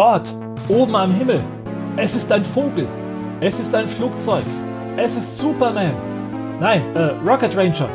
Dort, oben am Himmel. Es ist ein Vogel. Es ist ein Flugzeug. Es ist Superman. Nein, äh, Rocket Ranger.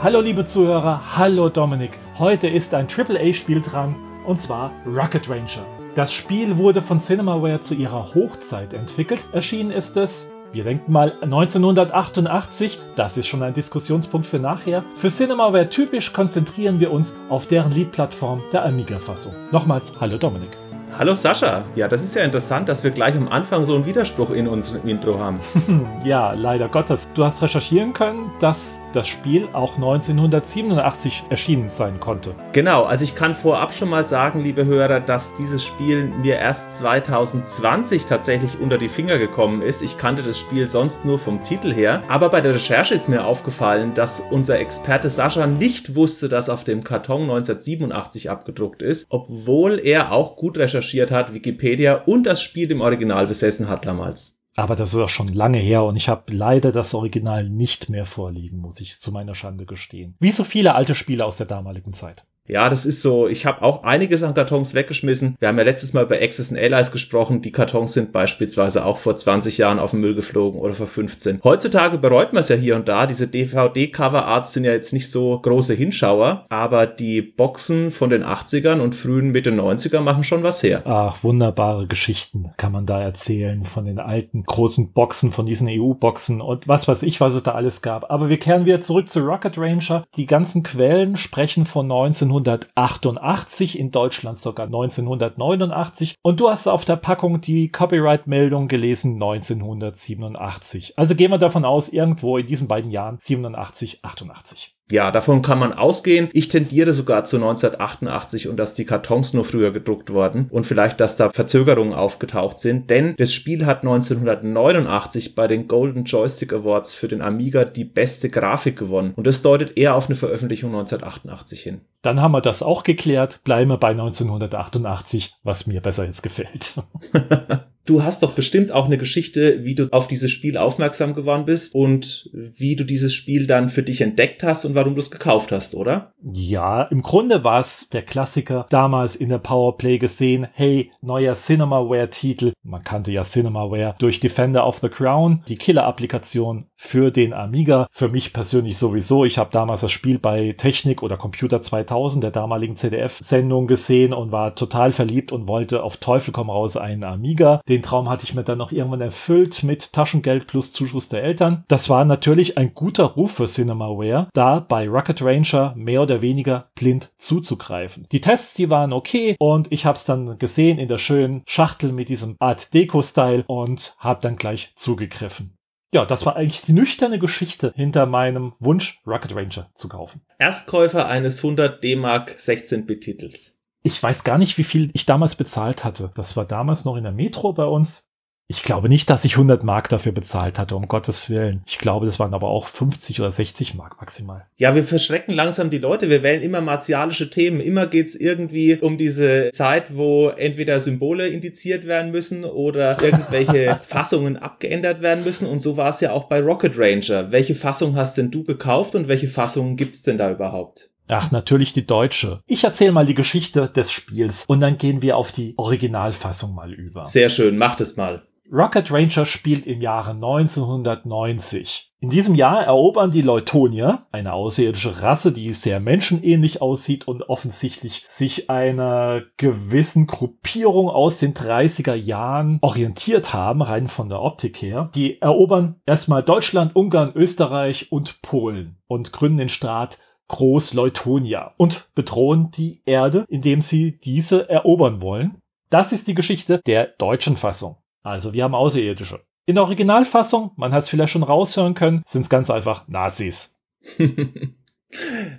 Hallo liebe Zuhörer, hallo Dominik. Heute ist ein AAA-Spiel dran und zwar Rocket Ranger. Das Spiel wurde von Cinemaware zu ihrer Hochzeit entwickelt. Erschienen ist es wir denken mal 1988, das ist schon ein Diskussionspunkt für nachher. Für Cinemaware typisch konzentrieren wir uns auf deren Lead-Plattform der Amiga-Fassung. Nochmals, hallo Dominik. Hallo Sascha, ja, das ist ja interessant, dass wir gleich am Anfang so einen Widerspruch in unserem Intro haben. ja, leider Gottes. Du hast recherchieren können, dass das Spiel auch 1987 erschienen sein konnte. Genau, also ich kann vorab schon mal sagen, liebe Hörer, dass dieses Spiel mir erst 2020 tatsächlich unter die Finger gekommen ist. Ich kannte das Spiel sonst nur vom Titel her, aber bei der Recherche ist mir aufgefallen, dass unser Experte Sascha nicht wusste, dass auf dem Karton 1987 abgedruckt ist, obwohl er auch gut recherchiert recherchiert hat, Wikipedia und das Spiel im Original besessen hat damals. Aber das ist auch schon lange her und ich habe leider das Original nicht mehr vorliegen, muss ich zu meiner Schande gestehen. Wie so viele alte Spiele aus der damaligen Zeit. Ja, das ist so. Ich habe auch einiges an Kartons weggeschmissen. Wir haben ja letztes Mal über Access and Allies gesprochen. Die Kartons sind beispielsweise auch vor 20 Jahren auf den Müll geflogen oder vor 15. Heutzutage bereut man es ja hier und da. Diese DVD-Cover-Arts sind ja jetzt nicht so große Hinschauer, aber die Boxen von den 80ern und frühen Mitte 90er machen schon was her. Ach, wunderbare Geschichten kann man da erzählen von den alten großen Boxen, von diesen EU-Boxen und was weiß ich, was es da alles gab. Aber wir kehren wieder zurück zu Rocket Ranger. Die ganzen Quellen sprechen von 19 1988, in Deutschland sogar 1989 und du hast auf der Packung die Copyright-Meldung gelesen 1987. Also gehen wir davon aus, irgendwo in diesen beiden Jahren 87, 88. Ja, davon kann man ausgehen. Ich tendiere sogar zu 1988 und dass die Kartons nur früher gedruckt wurden und vielleicht, dass da Verzögerungen aufgetaucht sind, denn das Spiel hat 1989 bei den Golden Joystick Awards für den Amiga die beste Grafik gewonnen und das deutet eher auf eine Veröffentlichung 1988 hin. Dann haben wir das auch geklärt, bleiben wir bei 1988, was mir besser jetzt gefällt. Du hast doch bestimmt auch eine Geschichte, wie du auf dieses Spiel aufmerksam geworden bist und wie du dieses Spiel dann für dich entdeckt hast und warum du es gekauft hast, oder? Ja, im Grunde war es der Klassiker damals in der Powerplay gesehen, hey, neuer Cinemaware-Titel. Man kannte ja Cinemaware durch Defender of the Crown, die Killer-Applikation für den Amiga. Für mich persönlich sowieso. Ich habe damals das Spiel bei Technik oder Computer 2000, der damaligen CDF-Sendung gesehen und war total verliebt und wollte auf Teufel komm raus einen Amiga. Den den Traum hatte ich mir dann noch irgendwann erfüllt mit Taschengeld plus Zuschuss der Eltern. Das war natürlich ein guter Ruf für Cinemaware, da bei Rocket Ranger mehr oder weniger blind zuzugreifen. Die Tests, die waren okay und ich habe es dann gesehen in der schönen Schachtel mit diesem Art Deco-Style und habe dann gleich zugegriffen. Ja, das war eigentlich die nüchterne Geschichte hinter meinem Wunsch, Rocket Ranger zu kaufen. Erstkäufer eines 100 D-Mark 16-Bit-Titels. Ich weiß gar nicht, wie viel ich damals bezahlt hatte. Das war damals noch in der Metro bei uns. Ich glaube nicht, dass ich 100 Mark dafür bezahlt hatte, um Gottes Willen. Ich glaube, das waren aber auch 50 oder 60 Mark maximal. Ja, wir verschrecken langsam die Leute. Wir wählen immer martialische Themen. Immer geht's irgendwie um diese Zeit, wo entweder Symbole indiziert werden müssen oder irgendwelche Fassungen abgeändert werden müssen. Und so war es ja auch bei Rocket Ranger. Welche Fassung hast denn du gekauft und welche Fassungen gibt's denn da überhaupt? Ach, natürlich die deutsche. Ich erzähle mal die Geschichte des Spiels und dann gehen wir auf die Originalfassung mal über. Sehr schön, macht es mal. Rocket Ranger spielt im Jahre 1990. In diesem Jahr erobern die Leutonier, eine außerirdische Rasse, die sehr menschenähnlich aussieht und offensichtlich sich einer gewissen Gruppierung aus den 30er Jahren orientiert haben, rein von der Optik her. Die erobern erstmal Deutschland, Ungarn, Österreich und Polen und gründen den Staat Groß-Leutonia und bedrohen die Erde, indem sie diese erobern wollen. Das ist die Geschichte der deutschen Fassung. Also wir haben Außerirdische. In der Originalfassung, man hat es vielleicht schon raushören können, sind es ganz einfach Nazis.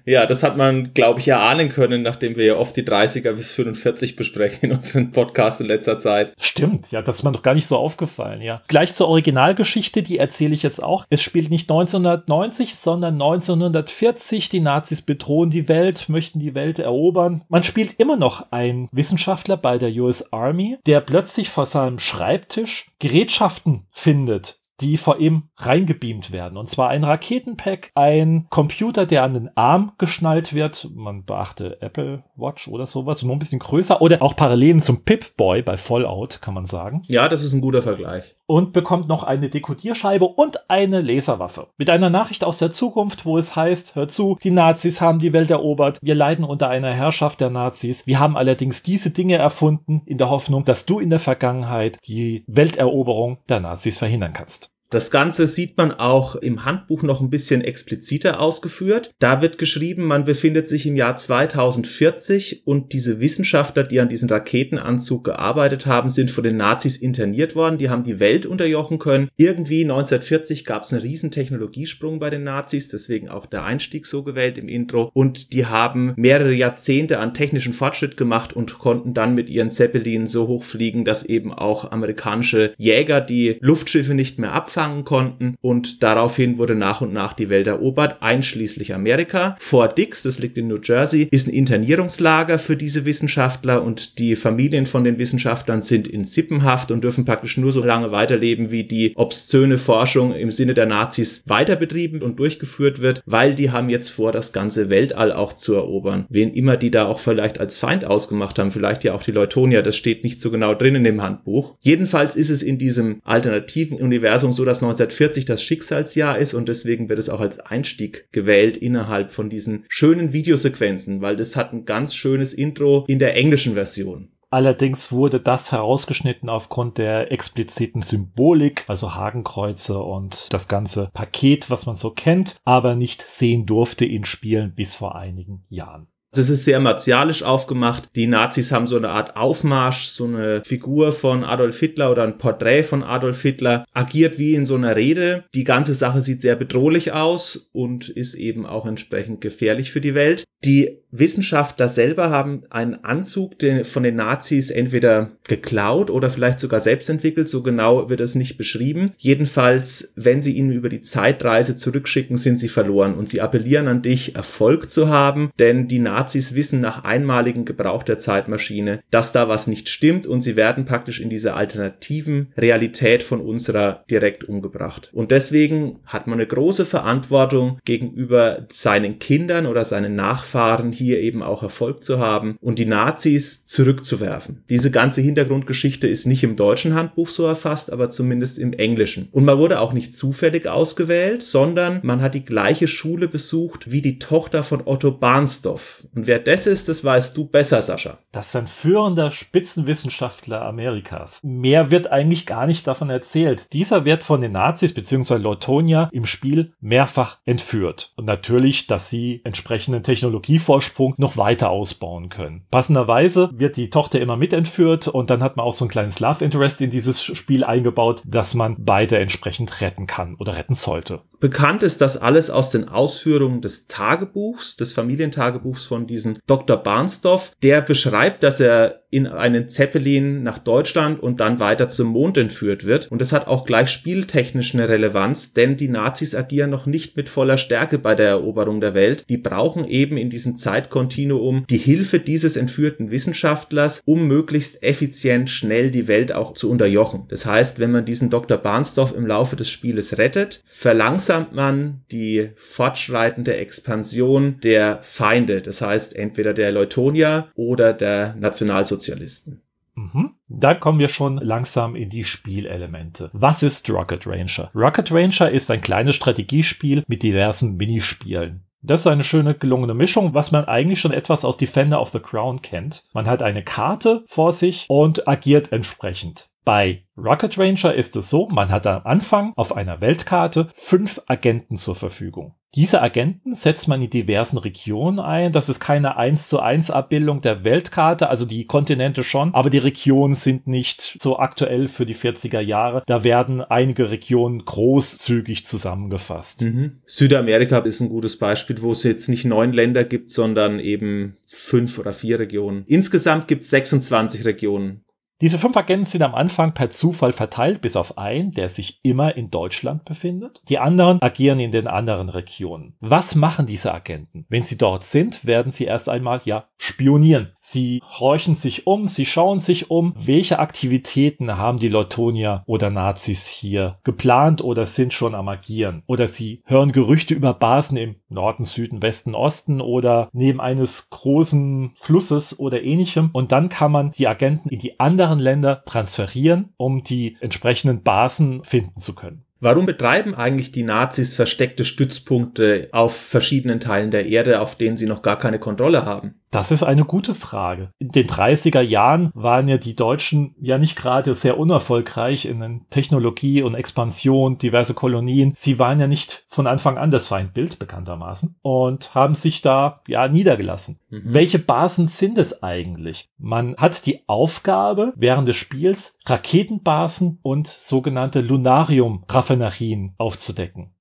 Ja, das hat man, glaube ich, erahnen können, nachdem wir ja oft die 30er bis 45 besprechen in unseren Podcasts in letzter Zeit. Stimmt, ja, das ist mir doch gar nicht so aufgefallen, ja. Gleich zur Originalgeschichte, die erzähle ich jetzt auch. Es spielt nicht 1990, sondern 1940. Die Nazis bedrohen die Welt, möchten die Welt erobern. Man spielt immer noch einen Wissenschaftler bei der US Army, der plötzlich vor seinem Schreibtisch Gerätschaften findet, die vor ihm reingebeamt werden. Und zwar ein Raketenpack, ein Computer, der an den Arm geschnallt wird. Man beachte Apple Watch oder sowas, nur ein bisschen größer. Oder auch Parallelen zum Pip-Boy bei Fallout, kann man sagen. Ja, das ist ein guter Vergleich. Und bekommt noch eine Dekodierscheibe und eine Laserwaffe. Mit einer Nachricht aus der Zukunft, wo es heißt, hör zu, die Nazis haben die Welt erobert, wir leiden unter einer Herrschaft der Nazis. Wir haben allerdings diese Dinge erfunden in der Hoffnung, dass du in der Vergangenheit die Welteroberung der Nazis verhindern kannst. Das Ganze sieht man auch im Handbuch noch ein bisschen expliziter ausgeführt. Da wird geschrieben, man befindet sich im Jahr 2040 und diese Wissenschaftler, die an diesem Raketenanzug gearbeitet haben, sind von den Nazis interniert worden. Die haben die Welt unterjochen können. Irgendwie 1940 gab es einen riesen Technologiesprung bei den Nazis, deswegen auch der Einstieg so gewählt im Intro. Und die haben mehrere Jahrzehnte an technischen Fortschritt gemacht und konnten dann mit ihren Zeppelinen so hoch fliegen, dass eben auch amerikanische Jäger die Luftschiffe nicht mehr abfangen abfangen konnten und daraufhin wurde nach und nach die Welt erobert, einschließlich Amerika. Fort Dix, das liegt in New Jersey, ist ein Internierungslager für diese Wissenschaftler und die Familien von den Wissenschaftlern sind in Sippenhaft und dürfen praktisch nur so lange weiterleben, wie die obszöne Forschung im Sinne der Nazis weiter und durchgeführt wird, weil die haben jetzt vor, das ganze Weltall auch zu erobern. Wen immer die da auch vielleicht als Feind ausgemacht haben, vielleicht ja auch die Leutonia, das steht nicht so genau drin in dem Handbuch. Jedenfalls ist es in diesem alternativen Universum so, dass 1940 das Schicksalsjahr ist und deswegen wird es auch als Einstieg gewählt innerhalb von diesen schönen Videosequenzen, weil das hat ein ganz schönes Intro in der englischen Version. Allerdings wurde das herausgeschnitten aufgrund der expliziten Symbolik, also Hakenkreuze und das ganze Paket, was man so kennt, aber nicht sehen durfte in Spielen bis vor einigen Jahren. Es ist sehr martialisch aufgemacht. Die Nazis haben so eine Art Aufmarsch, so eine Figur von Adolf Hitler oder ein Porträt von Adolf Hitler, agiert wie in so einer Rede. Die ganze Sache sieht sehr bedrohlich aus und ist eben auch entsprechend gefährlich für die Welt. Die Wissenschaftler selber haben einen Anzug den von den Nazis entweder geklaut oder vielleicht sogar selbst entwickelt. So genau wird es nicht beschrieben. Jedenfalls, wenn sie ihn über die Zeitreise zurückschicken, sind sie verloren und sie appellieren an dich, Erfolg zu haben, denn die Nazis wissen nach einmaligem Gebrauch der Zeitmaschine, dass da was nicht stimmt und sie werden praktisch in dieser alternativen Realität von unserer direkt umgebracht. Und deswegen hat man eine große Verantwortung gegenüber seinen Kindern oder seinen Nachfahren hier eben auch Erfolg zu haben und die Nazis zurückzuwerfen. Diese ganze Hintergrundgeschichte ist nicht im deutschen Handbuch so erfasst, aber zumindest im englischen. Und man wurde auch nicht zufällig ausgewählt, sondern man hat die gleiche Schule besucht wie die Tochter von Otto Barnsdorf. Und wer das ist, das weißt du besser, Sascha. Das ist ein führender Spitzenwissenschaftler Amerikas. Mehr wird eigentlich gar nicht davon erzählt. Dieser wird von den Nazis bzw. Leutonia im Spiel mehrfach entführt. Und natürlich, dass sie entsprechenden Technologievorsprung Ursprung noch weiter ausbauen können. Passenderweise wird die Tochter immer mitentführt und dann hat man auch so ein kleines Love Interest in dieses Spiel eingebaut, dass man beide entsprechend retten kann oder retten sollte. Bekannt ist das alles aus den Ausführungen des Tagebuchs, des Familientagebuchs von diesem Dr. Barnsdorf. Der beschreibt, dass er in einen Zeppelin nach Deutschland und dann weiter zum Mond entführt wird. Und das hat auch gleich spieltechnisch eine Relevanz, denn die Nazis agieren noch nicht mit voller Stärke bei der Eroberung der Welt. Die brauchen eben in diesem Zeitkontinuum die Hilfe dieses entführten Wissenschaftlers, um möglichst effizient schnell die Welt auch zu unterjochen. Das heißt, wenn man diesen Dr. Barnsdorf im Laufe des Spieles rettet, verlangsamt man die fortschreitende Expansion der Feinde. Das heißt, entweder der Leutonia oder der Nationalsozialisten. Sozialisten. Mhm. Da kommen wir schon langsam in die Spielelemente. Was ist Rocket Ranger? Rocket Ranger ist ein kleines Strategiespiel mit diversen Minispielen. Das ist eine schöne gelungene Mischung, was man eigentlich schon etwas aus Defender of the Crown kennt. Man hat eine Karte vor sich und agiert entsprechend. Bei Rocket Ranger ist es so, man hat am Anfang auf einer Weltkarte fünf Agenten zur Verfügung. Diese Agenten setzt man in diversen Regionen ein. Das ist keine 1 zu 1 Abbildung der Weltkarte, also die Kontinente schon, aber die Regionen sind nicht so aktuell für die 40er Jahre. Da werden einige Regionen großzügig zusammengefasst. Mhm. Südamerika ist ein gutes Beispiel, wo es jetzt nicht neun Länder gibt, sondern eben fünf oder vier Regionen. Insgesamt gibt es 26 Regionen Diese fünf Agenten sind am Anfang per Zufall verteilt, bis auf einen, der sich immer in Deutschland befindet. Die anderen agieren in den anderen Regionen. Was machen diese Agenten? Wenn sie dort sind, werden sie erst einmal, ja, spionieren. Sie horchen sich um, sie schauen sich um, welche Aktivitäten haben die Leutonier oder Nazis hier geplant oder sind schon am Agieren. Oder sie hören Gerüchte über Basen im Norden, Süden, Westen, Osten oder neben eines großen Flusses oder ähnlichem. Und dann kann man die Agenten in die anderen anderen Länder transferieren, um die entsprechenden Basen finden zu können. Warum betreiben eigentlich die Nazis versteckte Stützpunkte auf verschiedenen Teilen der Erde, auf denen sie noch gar keine Kontrolle haben? Das ist eine gute Frage. In den 30er Jahren waren ja die Deutschen ja nicht gerade sehr unerfolgreich in Technologie und Expansion, diverse Kolonien. Sie waren ja nicht von Anfang an das Feindbild, bekanntermaßen, und haben sich da ja niedergelassen. Mhm. Welche Basen sind es eigentlich? Man hat die Aufgabe, während des Spiels Raketenbasen und sogenannte Lunarium-Raffinerien aufzudecken.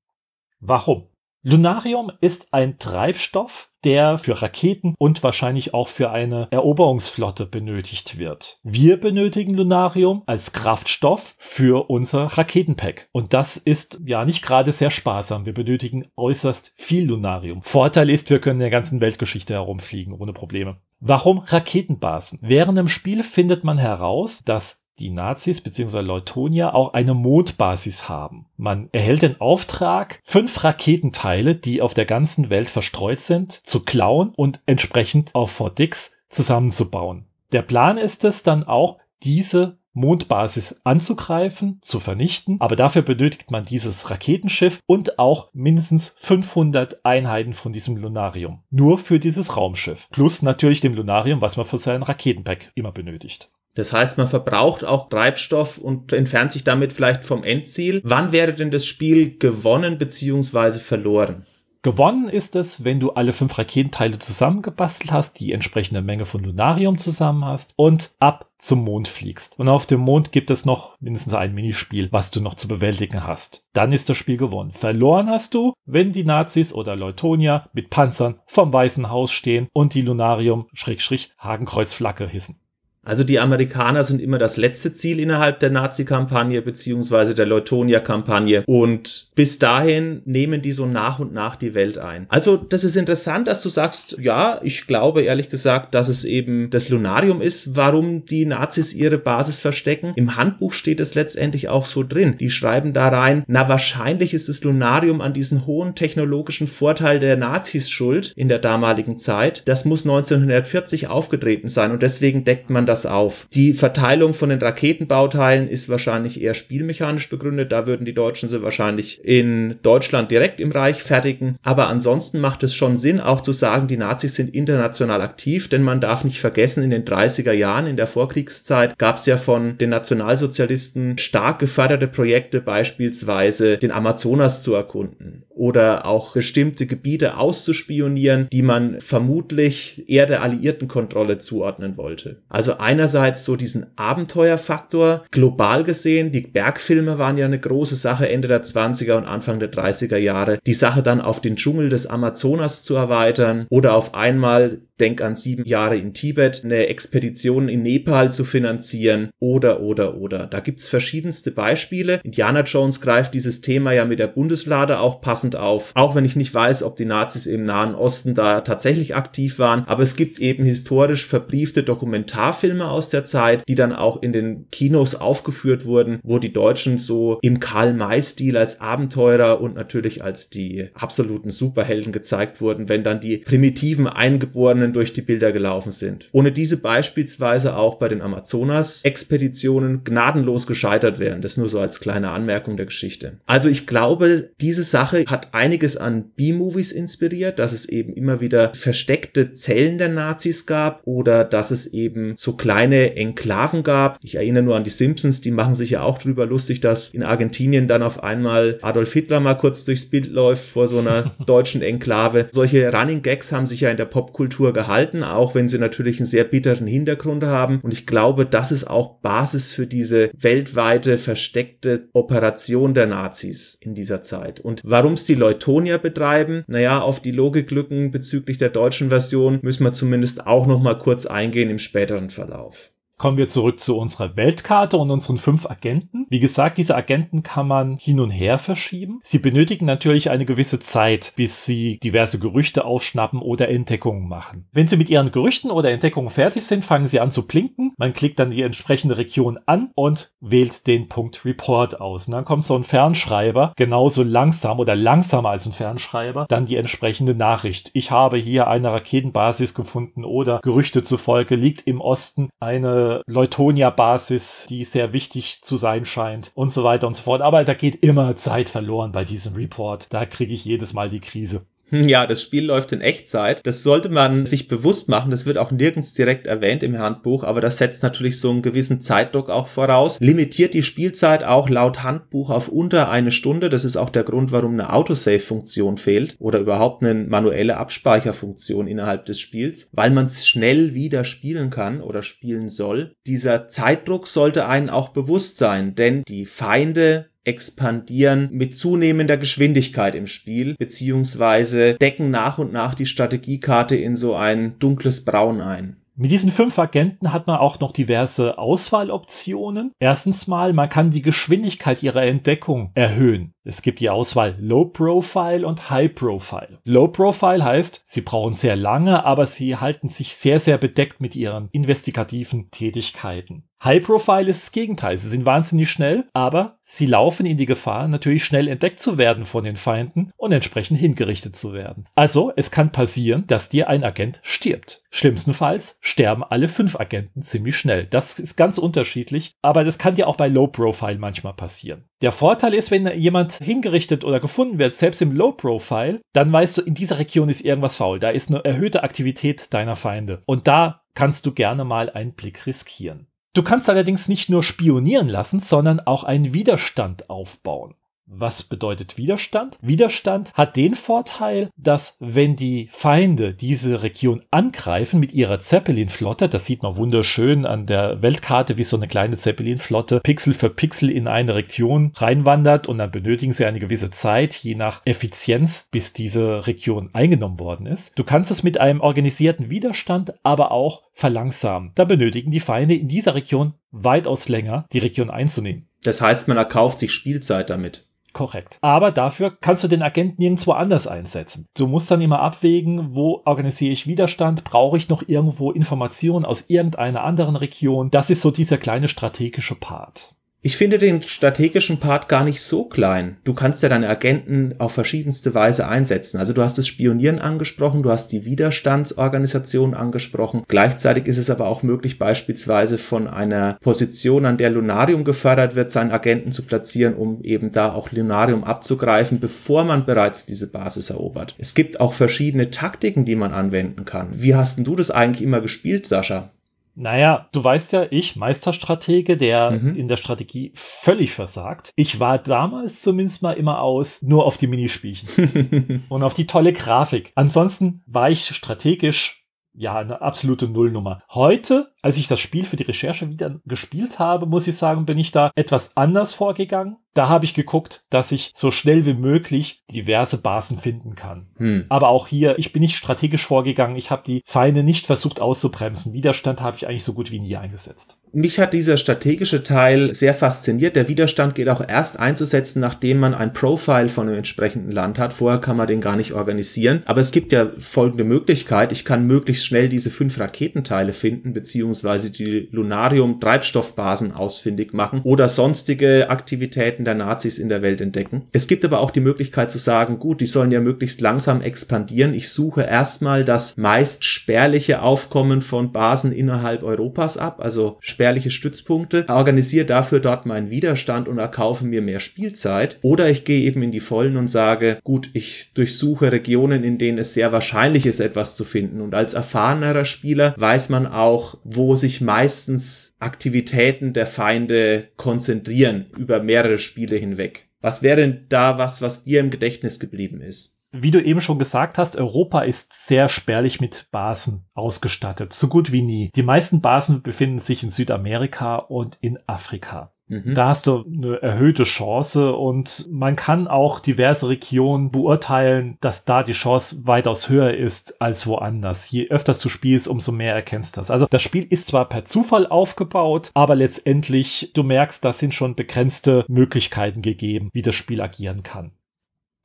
Warum? Lunarium ist ein Treibstoff, der für Raketen und wahrscheinlich auch für eine Eroberungsflotte benötigt wird. Wir benötigen Lunarium als Kraftstoff für unser Raketenpack. Und das ist ja nicht gerade sehr sparsam. Wir benötigen äußerst viel Lunarium. Vorteil ist, wir können in der ganzen Weltgeschichte herumfliegen ohne Probleme. Warum Raketenbasen? Während dem Spiel findet man heraus, dass die Nazis bzw. Leutonia auch eine Mondbasis haben. Man erhält den Auftrag, fünf Raketenteile, die auf der ganzen Welt verstreut sind, zu klauen und entsprechend auf Fort Dix zusammenzubauen. Der Plan ist es dann auch, diese Mondbasis anzugreifen, zu vernichten, aber dafür benötigt man dieses Raketenschiff und auch mindestens 500 Einheiten von diesem Lunarium. Nur für dieses Raumschiff. Plus natürlich dem Lunarium, was man für sein Raketenpack immer benötigt. Das heißt, man verbraucht auch Treibstoff und entfernt sich damit vielleicht vom Endziel. Wann wäre denn das Spiel gewonnen bzw. verloren? Gewonnen ist es, wenn du alle fünf Raketenteile zusammengebastelt hast, die entsprechende Menge von Lunarium zusammen hast und ab zum Mond fliegst. Und auf dem Mond gibt es noch mindestens ein Minispiel, was du noch zu bewältigen hast. Dann ist das Spiel gewonnen. Verloren hast du, wenn die Nazis oder Leutonia mit Panzern vom Weißen Haus stehen und die Lunarium-Hakenkreuzflagge hissen. Also die Amerikaner sind immer das letzte Ziel innerhalb der Nazi-Kampagne beziehungsweise der Leutonia-Kampagne und bis dahin nehmen die so nach und nach die Welt ein. Also das ist interessant, dass du sagst, ja, ich glaube ehrlich gesagt, dass es eben das Lunarium ist, warum die Nazis ihre Basis verstecken. Im Handbuch steht es letztendlich auch so drin. Die schreiben da rein, na wahrscheinlich ist das Lunarium an diesen hohen technologischen Vorteil der Nazis schuld in der damaligen Zeit. Das muss 1940 aufgetreten sein und deswegen deckt man das das auf. Die Verteilung von den Raketenbauteilen ist wahrscheinlich eher spielmechanisch begründet. Da würden die Deutschen sie wahrscheinlich in Deutschland direkt im Reich fertigen. Aber ansonsten macht es schon Sinn, auch zu sagen, die Nazis sind international aktiv, denn man darf nicht vergessen, in den 30er Jahren, in der Vorkriegszeit, gab es ja von den Nationalsozialisten stark geförderte Projekte, beispielsweise den Amazonas zu erkunden oder auch bestimmte Gebiete auszuspionieren, die man vermutlich eher der alliierten Kontrolle zuordnen wollte. Also einerseits so diesen Abenteuerfaktor, global gesehen, die Bergfilme waren ja eine große Sache Ende der 20er und Anfang der 30er Jahre, die Sache dann auf den Dschungel des Amazonas zu erweitern oder auf einmal denk an sieben Jahre in Tibet, eine Expedition in Nepal zu finanzieren oder, oder, oder. Da gibt's verschiedenste Beispiele. Indiana Jones greift dieses Thema ja mit der Bundeslade auch passend auf. Auch wenn ich nicht weiß, ob die Nazis im Nahen Osten da tatsächlich aktiv waren. Aber es gibt eben historisch verbriefte Dokumentarfilme aus der Zeit, die dann auch in den Kinos aufgeführt wurden, wo die Deutschen so im Karl-May-Stil als Abenteurer und natürlich als die absoluten Superhelden gezeigt wurden, wenn dann die primitiven Eingeborenen Expeditionen durch die Bilder gelaufen sind. Ohne diese beispielsweise auch bei den Amazonas-Expeditionen gnadenlos gescheitert wären. Das nur so als kleine Anmerkung der Geschichte. Also ich glaube, diese Sache hat einiges an B-Movies inspiriert, dass es eben immer wieder versteckte Zellen der Nazis gab oder dass es eben so kleine Enklaven gab. Ich erinnere nur an die Simpsons, die machen sich ja auch drüber lustig, dass in Argentinien dann auf einmal Adolf Hitler mal kurz durchs Bild läuft vor so einer deutschen Enklave. Solche Running Gags haben sich ja in der Popkultur gehalten, auch wenn sie natürlich einen sehr bitteren Hintergrund haben. Und ich glaube, das ist auch Basis für diese weltweite versteckte Operation der Nazis in dieser Zeit. Und warum es die Leutonier betreiben, naja, auf die Logiklücken bezüglich der deutschen Version müssen wir zumindest auch noch mal kurz eingehen im späteren Verlauf. Kommen wir zurück zu unserer Weltkarte und unseren fünf Agenten. Wie gesagt, diese Agenten kann man hin und her verschieben. Sie benötigen natürlich eine gewisse Zeit, bis sie diverse Gerüchte aufschnappen oder Entdeckungen machen. Wenn sie mit ihren Gerüchten oder Entdeckungen fertig sind, fangen sie an zu blinken. Man klickt dann die entsprechende Region an und wählt den Punkt Report aus. Und dann kommt so ein Fernschreiber, genauso langsam oder langsamer als ein Fernschreiber, dann die entsprechende Nachricht. Ich habe hier eine Raketenbasis gefunden oder Gerüchte zufolge liegt im Osten eine Leutonia-Basis, die sehr wichtig zu sein scheint und so weiter und so fort. Aber da geht immer Zeit verloren bei diesem Report. Da kriege ich jedes Mal die Krise. Ja, das Spiel läuft in Echtzeit. Das sollte man sich bewusst machen. Das wird auch nirgends direkt erwähnt im Handbuch, aber das setzt natürlich so einen gewissen Zeitdruck auch voraus. Limitiert die Spielzeit auch laut Handbuch auf unter eine Stunde. Das ist auch der Grund, warum eine Autosave-Funktion fehlt oder überhaupt eine manuelle Abspeicherfunktion innerhalb des Spiels, weil man es schnell wieder spielen kann oder spielen soll. Dieser Zeitdruck sollte einen auch bewusst sein, denn die Feinde expandieren mit zunehmender Geschwindigkeit im Spiel, beziehungsweise decken nach und nach die Strategiekarte in so ein dunkles Braun ein. Mit diesen fünf Agenten hat man auch noch diverse Auswahloptionen. Erstens mal, man kann die Geschwindigkeit ihrer Entdeckung erhöhen. Es gibt die Auswahl Low Profile und High Profile. Low Profile heißt, sie brauchen sehr lange, aber sie halten sich sehr, sehr bedeckt mit ihren investigativen Tätigkeiten. High Profile ist das Gegenteil. Sie sind wahnsinnig schnell, aber sie laufen in die Gefahr, natürlich schnell entdeckt zu werden von den Feinden und entsprechend hingerichtet zu werden. Also, es kann passieren, dass dir ein Agent stirbt. Schlimmstenfalls sterben alle fünf Agenten ziemlich schnell. Das ist ganz unterschiedlich, aber das kann dir auch bei Low Profile manchmal passieren. Der Vorteil ist, wenn jemand hingerichtet oder gefunden wird, selbst im Low Profile, dann weißt du, in dieser Region ist irgendwas faul. Da ist eine erhöhte Aktivität deiner Feinde. Und da kannst du gerne mal einen Blick riskieren. Du kannst allerdings nicht nur spionieren lassen, sondern auch einen Widerstand aufbauen. Was bedeutet Widerstand? Widerstand hat den Vorteil, dass wenn die Feinde diese Region angreifen mit ihrer Zeppelin-Flotte, das sieht man wunderschön an der Weltkarte, wie so eine kleine Zeppelin-Flotte Pixel für Pixel in eine Region reinwandert und dann benötigen sie eine gewisse Zeit, je nach Effizienz, bis diese Region eingenommen worden ist. Du kannst es mit einem organisierten Widerstand aber auch verlangsamen. Da benötigen die Feinde in dieser Region weitaus länger, die Region einzunehmen. Das heißt, man erkauft sich Spielzeit damit. Korrekt. Aber dafür kannst du den Agenten nirgendwo anders einsetzen. Du musst dann immer abwägen, wo organisiere ich Widerstand? Brauche ich noch irgendwo Informationen aus irgendeiner anderen Region? Das ist so dieser kleine strategische Part. Ich finde den strategischen Part gar nicht so klein. Du kannst ja deine Agenten auf verschiedenste Weise einsetzen. Also du hast das Spionieren angesprochen, du hast die Widerstandsorganisation angesprochen. Gleichzeitig ist es aber auch möglich, beispielsweise von einer Position, an der Lunarium gefördert wird, seinen Agenten zu platzieren, um eben da auch Lunarium abzugreifen, bevor man bereits diese Basis erobert. Es gibt auch verschiedene Taktiken, die man anwenden kann. Wie hast denn du das eigentlich immer gespielt, Sascha? Naja, du weißt ja, ich, Meisterstratege, der mhm. in der Strategie völlig versagt. Ich war damals zumindest mal immer aus, nur auf die Minispielchen und auf die tolle Grafik. Ansonsten war ich strategisch ja, eine absolute Nullnummer. Heute, als ich das Spiel für die Recherche wieder gespielt habe, muss ich sagen, bin ich da etwas anders vorgegangen. Da habe ich geguckt, dass ich so schnell wie möglich diverse Basen finden kann. Hm. Aber auch hier, ich bin nicht strategisch vorgegangen. Ich habe die Feinde nicht versucht auszubremsen. Widerstand habe ich eigentlich so gut wie nie eingesetzt. Mich hat dieser strategische Teil sehr fasziniert. Der Widerstand geht auch erst einzusetzen, nachdem man ein Profile von einem entsprechenden Land hat. Vorher kann man den gar nicht organisieren. Aber es gibt ja folgende Möglichkeit. Ich kann möglichst schnell diese fünf Raketenteile finden, beziehungsweise die Lunarium-Treibstoffbasen ausfindig machen oder sonstige Aktivitäten der Nazis in der Welt entdecken. Es gibt aber auch die Möglichkeit zu sagen, gut, die sollen ja möglichst langsam expandieren. Ich suche erstmal das meist spärliche Aufkommen von Basen innerhalb Europas ab, also spärliche Stützpunkte, organisiere dafür dort meinen Widerstand und erkaufe mir mehr Spielzeit. Oder ich gehe eben in die Vollen und sage, gut, ich durchsuche Regionen, in denen es sehr wahrscheinlich ist, etwas zu finden. Und als erfahrenerer Spieler weiß man auch, wo sich meistens Aktivitäten der Feinde konzentrieren über mehrere Spiele hinweg. Was wäre denn da was, was dir im Gedächtnis geblieben ist? Wie du eben schon gesagt hast, Europa ist sehr spärlich mit Basen ausgestattet, so gut wie nie. Die meisten Basen befinden sich in Südamerika und in Afrika. Mhm. Da hast du eine erhöhte Chance und man kann auch diverse Regionen beurteilen, dass da die Chance weitaus höher ist als woanders. Je öfters du spielst, umso mehr erkennst du das. Also das Spiel ist zwar per Zufall aufgebaut, aber letztendlich, du merkst, da sind schon begrenzte Möglichkeiten gegeben, wie das Spiel agieren kann.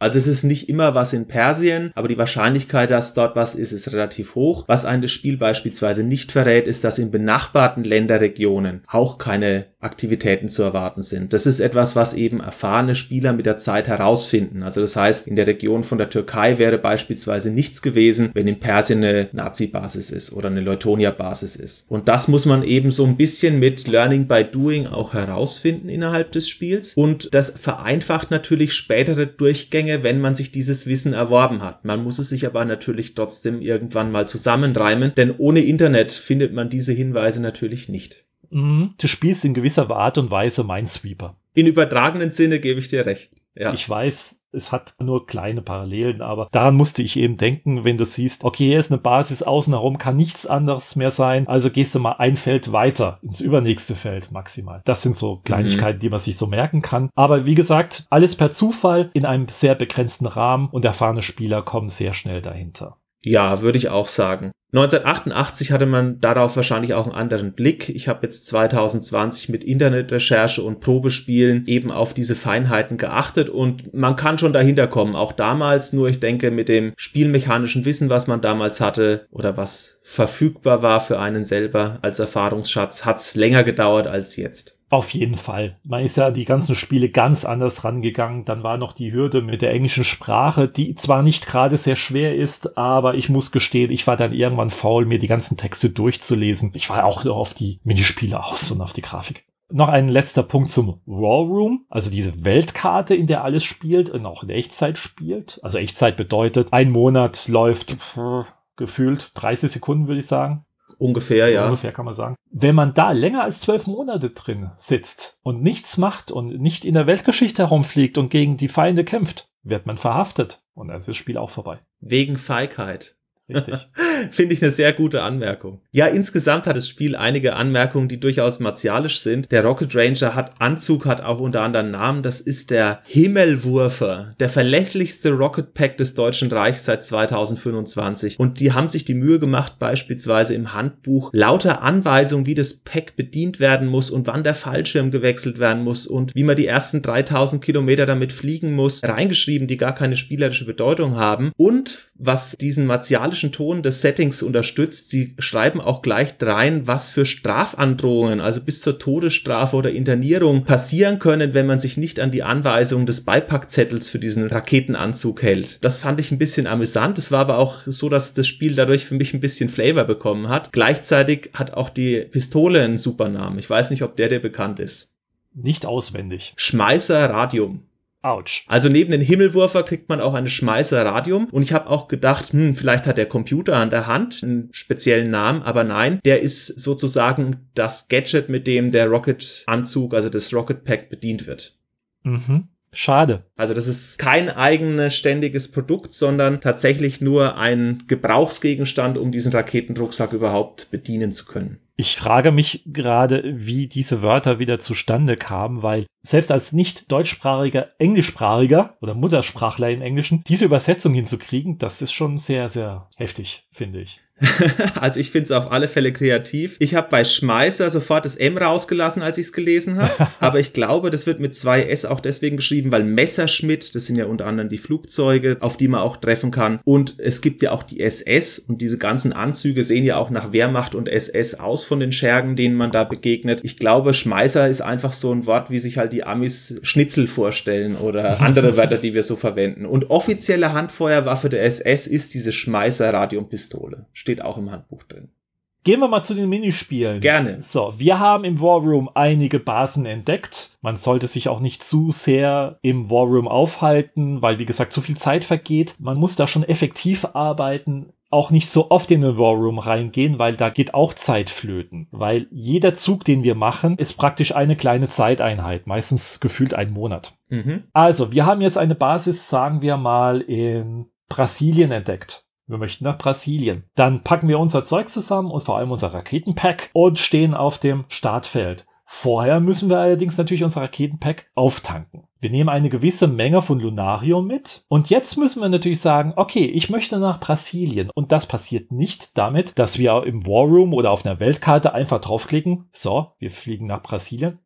Also es ist nicht immer was in Persien, aber die Wahrscheinlichkeit, dass dort was ist, ist relativ hoch. Was ein das Spiel beispielsweise nicht verrät, ist, dass in benachbarten Länderregionen auch keine Aktivitäten zu erwarten sind. Das ist etwas, was eben erfahrene Spieler mit der Zeit herausfinden. Also das heißt, in der Region von der Türkei wäre beispielsweise nichts gewesen, wenn in Persien eine Nazi-Basis ist oder eine Leutonia-Basis ist. Und das muss man eben so ein bisschen mit Learning by Doing auch herausfinden innerhalb des Spiels. Und das vereinfacht natürlich spätere Durchgänge Menge, wenn man sich dieses Wissen erworben hat. Man muss es sich aber natürlich trotzdem irgendwann mal zusammenreimen, denn ohne Internet findet man diese Hinweise natürlich nicht. Mhm. Du spielst in gewisser Art und Weise Minesweeper. In übertragenen Sinne gebe ich dir recht. Ja. Ich weiß, es hat nur kleine Parallelen, aber daran musste ich eben denken, wenn du siehst, okay, hier ist eine Basis außen herum, kann nichts anderes mehr sein, also gehst du mal ein Feld weiter ins übernächste Feld maximal. Das sind so Kleinigkeiten, mhm. die man sich so merken kann. Aber wie gesagt, alles per Zufall in einem sehr begrenzten Rahmen und erfahrene Spieler kommen sehr schnell dahinter. Ja, würde ich auch sagen. 1988 hatte man darauf wahrscheinlich auch einen anderen Blick. Ich habe jetzt 2020 mit Internetrecherche und Probespielen eben auf diese Feinheiten geachtet und man kann schon dahinter kommen. Auch damals, nur ich denke, mit dem spielmechanischen Wissen, was man damals hatte oder was verfügbar war für einen selber als Erfahrungsschatz, hat es länger gedauert als jetzt. Auf jeden Fall. Man ist ja die ganzen Spiele ganz anders rangegangen. Dann war noch die Hürde mit der englischen Sprache, die zwar nicht gerade sehr schwer ist, aber ich muss gestehen, ich war dann irgendwann faul, mir die ganzen Texte durchzulesen. Ich war auch auf die Minispiele aus und auf die Grafik. Noch ein letzter Punkt zum War Room, also diese Weltkarte, in der alles spielt und auch in Echtzeit spielt. Also Echtzeit bedeutet, ein Monat läuft gefühlt 30 Sekunden, würde ich sagen. Ungefähr, ja. Ungefähr kann man sagen. Wenn man da länger als zwölf Monate drin sitzt und nichts macht und nicht in der Weltgeschichte herumfliegt und gegen die Feinde kämpft, wird man verhaftet. Und dann ist das Spiel auch vorbei. Wegen Feigheit. Richtig. Finde ich eine sehr gute Anmerkung. Ja, insgesamt hat das Spiel einige Anmerkungen, die durchaus martialisch sind. Der Rocket Ranger hat Anzug, hat auch unter anderem Namen. Das ist der Himmelwurfer, der verlässlichste Rocket Pack des Deutschen Reichs seit 2025. Und die haben sich die Mühe gemacht, beispielsweise im Handbuch lauter Anweisungen, wie das Pack bedient werden muss und wann der Fallschirm gewechselt werden muss und wie man die ersten 3000 Kilometer damit fliegen muss, reingeschrieben, die gar keine spielerische Bedeutung haben. Und was diesen martialischen Ton des Settings unterstützt. Sie schreiben auch gleich rein, was für Strafandrohungen, also bis zur Todesstrafe oder Internierung passieren können, wenn man sich nicht an die Anweisungen des Beipackzettels für diesen Raketenanzug hält. Das fand ich ein bisschen amüsant. Es war aber auch so, dass das Spiel dadurch für mich ein bisschen Flavor bekommen hat. Gleichzeitig hat auch die Pistole einen super Namen. Ich weiß nicht, ob der dir bekannt ist. Nicht auswendig. Schmeißer Radium. Autsch. Also neben den Himmelwurfer kriegt man auch eine Schmeißer Radium und ich habe auch gedacht, hm, vielleicht hat der Computer an der Hand einen speziellen Namen, aber nein, der ist sozusagen das Gadget, mit dem der Rocket-Anzug, also das Rocket Pack bedient wird. Mhm. Schade. Also das ist kein eigenes ständiges Produkt, sondern tatsächlich nur ein Gebrauchsgegenstand, um diesen Raketenrucksack überhaupt bedienen zu können. Ich frage mich gerade, wie diese Wörter wieder zustande kamen, weil selbst als nicht deutschsprachiger Englischsprachiger oder Muttersprachler im Englischen diese Übersetzung hinzukriegen, das ist schon sehr, sehr heftig, finde ich. also ich finde es auf alle Fälle kreativ. Ich habe bei Schmeißer sofort das M rausgelassen, als ich es gelesen habe. aber ich glaube, das wird mit zwei S auch deswegen geschrieben, weil Messerschmidt, das sind ja unter anderem die Flugzeuge, auf die man auch treffen kann. Und es gibt ja auch die SS und diese ganzen Anzüge sehen ja auch nach Wehrmacht und SS aus von den Schergen, denen man da begegnet. Ich glaube, Schmeißer ist einfach so ein Wort, wie sich halt die Amis Schnitzel vorstellen oder andere Wörter, die wir so verwenden. Und offizielle Handfeuerwaffe der SS ist diese Schmeißer-Radiumpistole. Steht steht auch im Handbuch drin. Gehen wir mal zu den Minispielen. Gerne. So, wir haben im War Room einige Basen entdeckt. Man sollte sich auch nicht zu sehr im War Room aufhalten, weil wie gesagt zu viel Zeit vergeht. Man muss da schon effektiv arbeiten. Auch nicht so oft in den War Room reingehen, weil da geht auch Zeit flöten. Weil jeder Zug, den wir machen, ist praktisch eine kleine Zeiteinheit. Meistens gefühlt ein Monat. Mhm. Also, wir haben jetzt eine Basis, sagen wir mal, in Brasilien entdeckt wir möchten nach Brasilien. Dann packen wir unser Zeug zusammen und vor allem unser Raketenpack und stehen auf dem Startfeld. Vorher müssen wir allerdings natürlich unser Raketenpack auftanken. Wir nehmen eine gewisse Menge von Lunarium mit und jetzt müssen wir natürlich sagen, okay, ich möchte nach Brasilien und das passiert nicht damit, dass wir im War Room oder auf einer Weltkarte einfach draufklicken, so, wir fliegen nach Brasilien.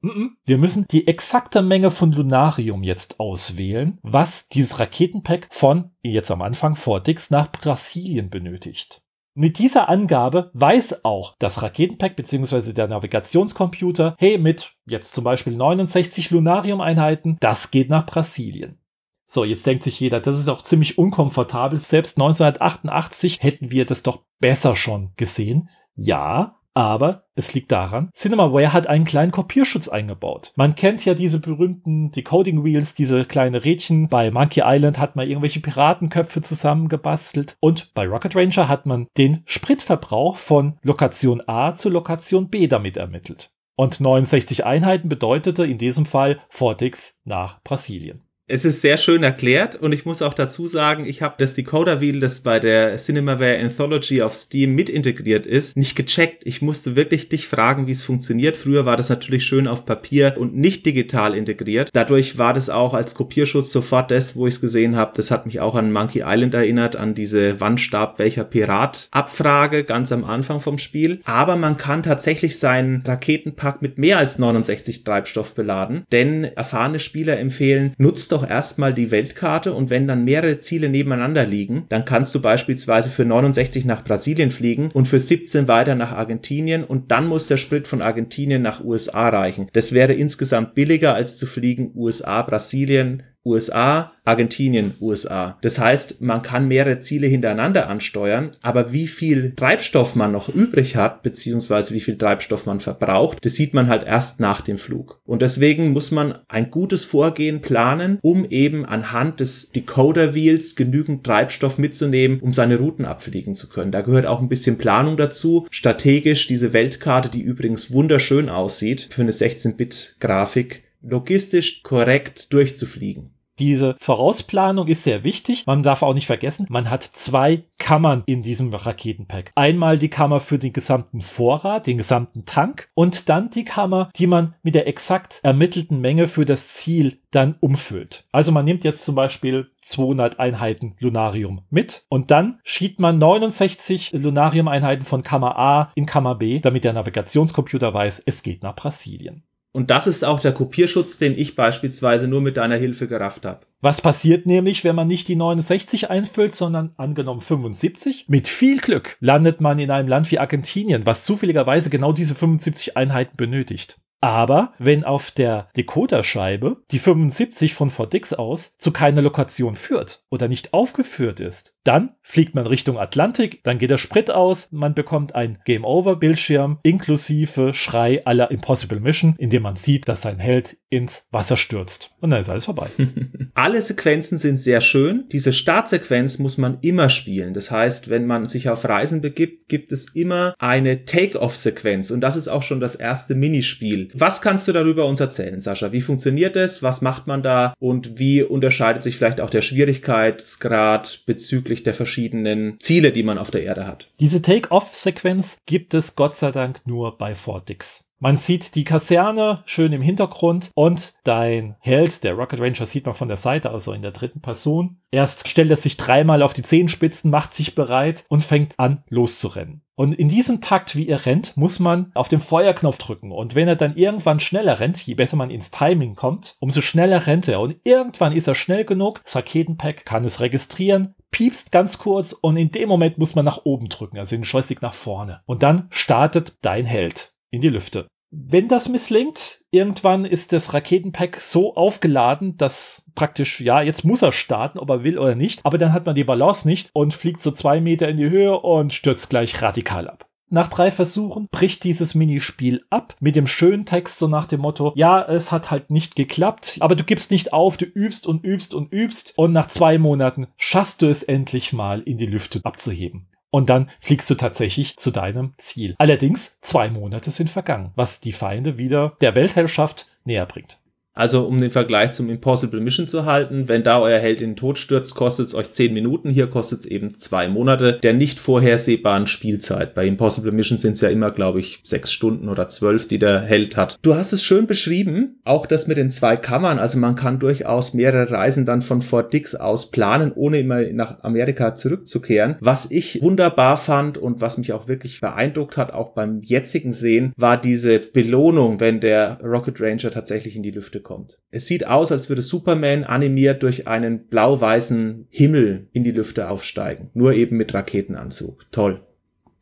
Wir müssen die exakte Menge von Lunarium jetzt auswählen, was dieses Raketenpack von jetzt am Anfang Fortix nach Brasilien benötigt. Mit dieser Angabe weiß auch das Raketenpack bzw. der Navigationscomputer, hey, mit jetzt zum Beispiel 69 Lunarium-Einheiten, das geht nach Brasilien. So, jetzt denkt sich jeder, das ist doch ziemlich unkomfortabel. Selbst 1988 hätten wir das doch besser schon gesehen. Ja, aber es liegt daran, CinemaWare hat einen kleinen Kopierschutz eingebaut. Man kennt ja diese berühmten Decoding Wheels, diese kleine Rädchen. Bei Monkey Island hat man irgendwelche Piratenköpfe zusammengebastelt. Und bei Rocket Ranger hat man den Spritverbrauch von Lokation A zu Lokation B damit ermittelt. Und 69 Einheiten bedeutete in diesem Fall Fortix nach Brasilien. Es ist sehr schön erklärt und ich muss auch dazu sagen, ich habe das Decoder Wheel, das bei der Cinemaware Anthology auf Steam mit integriert ist, nicht gecheckt. Ich musste wirklich dich fragen, wie es funktioniert. Früher war das natürlich schön auf Papier und nicht digital integriert. Dadurch war das auch als Kopierschutz sofort das, wo ich es gesehen habe. Das hat mich auch an Monkey Island erinnert, an diese Wandstab welcher Pirat Abfrage ganz am Anfang vom Spiel. Aber man kann tatsächlich seinen Raketenpack mit mehr als 69 Treibstoff beladen, denn erfahrene Spieler empfehlen, nutzt doch erstmal die Weltkarte und wenn dann mehrere Ziele nebeneinander liegen, dann kannst du beispielsweise für 69 nach Brasilien fliegen und für 17 weiter nach Argentinien und dann muss der Sprit von Argentinien nach USA reichen. Das wäre insgesamt billiger als zu fliegen USA, Brasilien, USA, Argentinien, USA. Das heißt, man kann mehrere Ziele hintereinander ansteuern, aber wie viel Treibstoff man noch übrig hat, beziehungsweise wie viel Treibstoff man verbraucht, das sieht man halt erst nach dem Flug. Und deswegen muss man ein gutes Vorgehen planen, um eben anhand des Decoder Wheels genügend Treibstoff mitzunehmen, um seine Routen abfliegen zu können. Da gehört auch ein bisschen Planung dazu. Strategisch diese Weltkarte, die übrigens wunderschön aussieht für eine 16-Bit-Grafik, logistisch korrekt durchzufliegen. Diese Vorausplanung ist sehr wichtig. Man darf auch nicht vergessen, man hat zwei Kammern in diesem Raketenpack. Einmal die Kammer für den gesamten Vorrat, den gesamten Tank und dann die Kammer, die man mit der exakt ermittelten Menge für das Ziel dann umfüllt. Also man nimmt jetzt zum Beispiel 200 Einheiten Lunarium mit und dann schiebt man 69 Lunarium-Einheiten von Kammer A in Kammer B, damit der Navigationscomputer weiß, es geht nach Brasilien. Und das ist auch der Kopierschutz, den ich beispielsweise nur mit deiner Hilfe gerafft habe. Was passiert nämlich, wenn man nicht die 69 einfüllt, sondern angenommen 75? Mit viel Glück landet man in einem Land wie Argentinien, was zufälligerweise genau diese 75 Einheiten benötigt. Aber wenn auf der Decoderscheibe die 75 von VDix aus zu keiner Lokation führt oder nicht aufgeführt ist, dann fliegt man Richtung Atlantik, dann geht der Sprit aus, man bekommt ein Game-Over-Bildschirm inklusive Schrei aller Impossible Mission, in dem man sieht, dass sein Held ins Wasser stürzt. Und dann ist alles vorbei. Alle Sequenzen sind sehr schön. Diese Startsequenz muss man immer spielen. Das heißt, wenn man sich auf Reisen begibt, gibt es immer eine Take-Off-Sequenz. Und das ist auch schon das erste Minispiel. Was kannst du darüber uns erzählen, Sascha? Wie funktioniert es? Was macht man da? Und wie unterscheidet sich vielleicht auch der Schwierigkeitsgrad bezüglich der verschiedenen Ziele, die man auf der Erde hat? Diese Take-Off-Sequenz gibt es Gott sei Dank nur bei Fortix. Man sieht die Kaserne schön im Hintergrund und dein Held, der Rocket Ranger, sieht man von der Seite, also in der dritten Person. Erst stellt er sich dreimal auf die Zehenspitzen, macht sich bereit und fängt an loszurennen. Und in diesem Takt, wie er rennt, muss man auf den Feuerknopf drücken. Und wenn er dann irgendwann schneller rennt, je besser man ins Timing kommt, umso schneller rennt er. Und irgendwann ist er schnell genug, das Raketenpack kann es registrieren, piepst ganz kurz und in dem Moment muss man nach oben drücken, also den Joystick nach vorne. Und dann startet dein Held in die Lüfte. Wenn das misslingt, irgendwann ist das Raketenpack so aufgeladen, dass praktisch, ja, jetzt muss er starten, ob er will oder nicht, aber dann hat man die Balance nicht und fliegt so zwei Meter in die Höhe und stürzt gleich radikal ab. Nach drei Versuchen bricht dieses Minispiel ab mit dem schönen Text so nach dem Motto, ja, es hat halt nicht geklappt, aber du gibst nicht auf, du übst und übst und übst und nach zwei Monaten schaffst du es endlich mal in die Lüfte abzuheben und dann fliegst du tatsächlich zu deinem Ziel. Allerdings zwei Monate sind vergangen, was die Feinde wieder der Weltherrschaft näher bringt. Also um den Vergleich zum Impossible Mission zu halten, wenn da euer Held in den Tod stürzt, kostet es euch 10 Minuten, hier kostet es eben zwei Monate der nicht vorhersehbaren Spielzeit. Bei Impossible Mission sind es ja immer, glaube ich, sechs Stunden oder zwölf, die der Held hat. Du hast es schön beschrieben, auch das mit den zwei Kammern. Also man kann durchaus mehrere Reisen dann von Fort Dix aus planen, ohne immer nach Amerika zurückzukehren. Was ich wunderbar fand und was mich auch wirklich beeindruckt hat, auch beim jetzigen Sehen, war diese Belohnung, wenn der Rocket Ranger tatsächlich in die Lüfte kommt. Es sieht aus, als würde Superman animiert durch einen blau-weißen Himmel in die Lüfte aufsteigen. Nur eben mit Raketenanzug. Toll.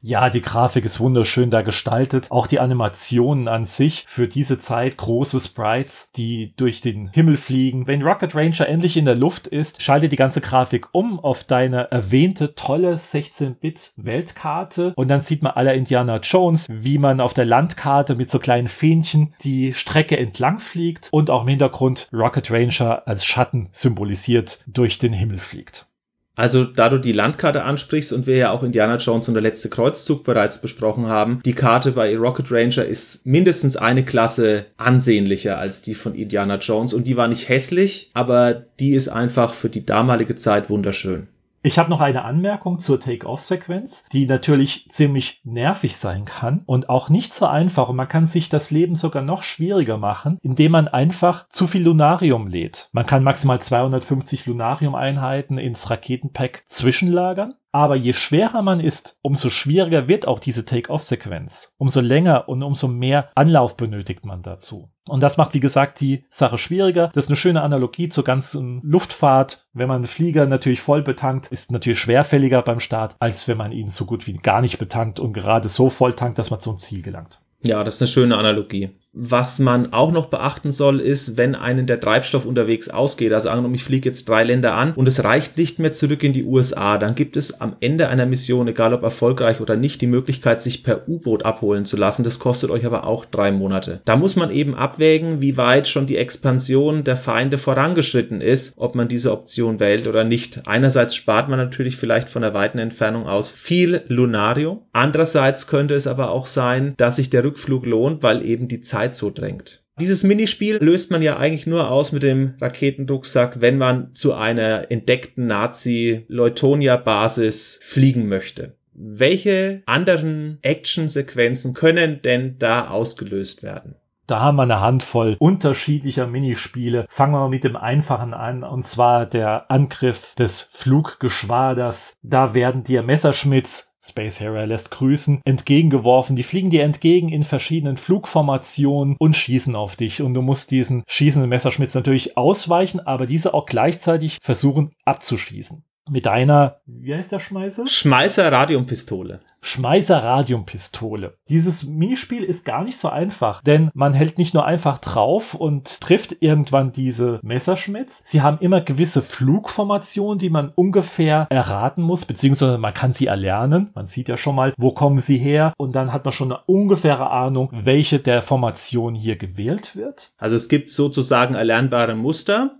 Ja, die Grafik ist wunderschön da gestaltet. Auch die Animationen an sich für diese Zeit große Sprites, die durch den Himmel fliegen. Wenn Rocket Ranger endlich in der Luft ist, schalte die ganze Grafik um auf deine erwähnte tolle 16-Bit Weltkarte und dann sieht man aller Indiana Jones, wie man auf der Landkarte mit so kleinen Fähnchen die Strecke entlang fliegt und auch im Hintergrund Rocket Ranger als Schatten symbolisiert durch den Himmel fliegt. Also, da du die Landkarte ansprichst und wir ja auch Indiana Jones und der letzte Kreuzzug bereits besprochen haben, die Karte bei Rocket Ranger ist mindestens eine Klasse ansehnlicher als die von Indiana Jones und die war nicht hässlich, aber die ist einfach für die damalige Zeit wunderschön. Ich habe noch eine Anmerkung zur Take-Off-Sequenz, die natürlich ziemlich nervig sein kann und auch nicht so einfach. Und man kann sich das Leben sogar noch schwieriger machen, indem man einfach zu viel Lunarium lädt. Man kann maximal 250 Lunarium-Einheiten ins Raketenpack zwischenlagern. Aber je schwerer man ist, umso schwieriger wird auch diese Take-Off-Sequenz. Umso länger und umso mehr Anlauf benötigt man dazu. Und das macht, wie gesagt, die Sache schwieriger. Das ist eine schöne Analogie zur ganzen Luftfahrt. Wenn man einen Flieger natürlich voll betankt, ist natürlich schwerfälliger beim Start, als wenn man ihn so gut wie gar nicht betankt und gerade so voll tankt, dass man zum Ziel gelangt. Ja, das ist eine schöne Analogie. Was man auch noch beachten soll, ist, wenn einen der Treibstoff unterwegs ausgeht, also angenommen, ich fliege jetzt drei Länder an und es reicht nicht mehr zurück in die USA, dann gibt es am Ende einer Mission, egal ob erfolgreich oder nicht, die Möglichkeit, sich per U-Boot abholen zu lassen. Das kostet euch aber auch drei Monate. Da muss man eben abwägen, wie weit schon die Expansion der Feinde vorangeschritten ist, ob man diese Option wählt oder nicht. Einerseits spart man natürlich vielleicht von der weiten Entfernung aus viel Lunario. Andererseits könnte es aber auch sein, dass sich der Rückflug lohnt, weil eben die Zeit Zeit so drängt. Dieses Minispiel löst man ja eigentlich nur aus mit dem Raketenrucksack, wenn man zu einer entdeckten Nazi-Leutonia-Basis fliegen möchte. Welche anderen Actionsequenzen können denn da ausgelöst werden? Da haben wir eine Handvoll unterschiedlicher Minispiele. Fangen wir mal mit dem einfachen an, und zwar der Angriff des Fluggeschwaders. Da werden dir Messerschmitts Space Harrier lässt grüßen, entgegengeworfen. Die fliegen dir entgegen in verschiedenen Flugformationen und schießen auf dich. Und du musst diesen schießenden Messerschmitts natürlich ausweichen, aber diese auch gleichzeitig versuchen abzuschießen mit einer, wie heißt der Schmeißer? Schmeißer Radiumpistole. Schmeißer Radiumpistole. Dieses Minispiel ist gar nicht so einfach, denn man hält nicht nur einfach drauf und trifft irgendwann diese Messerschmitts. Sie haben immer gewisse Flugformationen, die man ungefähr erraten muss, beziehungsweise man kann sie erlernen. Man sieht ja schon mal, wo kommen sie her und dann hat man schon eine ungefähre Ahnung, welche der Formationen hier gewählt wird. Also es gibt sozusagen erlernbare Muster.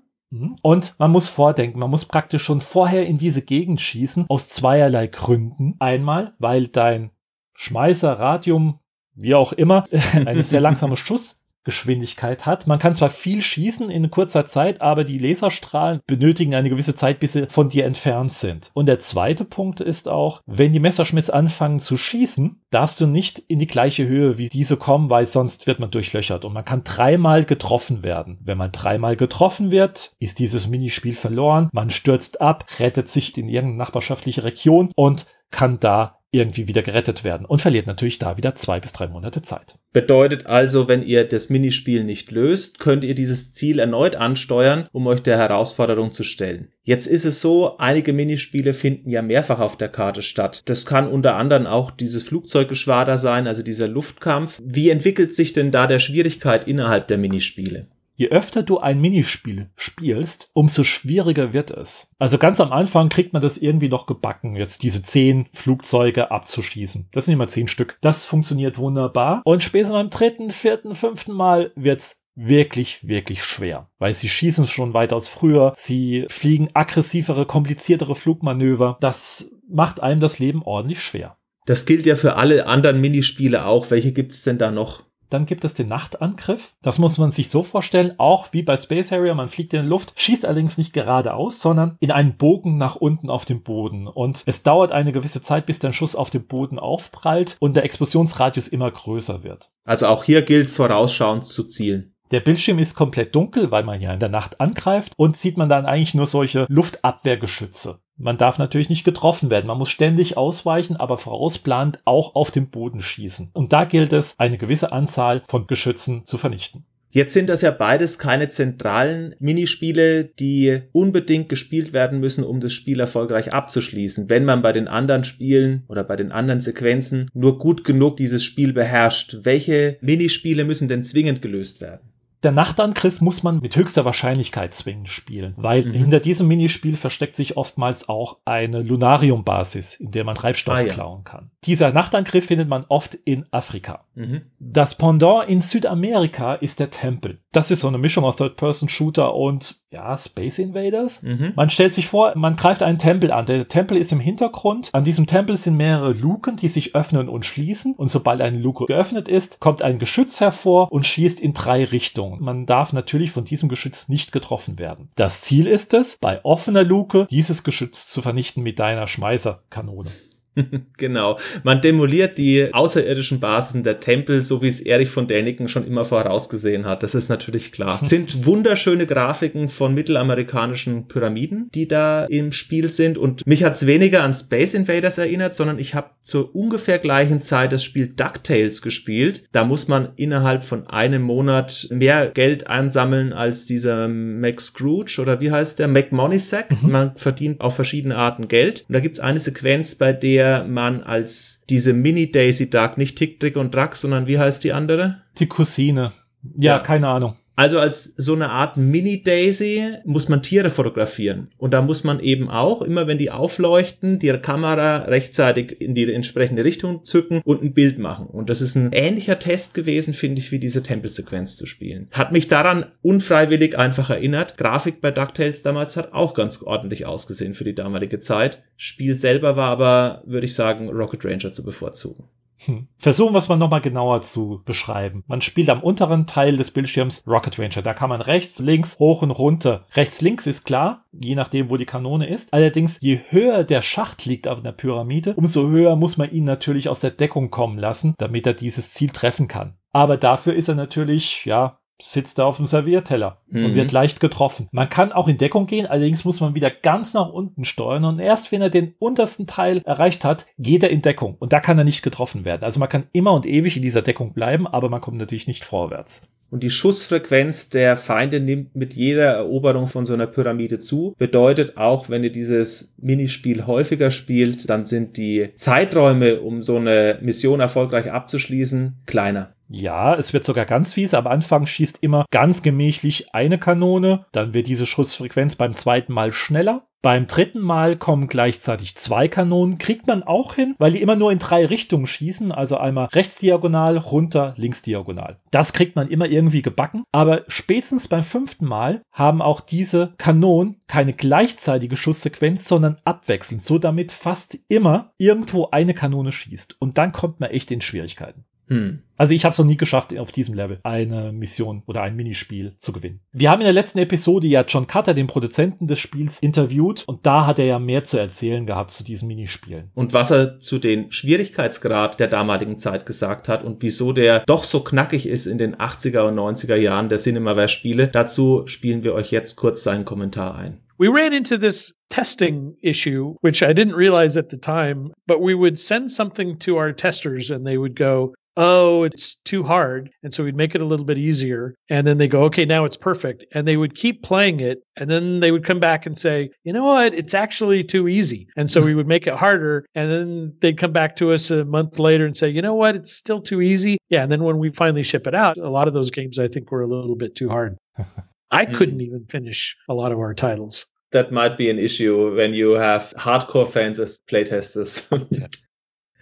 Und man muss vordenken, man muss praktisch schon vorher in diese Gegend schießen, aus zweierlei Gründen. Einmal, weil dein Schmeißer, Radium, wie auch immer, eine sehr langsame Schuss Geschwindigkeit hat. Man kann zwar viel schießen in kurzer Zeit, aber die Laserstrahlen benötigen eine gewisse Zeit, bis sie von dir entfernt sind. Und der zweite Punkt ist auch, wenn die Messerschmitts anfangen zu schießen, darfst du nicht in die gleiche Höhe wie diese kommen, weil sonst wird man durchlöchert und man kann dreimal getroffen werden. Wenn man dreimal getroffen wird, ist dieses Minispiel verloren. Man stürzt ab, rettet sich in irgendeine nachbarschaftliche Region und kann da irgendwie wieder gerettet werden und verliert natürlich da wieder zwei bis drei Monate Zeit. Bedeutet also, wenn ihr das Minispiel nicht löst, könnt ihr dieses Ziel erneut ansteuern, um euch der Herausforderung zu stellen. Jetzt ist es so, einige Minispiele finden ja mehrfach auf der Karte statt. Das kann unter anderem auch dieses Flugzeuggeschwader sein, also dieser Luftkampf. Wie entwickelt sich denn da der Schwierigkeit innerhalb der Minispiele? Je öfter du ein Minispiel spielst, umso schwieriger wird es. Also ganz am Anfang kriegt man das irgendwie noch gebacken, jetzt diese zehn Flugzeuge abzuschießen. Das sind immer zehn Stück. Das funktioniert wunderbar. Und spätestens beim dritten, vierten, fünften Mal wird's wirklich, wirklich schwer. Weil sie schießen schon weitaus früher, sie fliegen aggressivere, kompliziertere Flugmanöver. Das macht einem das Leben ordentlich schwer. Das gilt ja für alle anderen Minispiele auch. Welche gibt es denn da noch? Dann gibt es den Nachtangriff. Das muss man sich so vorstellen, auch wie bei Space Area. Man fliegt in die Luft, schießt allerdings nicht geradeaus, sondern in einen Bogen nach unten auf dem Boden. Und es dauert eine gewisse Zeit, bis der Schuss auf dem Boden aufprallt und der Explosionsradius immer größer wird. Also auch hier gilt vorausschauend zu zielen. Der Bildschirm ist komplett dunkel, weil man ja in der Nacht angreift und sieht man dann eigentlich nur solche Luftabwehrgeschütze. Man darf natürlich nicht getroffen werden. Man muss ständig ausweichen, aber vorausplant auch auf den Boden schießen. Und da gilt es, eine gewisse Anzahl von Geschützen zu vernichten. Jetzt sind das ja beides keine zentralen Minispiele, die unbedingt gespielt werden müssen, um das Spiel erfolgreich abzuschließen. Wenn man bei den anderen Spielen oder bei den anderen Sequenzen nur gut genug dieses Spiel beherrscht, welche Minispiele müssen denn zwingend gelöst werden? Der Nachtangriff muss man mit höchster Wahrscheinlichkeit zwingend spielen, weil mhm. hinter diesem Minispiel versteckt sich oftmals auch eine Lunarium-Basis, in der man Treibstoff ah, ja. klauen kann. Dieser Nachtangriff findet man oft in Afrika. Mhm. Das Pendant in Südamerika ist der Tempel. Das ist so eine Mischung aus Third-Person-Shooter und ja, Space Invaders. Mhm. Man stellt sich vor, man greift einen Tempel an. Der Tempel ist im Hintergrund. An diesem Tempel sind mehrere Luken, die sich öffnen und schließen. Und sobald eine Luke geöffnet ist, kommt ein Geschütz hervor und schießt in drei Richtungen. Man darf natürlich von diesem Geschütz nicht getroffen werden. Das Ziel ist es, bei offener Luke dieses Geschütz zu vernichten mit deiner Schmeißerkanone. genau. Man demoliert die außerirdischen Basen der Tempel, so wie es Erich von Däniken schon immer vorausgesehen hat. Das ist natürlich klar. sind wunderschöne Grafiken von mittelamerikanischen Pyramiden, die da im Spiel sind. Und mich hat's weniger an Space Invaders erinnert, sondern ich habe zur ungefähr gleichen Zeit das Spiel DuckTales gespielt. Da muss man innerhalb von einem Monat mehr Geld einsammeln als dieser Mac Scrooge oder wie heißt der? Mac Moneysack. Mhm. Man verdient auf verschiedene Arten Geld. Und da gibt's eine Sequenz, bei der der man als diese Mini-Daisy Duck, nicht Tick, Trick und Drack, sondern wie heißt die andere? Die Cousine. Ja, ja. keine Ahnung. Also als so eine Art Mini-Daisy muss man Tiere fotografieren. Und da muss man eben auch, immer wenn die aufleuchten, die Kamera rechtzeitig in die entsprechende Richtung zücken und ein Bild machen. Und das ist ein ähnlicher Test gewesen, finde ich, wie diese Tempelsequenz zu spielen. Hat mich daran unfreiwillig einfach erinnert. Grafik bei DuckTales damals hat auch ganz ordentlich ausgesehen für die damalige Zeit. Spiel selber war aber, würde ich sagen, Rocket Ranger zu bevorzugen. Hm. Versuchen wir es mal nochmal genauer zu beschreiben. Man spielt am unteren Teil des Bildschirms Rocket Ranger. Da kann man rechts, links, hoch und runter. Rechts, links ist klar, je nachdem, wo die Kanone ist. Allerdings, je höher der Schacht liegt auf einer Pyramide, umso höher muss man ihn natürlich aus der Deckung kommen lassen, damit er dieses Ziel treffen kann. Aber dafür ist er natürlich, ja, sitzt da auf dem Servierteller mhm. und wird leicht getroffen. Man kann auch in Deckung gehen, allerdings muss man wieder ganz nach unten steuern und erst wenn er den untersten Teil erreicht hat, geht er in Deckung und da kann er nicht getroffen werden. Also man kann immer und ewig in dieser Deckung bleiben, aber man kommt natürlich nicht vorwärts. Und die Schussfrequenz der Feinde nimmt mit jeder Eroberung von so einer Pyramide zu. Bedeutet auch, wenn ihr dieses Minispiel häufiger spielt, dann sind die Zeiträume, um so eine Mission erfolgreich abzuschließen, kleiner. Ja, es wird sogar ganz fies. Am Anfang schießt immer ganz gemächlich eine Kanone, dann wird diese Schussfrequenz beim zweiten Mal schneller. Beim dritten Mal kommen gleichzeitig zwei Kanonen, kriegt man auch hin, weil die immer nur in drei Richtungen schießen, also einmal rechtsdiagonal, runter, linksdiagonal. Das kriegt man immer irgendwie gebacken, aber spätestens beim fünften Mal haben auch diese Kanonen keine gleichzeitige Schusssequenz, sondern abwechselnd, so damit fast immer irgendwo eine Kanone schießt. Und dann kommt man echt in Schwierigkeiten. Hm. Also ich habe es noch nie geschafft, auf diesem Level eine Mission oder ein Minispiel zu gewinnen. Wir haben in der letzten Episode ja John Cutter, den Produzenten des Spiels, interviewt und da hat er ja mehr zu erzählen gehabt zu diesen Minispielen. Und was er zu den Schwierigkeitsgrad der damaligen Zeit gesagt hat und wieso der doch so knackig ist in den 80er und 90er Jahren der Cinemaware-Spiele, dazu spielen wir euch jetzt kurz seinen Kommentar ein. We ran into this testing issue, which I didn't realize at the time, but we would send something to our testers and they would go, oh, it's too hard. And so we'd make it a little bit easier. And then they go, okay, now it's perfect. And they would keep playing it. And then they would come back and say, you know what? It's actually too easy. And so we would make it harder. And then they'd come back to us a month later and say, you know what? It's still too easy. Yeah. And then when we finally ship it out, a lot of those games I think were a little bit too hard. I hmm. couldn't even finish a lot of our titles that might be an issue when you have hardcore fans as playtesters. yeah.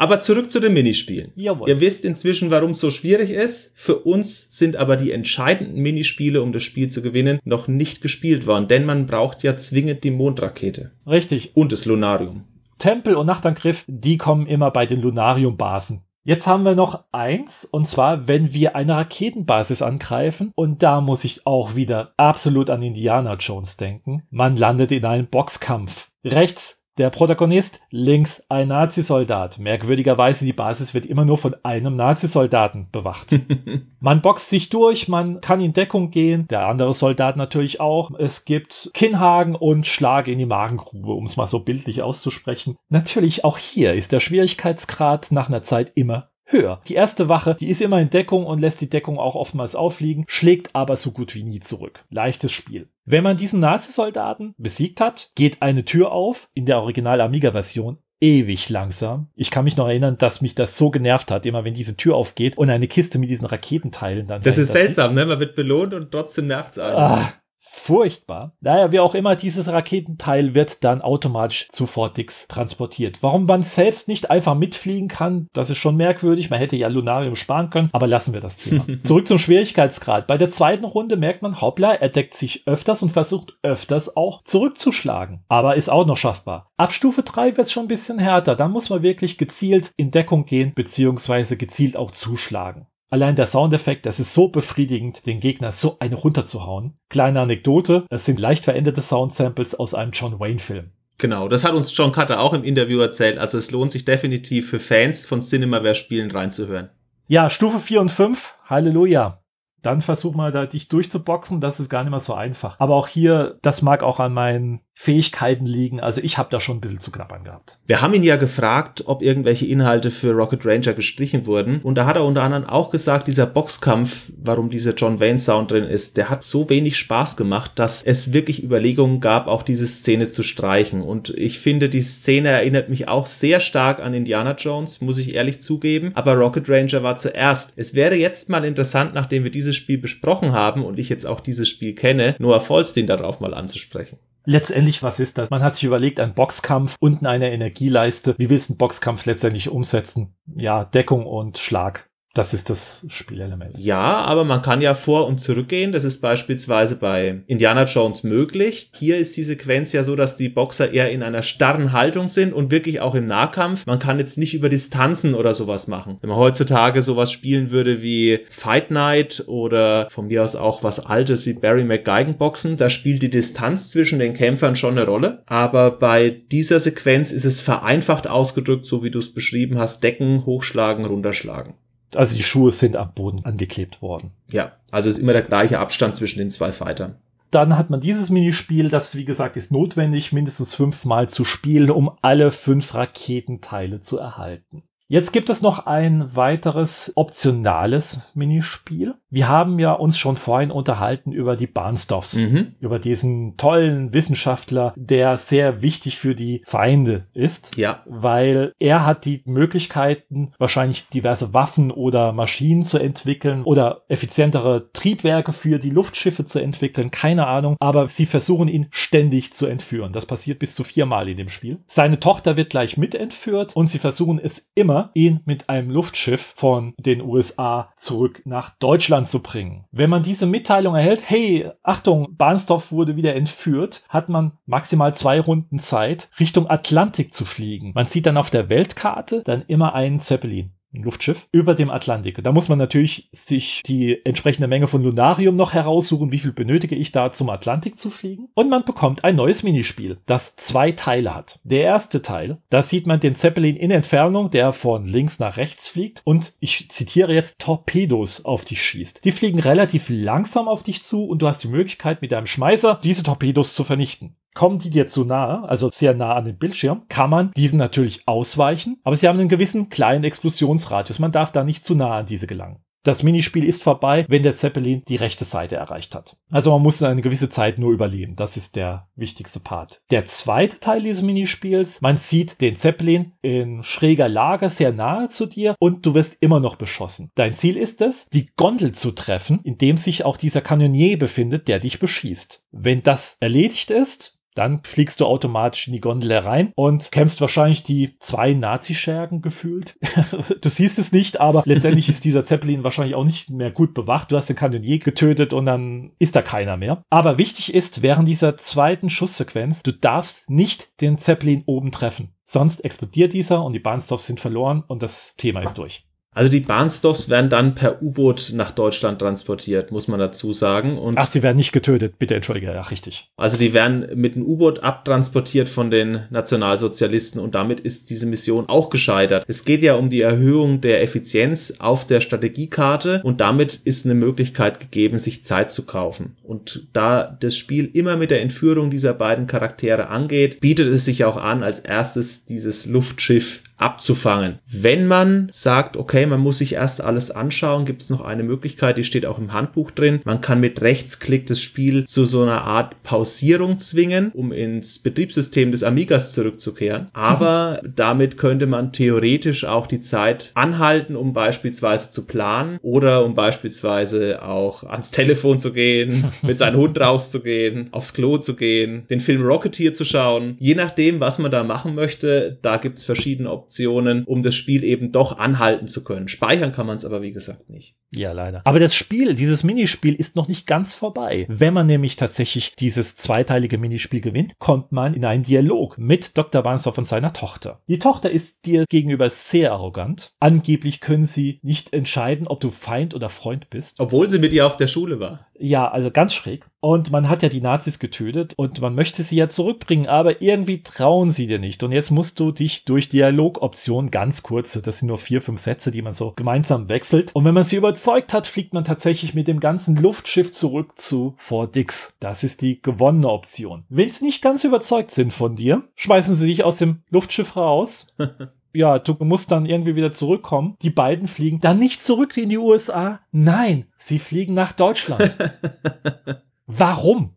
Aber zurück zu den Minispielen. Jawohl. Ihr wisst inzwischen, warum es so schwierig ist. Für uns sind aber die entscheidenden Minispiele, um das Spiel zu gewinnen, noch nicht gespielt worden, denn man braucht ja zwingend die Mondrakete. Richtig. Und das Lunarium. Tempel und Nachtangriff, die kommen immer bei den Lunarium-Basen Jetzt haben wir noch eins, und zwar, wenn wir eine Raketenbasis angreifen, und da muss ich auch wieder absolut an Indiana Jones denken. Man landet in einem Boxkampf. Rechts der Protagonist, links ein Nazisoldat. Merkwürdigerweise, die Basis wird immer nur von einem Nazisoldaten bewacht. man boxt sich durch, man kann in Deckung gehen, der andere Soldat natürlich auch. Es gibt Kinnhaken und Schlag in die Magengrube, um es mal so bildlich auszusprechen. Natürlich auch hier ist der Schwierigkeitsgrad nach einer Zeit immer höher. Die erste Wache, die ist immer in Deckung und lässt die Deckung auch oftmals aufliegen, schlägt aber so gut wie nie zurück. Leichtes Spiel. Wenn man diesen Nazi-Soldaten besiegt hat, geht eine Tür auf, in der Original-Amiga-Version ewig langsam. Ich kann mich noch erinnern, dass mich das so genervt hat, immer wenn diese Tür aufgeht und eine Kiste mit diesen Raketenteilen dann. Das ist seltsam, ne? Man wird belohnt und trotzdem nervt's einen. Ah, furchtbar. Naja, wie auch immer, dieses Raketenteil wird dann automatisch zu Fortix transportiert. Warum man selbst nicht einfach mitfliegen kann, das ist schon merkwürdig. Man hätte ja Lunarium sparen können, aber lassen wir das Thema. Zurück zum Schwierigkeitsgrad. Bei der zweiten Runde merkt man, hoppla, er deckt sich öfters und versucht öfters auch zurückzuschlagen. Aber ist auch noch schaffbar. Ab Stufe 3 wird es schon ein bisschen härter. Da muss man wirklich gezielt in Deckung gehen, beziehungsweise gezielt auch zuschlagen. Allein der Soundeffekt, das ist so befriedigend, den Gegner so eine runterzuhauen. Kleine Anekdote, es sind leicht veränderte Soundsamples aus einem John Wayne-Film. Genau, das hat uns John Cutter auch im Interview erzählt. Also es lohnt sich definitiv für Fans von Cinemaware-Spielen reinzuhören. Ja, Stufe 4 und 5, Halleluja dann versuch mal da dich durchzuboxen. Das ist gar nicht mehr so einfach. Aber auch hier, das mag auch an meinen Fähigkeiten liegen. Also ich habe da schon ein bisschen zu knabbern gehabt. Wir haben ihn ja gefragt, ob irgendwelche Inhalte für Rocket Ranger gestrichen wurden. Und da hat er unter anderem auch gesagt, dieser Boxkampf, warum dieser John Wayne Sound drin ist, der hat so wenig Spaß gemacht, dass es wirklich Überlegungen gab, auch diese Szene zu streichen. Und ich finde, die Szene erinnert mich auch sehr stark an Indiana Jones, muss ich ehrlich zugeben. Aber Rocket Ranger war zuerst. Es wäre jetzt mal interessant, nachdem wir dieses Spiel besprochen haben und ich jetzt auch dieses Spiel kenne, Noah Falstein darauf mal anzusprechen. Letztendlich, was ist das? Man hat sich überlegt, ein Boxkampf, unten eine Energieleiste. Wie willst du einen Boxkampf letztendlich umsetzen? Ja, Deckung und Schlag. Das ist das Spielelement. Ja, aber man kann ja vor und zurückgehen. Das ist beispielsweise bei Indiana Jones möglich. Hier ist die Sequenz ja so, dass die Boxer eher in einer starren Haltung sind und wirklich auch im Nahkampf. Man kann jetzt nicht über Distanzen oder sowas machen. Wenn man heutzutage sowas spielen würde wie Fight Night oder von mir aus auch was Altes wie Barry McGeigenboxen, da spielt die Distanz zwischen den Kämpfern schon eine Rolle. Aber bei dieser Sequenz ist es vereinfacht ausgedrückt, so wie du es beschrieben hast, decken, hochschlagen, runterschlagen. Also die Schuhe sind am Boden angeklebt worden. Ja, also ist immer der gleiche Abstand zwischen den zwei Fightern. Dann hat man dieses Minispiel, das wie gesagt ist notwendig, mindestens fünfmal zu spielen, um alle fünf Raketenteile zu erhalten. Jetzt gibt es noch ein weiteres optionales Minispiel. Wir haben ja uns schon vorhin unterhalten über die Barnstoffs, mhm. über diesen tollen Wissenschaftler, der sehr wichtig für die Feinde ist. Ja. Weil er hat die Möglichkeiten, wahrscheinlich diverse Waffen oder Maschinen zu entwickeln oder effizientere Triebwerke für die Luftschiffe zu entwickeln. Keine Ahnung. Aber sie versuchen ihn ständig zu entführen. Das passiert bis zu viermal in dem Spiel. Seine Tochter wird gleich mit entführt und sie versuchen es immer ihn mit einem Luftschiff von den USA zurück nach Deutschland zu bringen. Wenn man diese Mitteilung erhält, hey, Achtung, Bahnsdorf wurde wieder entführt, hat man maximal zwei Runden Zeit, Richtung Atlantik zu fliegen. Man sieht dann auf der Weltkarte dann immer einen Zeppelin Luftschiff, über dem Atlantik. Da muss man natürlich sich die entsprechende Menge von Lunarium noch heraussuchen, wie viel benötige ich da zum Atlantik zu fliegen. Und man bekommt ein neues Minispiel, das zwei Teile hat. Der erste Teil, da sieht man den Zeppelin in Entfernung, der von links nach rechts fliegt und ich zitiere jetzt Torpedos auf dich schießt. Die fliegen relativ langsam auf dich zu und du hast die Möglichkeit mit deinem Schmeißer diese Torpedos zu vernichten. Kommen die dir zu nahe, also sehr nah an den Bildschirm, kann man diesen natürlich ausweichen, aber sie haben einen gewissen kleinen Explosionsradius. Man darf da nicht zu nah an diese gelangen. Das Minispiel ist vorbei, wenn der Zeppelin die rechte Seite erreicht hat. Also man muss eine gewisse Zeit nur überleben. Das ist der wichtigste Part. Der zweite Teil dieses Minispiels, man sieht den Zeppelin in schräger Lage sehr nahe zu dir und du wirst immer noch beschossen. Dein Ziel ist es, die Gondel zu treffen, in dem sich auch dieser Kanonier befindet, der dich beschießt. Wenn das erledigt ist, dann fliegst du automatisch in die Gondel rein und kämpfst wahrscheinlich die zwei Nazi-Schergen gefühlt. du siehst es nicht, aber letztendlich ist dieser Zeppelin wahrscheinlich auch nicht mehr gut bewacht. Du hast den Kanonier getötet und dann ist da keiner mehr. Aber wichtig ist, während dieser zweiten Schusssequenz, du darfst nicht den Zeppelin oben treffen. Sonst explodiert dieser und die Bahnstoffs sind verloren und das Thema ist durch. Also die Bahnstoffs werden dann per U-Boot nach Deutschland transportiert, muss man dazu sagen. Und Ach, sie werden nicht getötet, bitte entschuldige, ja, richtig. Also die werden mit einem U-Boot abtransportiert von den Nationalsozialisten und damit ist diese Mission auch gescheitert. Es geht ja um die Erhöhung der Effizienz auf der Strategiekarte und damit ist eine Möglichkeit gegeben, sich Zeit zu kaufen. Und da das Spiel immer mit der Entführung dieser beiden Charaktere angeht, bietet es sich auch an, als erstes dieses Luftschiff abzufangen. Wenn man sagt, okay, man muss sich erst alles anschauen, gibt es noch eine Möglichkeit, die steht auch im Handbuch drin. Man kann mit Rechtsklick das Spiel zu so einer Art Pausierung zwingen, um ins Betriebssystem des Amigas zurückzukehren. Aber damit könnte man theoretisch auch die Zeit anhalten, um beispielsweise zu planen oder um beispielsweise auch ans Telefon zu gehen, mit seinem Hund rauszugehen, aufs Klo zu gehen, den Film Rocketeer zu schauen. Je nachdem, was man da machen möchte, da gibt es verschiedene Optionen Optionen, um das Spiel eben doch anhalten zu können. Speichern kann man es aber wie gesagt nicht. Ja, leider. Aber das Spiel, dieses Minispiel ist noch nicht ganz vorbei. Wenn man nämlich tatsächlich dieses zweiteilige Minispiel gewinnt, kommt man in einen Dialog mit Dr. Barnsdorf und seiner Tochter. Die Tochter ist dir gegenüber sehr arrogant. Angeblich können sie nicht entscheiden, ob du Feind oder Freund bist. Obwohl sie mit ihr auf der Schule war. Ja, also ganz schräg. Und man hat ja die Nazis getötet und man möchte sie ja zurückbringen, aber irgendwie trauen sie dir nicht. Und jetzt musst du dich durch Dialogoptionen ganz kurze, das sind nur vier, fünf Sätze, die man so gemeinsam wechselt. Und wenn man sie überzeugt hat, fliegt man tatsächlich mit dem ganzen Luftschiff zurück zu Fort Dix. Das ist die gewonnene Option. Wenn sie nicht ganz überzeugt sind von dir, schmeißen sie dich aus dem Luftschiff raus. ja, du musst dann irgendwie wieder zurückkommen. Die beiden fliegen dann nicht zurück in die USA. Nein, sie fliegen nach Deutschland. Warum?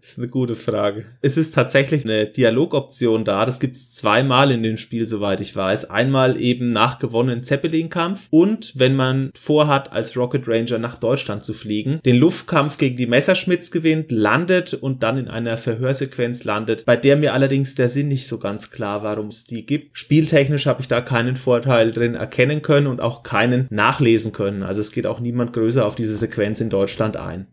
Das ist eine gute Frage. Es ist tatsächlich eine Dialogoption da. Das gibt es zweimal in dem Spiel, soweit ich weiß. Einmal eben nach gewonnenen Zeppelin-Kampf und wenn man vorhat, als Rocket Ranger nach Deutschland zu fliegen, den Luftkampf gegen die Messerschmitts gewinnt, landet und dann in einer Verhörsequenz landet, bei der mir allerdings der Sinn nicht so ganz klar, warum es die gibt. Spieltechnisch habe ich da keinen Vorteil drin erkennen können und auch keinen nachlesen können. Also es geht auch niemand größer auf diese Sequenz in Deutschland ein.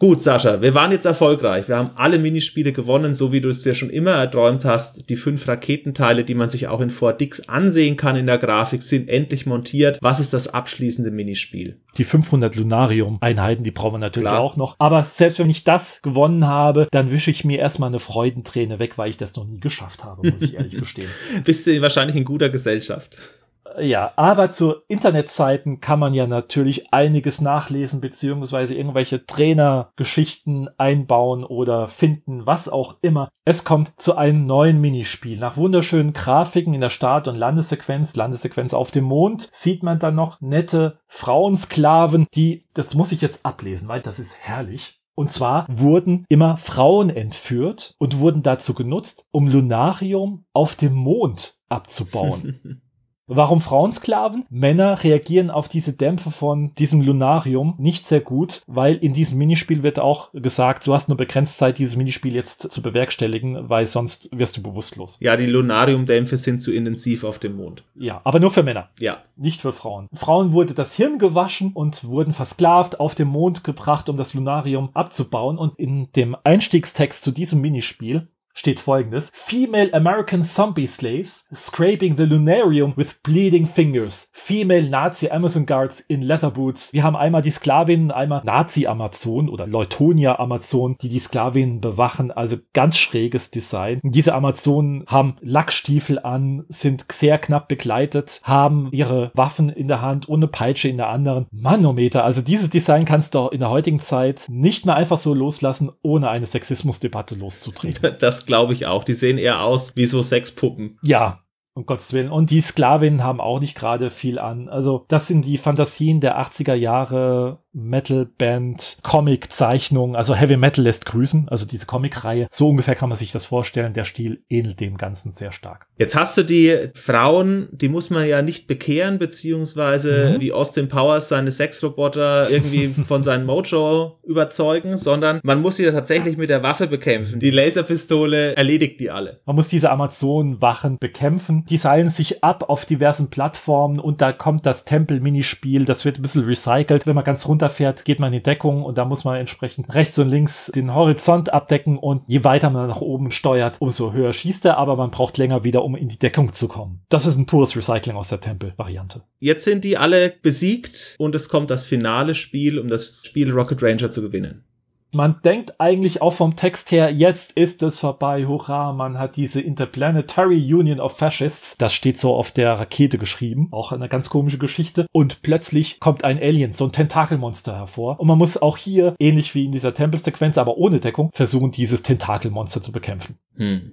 Gut, Sascha, wir waren jetzt erfolgreich. Wir haben alle Minispiele gewonnen, so wie du es dir schon immer erträumt hast. Die fünf Raketenteile, die man sich auch in 4Dix ansehen kann in der Grafik, sind endlich montiert. Was ist das abschließende Minispiel? Die 500 Lunarium-Einheiten, die brauchen wir natürlich Klar. auch noch. Aber selbst wenn ich das gewonnen habe, dann wische ich mir erstmal eine Freudenträne weg, weil ich das noch nie geschafft habe, muss ich ehrlich gestehen. Bist du wahrscheinlich in guter Gesellschaft. Ja, aber zu Internetzeiten kann man ja natürlich einiges nachlesen, beziehungsweise irgendwelche Trainergeschichten einbauen oder finden, was auch immer. Es kommt zu einem neuen Minispiel. Nach wunderschönen Grafiken in der Start- und Landessequenz, Landessequenz auf dem Mond, sieht man dann noch nette Frauensklaven, die, das muss ich jetzt ablesen, weil das ist herrlich. Und zwar wurden immer Frauen entführt und wurden dazu genutzt, um Lunarium auf dem Mond abzubauen. Warum Frauensklaven? Männer reagieren auf diese Dämpfe von diesem Lunarium nicht sehr gut, weil in diesem Minispiel wird auch gesagt, du hast nur begrenzt Zeit, dieses Minispiel jetzt zu bewerkstelligen, weil sonst wirst du bewusstlos. Ja, die Lunarium-Dämpfe sind zu intensiv auf dem Mond. Ja, aber nur für Männer. Ja. Nicht für Frauen. Frauen wurde das Hirn gewaschen und wurden versklavt auf dem Mond gebracht, um das Lunarium abzubauen. Und in dem Einstiegstext zu diesem Minispiel steht folgendes. Female American Zombie Slaves scraping the lunarium with bleeding fingers. Female Nazi Amazon Guards in leather boots. Wir haben einmal die Sklavinnen, einmal Nazi-Amazon oder Leutonia-Amazon, die die Sklavinnen bewachen. Also ganz schräges Design. Diese Amazonen haben Lackstiefel an, sind sehr knapp begleitet, haben ihre Waffen in der Hand und Peitsche in der anderen. Manometer, also dieses Design kannst du in der heutigen Zeit nicht mehr einfach so loslassen, ohne eine Sexismusdebatte loszutreten. Das glaube ich auch. Die sehen eher aus wie so Sexpuppen. Ja, um Gottes Willen. Und die Sklavinnen haben auch nicht gerade viel an. Also, das sind die Fantasien der 80er Jahre Metal-Band, Comic-Zeichnung, also Heavy Metal lässt grüßen, also diese Comic-Reihe. So ungefähr kann man sich das vorstellen. Der Stil ähnelt dem Ganzen sehr stark. Jetzt hast du die Frauen, die muss man ja nicht bekehren, beziehungsweise mhm. wie Austin Powers seine Sexroboter irgendwie von seinem Mojo überzeugen, sondern man muss sie ja tatsächlich mit der Waffe bekämpfen. Die Laserpistole erledigt die alle. Man muss diese Amazonen-Wachen bekämpfen. Die seilen sich ab auf diversen Plattformen und da kommt das Tempel-Minispiel. Das wird ein bisschen recycelt, wenn man ganz runter runterfährt, geht man in die Deckung und da muss man entsprechend rechts und links den Horizont abdecken und je weiter man nach oben steuert, umso höher schießt er, aber man braucht länger wieder, um in die Deckung zu kommen. Das ist ein pures Recycling aus der Tempel-Variante. Jetzt sind die alle besiegt und es kommt das finale Spiel, um das Spiel Rocket Ranger zu gewinnen. Man denkt eigentlich auch vom Text her, jetzt ist es vorbei, hurra, man hat diese Interplanetary Union of Fascists, das steht so auf der Rakete geschrieben, auch eine ganz komische Geschichte, und plötzlich kommt ein Alien, so ein Tentakelmonster hervor, und man muss auch hier, ähnlich wie in dieser Tempelsequenz, aber ohne Deckung, versuchen, dieses Tentakelmonster zu bekämpfen. Hm.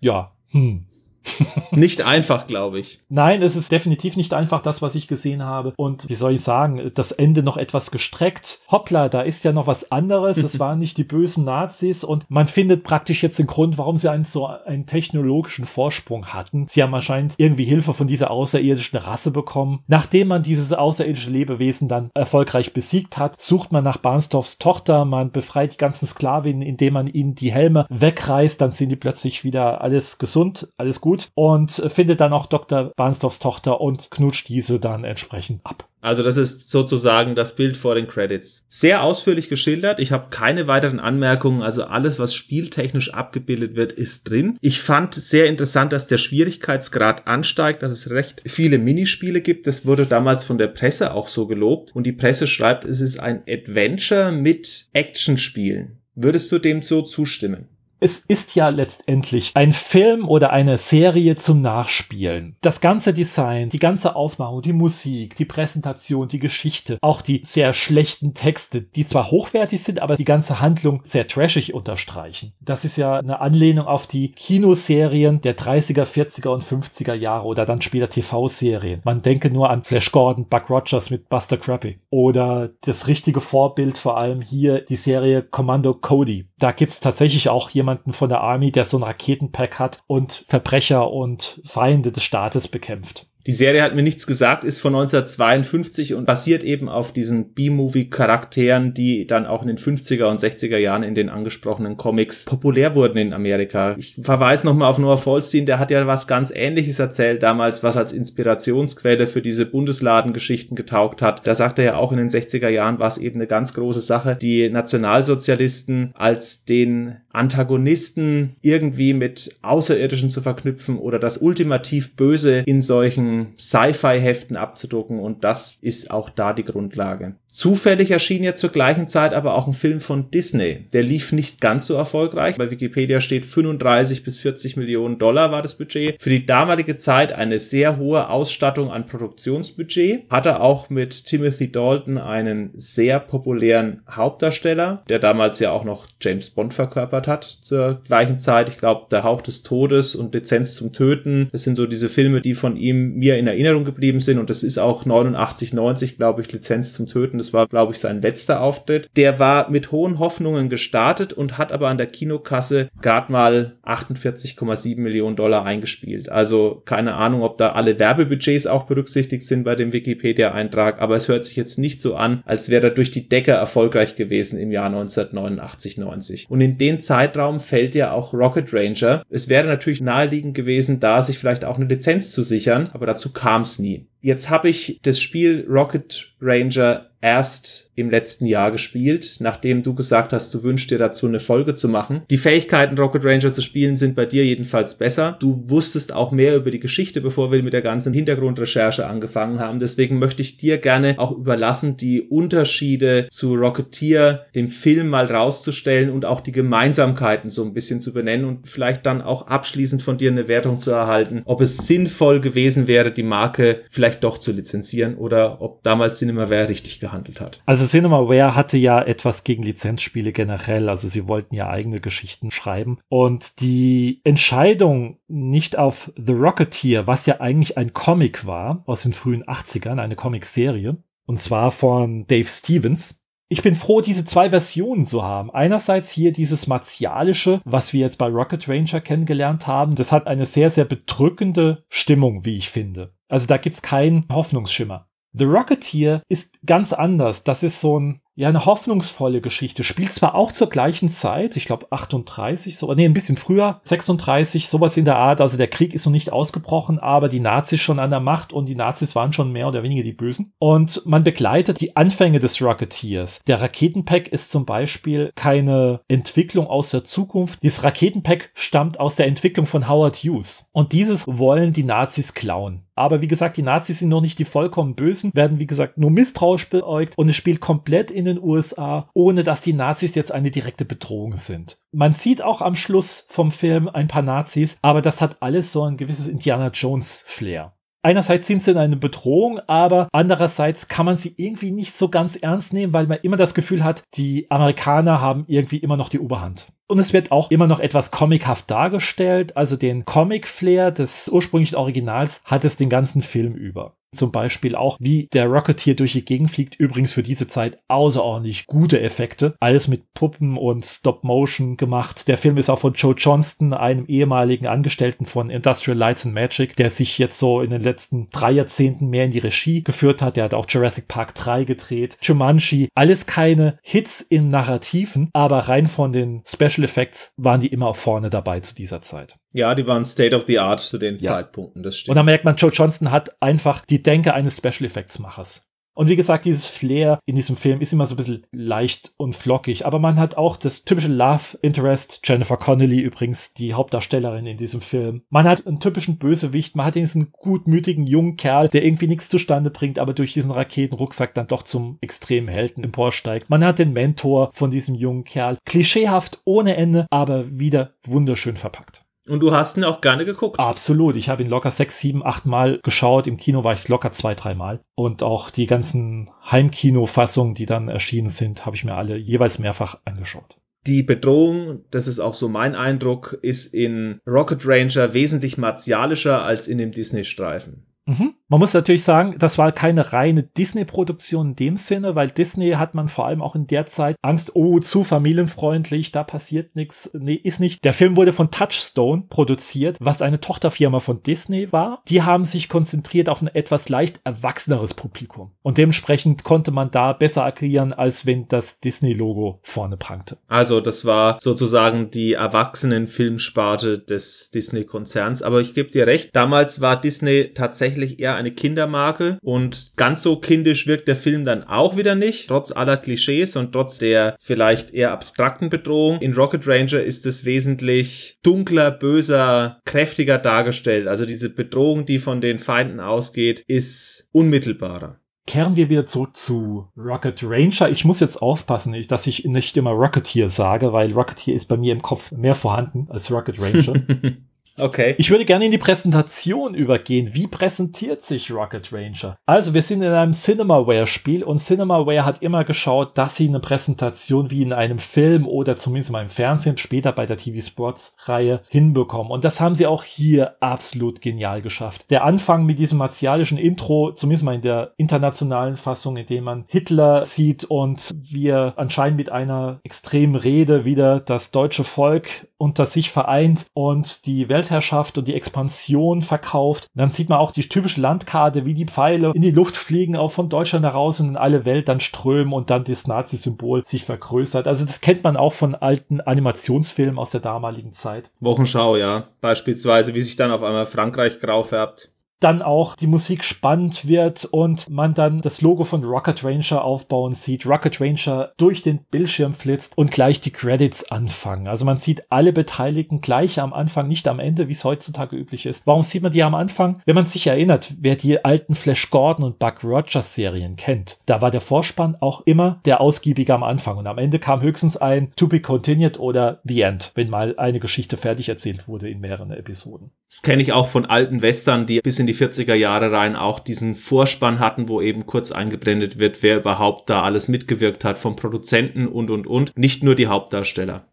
Ja, hm nicht einfach, glaube ich. Nein, es ist definitiv nicht einfach, das, was ich gesehen habe. Und wie soll ich sagen, das Ende noch etwas gestreckt. Hoppla, da ist ja noch was anderes. Es waren nicht die bösen Nazis und man findet praktisch jetzt den Grund, warum sie einen so einen technologischen Vorsprung hatten. Sie haben anscheinend irgendwie Hilfe von dieser außerirdischen Rasse bekommen. Nachdem man dieses außerirdische Lebewesen dann erfolgreich besiegt hat, sucht man nach Barnsdorfs Tochter, man befreit die ganzen Sklavinnen, indem man ihnen die Helme wegreißt, dann sind die plötzlich wieder alles gesund, alles gut gut und findet dann auch Dr. Barnsdorfs Tochter und knutscht diese dann entsprechend ab. Also das ist sozusagen das Bild vor den Credits. Sehr ausführlich geschildert. Ich habe keine weiteren Anmerkungen. Also alles, was spieltechnisch abgebildet wird, ist drin. Ich fand sehr interessant, dass der Schwierigkeitsgrad ansteigt, dass es recht viele Minispiele gibt. Das wurde damals von der Presse auch so gelobt. Und die Presse schreibt, es ist ein Adventure mit Actionspielen. Würdest du dem so zustimmen? Es ist ja letztendlich ein Film oder eine Serie zum Nachspielen. Das ganze Design, die ganze Aufmachung, die Musik, die Präsentation, die Geschichte, auch die sehr schlechten Texte, die zwar hochwertig sind, aber die ganze Handlung sehr trashig unterstreichen. Das ist ja eine Anlehnung auf die Kinoserien der 30er, 40er und 50er Jahre oder dann später TV-Serien. Man denke nur an Flash Gordon, Buck Rogers mit Buster Crappy oder das richtige Vorbild vor allem hier die Serie Commando Cody. Da gibt's tatsächlich auch jemand jemanden von der Army, der so ein Raketenpack hat und Verbrecher und Feinde des Staates bekämpft. Die Serie hat mir nichts gesagt, ist von 1952 und basiert eben auf diesen B-Movie-Charakteren, die dann auch in den 50er und 60er Jahren in den angesprochenen Comics populär wurden in Amerika. Ich verweise nochmal auf Noah Falstein, der hat ja was ganz ähnliches erzählt damals, was als Inspirationsquelle für diese Bundesladengeschichten getaugt hat. Da sagt er ja auch in den 60er Jahren war es eben eine ganz große Sache, die Nationalsozialisten als den Antagonisten irgendwie mit Außerirdischen zu verknüpfen oder das ultimativ Böse in solchen Sci-Fi-Heften abzudrucken und das ist auch da die Grundlage. Zufällig erschien ja zur gleichen Zeit aber auch ein Film von Disney. Der lief nicht ganz so erfolgreich. Bei Wikipedia steht 35 bis 40 Millionen Dollar war das Budget. Für die damalige Zeit eine sehr hohe Ausstattung an Produktionsbudget. Hatte auch mit Timothy Dalton einen sehr populären Hauptdarsteller, der damals ja auch noch James Bond verkörpert hat zur gleichen Zeit. Ich glaube, Der Hauch des Todes und Lizenz zum Töten. Das sind so diese Filme, die von ihm mir in Erinnerung geblieben sind und das ist auch 89, 90, glaube ich, Lizenz zum Töten das war, glaube ich, sein letzter Auftritt. Der war mit hohen Hoffnungen gestartet und hat aber an der Kinokasse gerade mal 48,7 Millionen Dollar eingespielt. Also keine Ahnung, ob da alle Werbebudgets auch berücksichtigt sind bei dem Wikipedia-Eintrag, aber es hört sich jetzt nicht so an, als wäre er durch die Decke erfolgreich gewesen im Jahr 1989, 90. Und in den Zeitraum fällt ja auch Rocket Ranger. Es wäre natürlich naheliegend gewesen, da sich vielleicht auch eine Lizenz zu sichern, aber dazu kam es nie. Jetzt habe ich das Spiel Rocket Ranger erst im letzten Jahr gespielt, nachdem du gesagt hast, du wünschst dir dazu eine Folge zu machen. Die Fähigkeiten, Rocket Ranger zu spielen, sind bei dir jedenfalls besser. Du wusstest auch mehr über die Geschichte, bevor wir mit der ganzen Hintergrundrecherche angefangen haben. Deswegen möchte ich dir gerne auch überlassen, die Unterschiede zu Rocketeer, dem Film mal rauszustellen und auch die Gemeinsamkeiten so ein bisschen zu benennen und vielleicht dann auch abschließend von dir eine Wertung zu erhalten, ob es sinnvoll gewesen wäre, die Marke vielleicht doch zu lizenzieren oder ob damals Cinemaware richtig gehandelt hat. Also also Cinemaware hatte ja etwas gegen Lizenzspiele generell. Also sie wollten ja eigene Geschichten schreiben. Und die Entscheidung nicht auf The Rocketeer, was ja eigentlich ein Comic war aus den frühen 80ern, eine Comicserie, und zwar von Dave Stevens, ich bin froh, diese zwei Versionen zu haben. Einerseits hier dieses martialische, was wir jetzt bei Rocket Ranger kennengelernt haben. Das hat eine sehr, sehr bedrückende Stimmung, wie ich finde. Also da gibt's keinen Hoffnungsschimmer. The Rocketeer ist ganz anders. Das ist so ein ja eine hoffnungsvolle Geschichte. Spielt zwar auch zur gleichen Zeit, ich glaube 38, so, nee, ein bisschen früher, 36, sowas in der Art. Also der Krieg ist noch nicht ausgebrochen, aber die Nazis schon an der Macht und die Nazis waren schon mehr oder weniger die Bösen. Und man begleitet die Anfänge des Rocketeers. Der Raketenpack ist zum Beispiel keine Entwicklung aus der Zukunft. Dieses Raketenpack stammt aus der Entwicklung von Howard Hughes. Und dieses wollen die Nazis klauen. Aber wie gesagt, die Nazis sind noch nicht die vollkommen Bösen, werden wie gesagt nur misstrauisch beäugt und es spielt komplett in den USA, ohne dass die Nazis jetzt eine direkte Bedrohung sind. Man sieht auch am Schluss vom Film ein paar Nazis, aber das hat alles so ein gewisses Indiana Jones Flair. Einerseits sind sie in eine Bedrohung, aber andererseits kann man sie irgendwie nicht so ganz ernst nehmen, weil man immer das Gefühl hat, die Amerikaner haben irgendwie immer noch die Oberhand. Und es wird auch immer noch etwas comichaft dargestellt. Also den Comic-Flair des ursprünglichen Originals hat es den ganzen Film über. Zum Beispiel auch, wie der Rocketeer durch die Gegend fliegt. Übrigens für diese Zeit außerordentlich gute Effekte. Alles mit Puppen und Stop-Motion gemacht. Der Film ist auch von Joe Johnston, einem ehemaligen Angestellten von Industrial Lights and Magic, der sich jetzt so in den letzten drei Jahrzehnten mehr in die Regie geführt hat. Der hat auch Jurassic Park 3 gedreht. Jumanji. Alles keine Hits im Narrativen, aber rein von den Special Effects waren die immer vorne dabei zu dieser Zeit. Ja, die waren State of the Art zu den ja. Zeitpunkten, das stimmt. Und da merkt man, Joe Johnston hat einfach die Denke eines Special Effects Machers. Und wie gesagt, dieses Flair in diesem Film ist immer so ein bisschen leicht und flockig. Aber man hat auch das typische Love Interest, Jennifer Connelly übrigens, die Hauptdarstellerin in diesem Film. Man hat einen typischen Bösewicht, man hat diesen gutmütigen jungen Kerl, der irgendwie nichts zustande bringt, aber durch diesen Raketenrucksack dann doch zum extremen Helden emporsteigt. Man hat den Mentor von diesem jungen Kerl. Klischeehaft ohne Ende, aber wieder wunderschön verpackt. Und du hast ihn auch gerne geguckt. Absolut. Ich habe ihn locker sechs, sieben, acht Mal geschaut. Im Kino war ich locker zwei, drei Mal. Und auch die ganzen Heimkino-Fassungen, die dann erschienen sind, habe ich mir alle jeweils mehrfach angeschaut. Die Bedrohung, das ist auch so mein Eindruck, ist in Rocket Ranger wesentlich martialischer als in dem Disney-Streifen. Mhm. Man muss natürlich sagen, das war keine reine Disney-Produktion in dem Sinne, weil Disney hat man vor allem auch in der Zeit Angst, oh, zu familienfreundlich, da passiert nichts. Nee, ist nicht. Der Film wurde von Touchstone produziert, was eine Tochterfirma von Disney war. Die haben sich konzentriert auf ein etwas leicht erwachseneres Publikum. Und dementsprechend konnte man da besser agieren, als wenn das Disney-Logo vorne prangte. Also, das war sozusagen die Erwachsenen-Filmsparte des Disney-Konzerns. Aber ich gebe dir recht, damals war Disney tatsächlich eher eine Kindermarke und ganz so kindisch wirkt der Film dann auch wieder nicht, trotz aller Klischees und trotz der vielleicht eher abstrakten Bedrohung. In Rocket Ranger ist es wesentlich dunkler, böser, kräftiger dargestellt. Also diese Bedrohung, die von den Feinden ausgeht, ist unmittelbarer. Kehren wir wieder zurück zu Rocket Ranger. Ich muss jetzt aufpassen, dass ich nicht immer Rocketeer sage, weil Rocketeer ist bei mir im Kopf mehr vorhanden als Rocket Ranger. Okay. Ich würde gerne in die Präsentation übergehen. Wie präsentiert sich Rocket Ranger? Also, wir sind in einem Cinemaware-Spiel und Cinemaware hat immer geschaut, dass sie eine Präsentation wie in einem Film oder zumindest mal im Fernsehen, später bei der TV Sports-Reihe hinbekommen. Und das haben sie auch hier absolut genial geschafft. Der Anfang mit diesem martialischen Intro, zumindest mal in der internationalen Fassung, in dem man Hitler sieht und wir anscheinend mit einer extremen Rede wieder das deutsche Volk unter sich vereint und die Welt Weltherrschaft und die Expansion verkauft. dann sieht man auch die typische Landkarte, wie die Pfeile in die Luft fliegen, auch von Deutschland heraus und in alle Welt dann strömen und dann das Nazi-Symbol sich vergrößert. Also das kennt man auch von alten Animationsfilmen aus der damaligen Zeit. Wochenschau, ja. Beispielsweise, wie sich dann auf einmal Frankreich grau färbt dann auch die Musik spannend wird und man dann das Logo von Rocket Ranger aufbauen sieht, Rocket Ranger durch den Bildschirm flitzt und gleich die Credits anfangen. Also man sieht alle Beteiligten gleich am Anfang, nicht am Ende, wie es heutzutage üblich ist. Warum sieht man die am Anfang? Wenn man sich erinnert, wer die alten Flash Gordon und Buck Rogers Serien kennt, da war der Vorspann auch immer der ausgiebige am Anfang und am Ende kam höchstens ein To be continued oder The End, wenn mal eine Geschichte fertig erzählt wurde in mehreren Episoden. Das kenne ich auch von alten Western, die bis in die 40er Jahre rein auch diesen Vorspann hatten, wo eben kurz eingeblendet wird, wer überhaupt da alles mitgewirkt hat, vom Produzenten und, und, und. Nicht nur die Hauptdarsteller.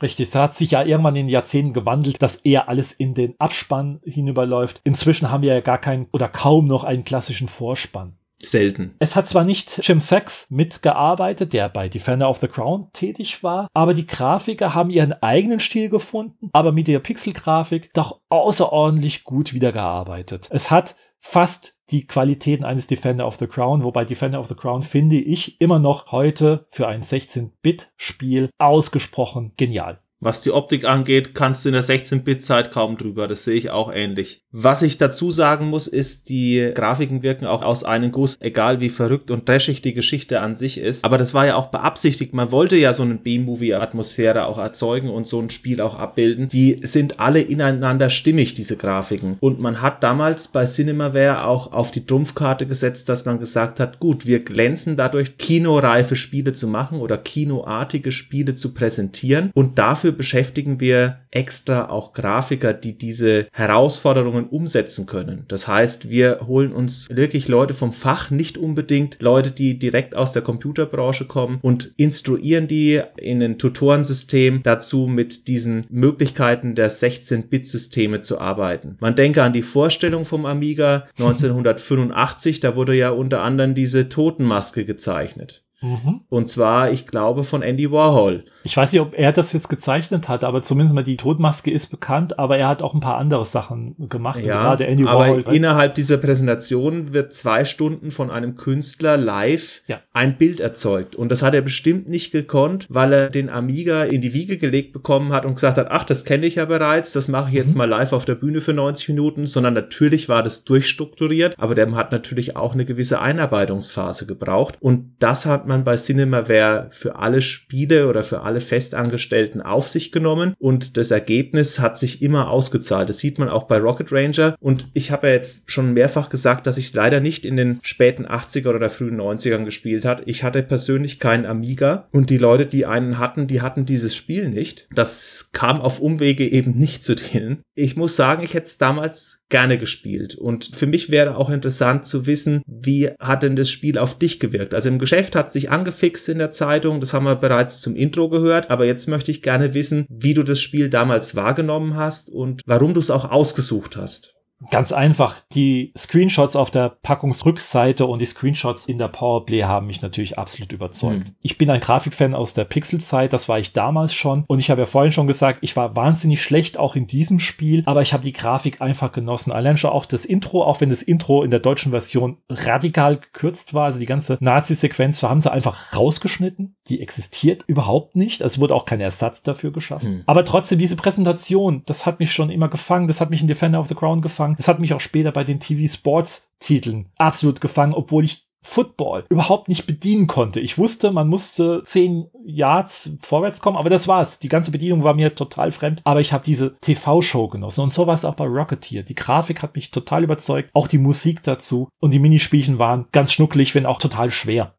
Richtig, da hat sich ja irgendwann in den Jahrzehnten gewandelt, dass eher alles in den Abspann hinüberläuft. Inzwischen haben wir ja gar keinen oder kaum noch einen klassischen Vorspann selten. Es hat zwar nicht Jim Sachs mitgearbeitet, der bei Defender of the Crown tätig war, aber die Grafiker haben ihren eigenen Stil gefunden, aber mit der Pixelgrafik doch außerordentlich gut wiedergearbeitet. Es hat fast die Qualitäten eines Defender of the Crown, wobei Defender of the Crown finde ich immer noch heute für ein 16-Bit-Spiel ausgesprochen genial. Was die Optik angeht, kannst du in der 16-Bit-Zeit kaum drüber. Das sehe ich auch ähnlich. Was ich dazu sagen muss, ist, die Grafiken wirken auch aus einem Guss, egal wie verrückt und trashig die Geschichte an sich ist. Aber das war ja auch beabsichtigt. Man wollte ja so eine B-Movie-Atmosphäre auch erzeugen und so ein Spiel auch abbilden. Die sind alle ineinander stimmig, diese Grafiken. Und man hat damals bei Cinemaware auch auf die Trumpfkarte gesetzt, dass man gesagt hat, gut, wir glänzen dadurch, kinoreife Spiele zu machen oder kinoartige Spiele zu präsentieren. Und dafür dafür beschäftigen wir extra auch Grafiker, die diese Herausforderungen umsetzen können. Das heißt, wir holen uns wirklich Leute vom Fach, nicht unbedingt Leute, die direkt aus der Computerbranche kommen und instruieren die in ein Tutorensystem dazu, mit diesen Möglichkeiten der 16-Bit-Systeme zu arbeiten. Man denke an die Vorstellung vom Amiga 1985, da wurde ja unter anderem diese Totenmaske gezeichnet. Mhm. Und zwar, ich glaube, von Andy Warhol. Ich weiß nicht, ob er das jetzt gezeichnet hat, aber zumindest mal die Todmaske ist bekannt, aber er hat auch ein paar andere Sachen gemacht. Ja, gerade Andy aber Warhol. innerhalb dieser Präsentation wird zwei Stunden von einem Künstler live ja. ein Bild erzeugt. Und das hat er bestimmt nicht gekonnt, weil er den Amiga in die Wiege gelegt bekommen hat und gesagt hat, ach, das kenne ich ja bereits, das mache ich jetzt mhm. mal live auf der Bühne für 90 Minuten, sondern natürlich war das durchstrukturiert, aber der hat natürlich auch eine gewisse Einarbeitungsphase gebraucht. Und das hat man bei Cinemaware für alle Spiele oder für alle Festangestellten auf sich genommen und das Ergebnis hat sich immer ausgezahlt. Das sieht man auch bei Rocket Ranger und ich habe ja jetzt schon mehrfach gesagt, dass ich es leider nicht in den späten 80er oder frühen 90ern gespielt hat. Ich hatte persönlich keinen Amiga und die Leute, die einen hatten, die hatten dieses Spiel nicht. Das kam auf Umwege eben nicht zu denen. Ich muss sagen, ich hätte es damals gerne gespielt. Und für mich wäre auch interessant zu wissen, wie hat denn das Spiel auf dich gewirkt? Also im Geschäft hat es sich angefixt in der Zeitung, das haben wir bereits zum Intro gehört, aber jetzt möchte ich gerne wissen, wie du das Spiel damals wahrgenommen hast und warum du es auch ausgesucht hast. Ganz einfach, die Screenshots auf der Packungsrückseite und die Screenshots in der Powerplay haben mich natürlich absolut überzeugt. Mhm. Ich bin ein Grafikfan aus der Pixel-Zeit, das war ich damals schon. Und ich habe ja vorhin schon gesagt, ich war wahnsinnig schlecht auch in diesem Spiel, aber ich habe die Grafik einfach genossen. Allein schon auch das Intro, auch wenn das Intro in der deutschen Version radikal gekürzt war, also die ganze Nazi-Sequenz, haben sie einfach rausgeschnitten. Die existiert überhaupt nicht. Es wurde auch kein Ersatz dafür geschaffen. Mhm. Aber trotzdem, diese Präsentation, das hat mich schon immer gefangen. Das hat mich in Defender of the Crown gefangen gefangen. Es hat mich auch später bei den TV Sports Titeln absolut gefangen, obwohl ich Football überhaupt nicht bedienen konnte. Ich wusste, man musste zehn Yards vorwärts kommen, aber das war's. Die ganze Bedienung war mir total fremd, aber ich habe diese TV-Show genossen und so war es auch bei Rocketeer. Die Grafik hat mich total überzeugt, auch die Musik dazu und die Minispielchen waren ganz schnucklig, wenn auch total schwer.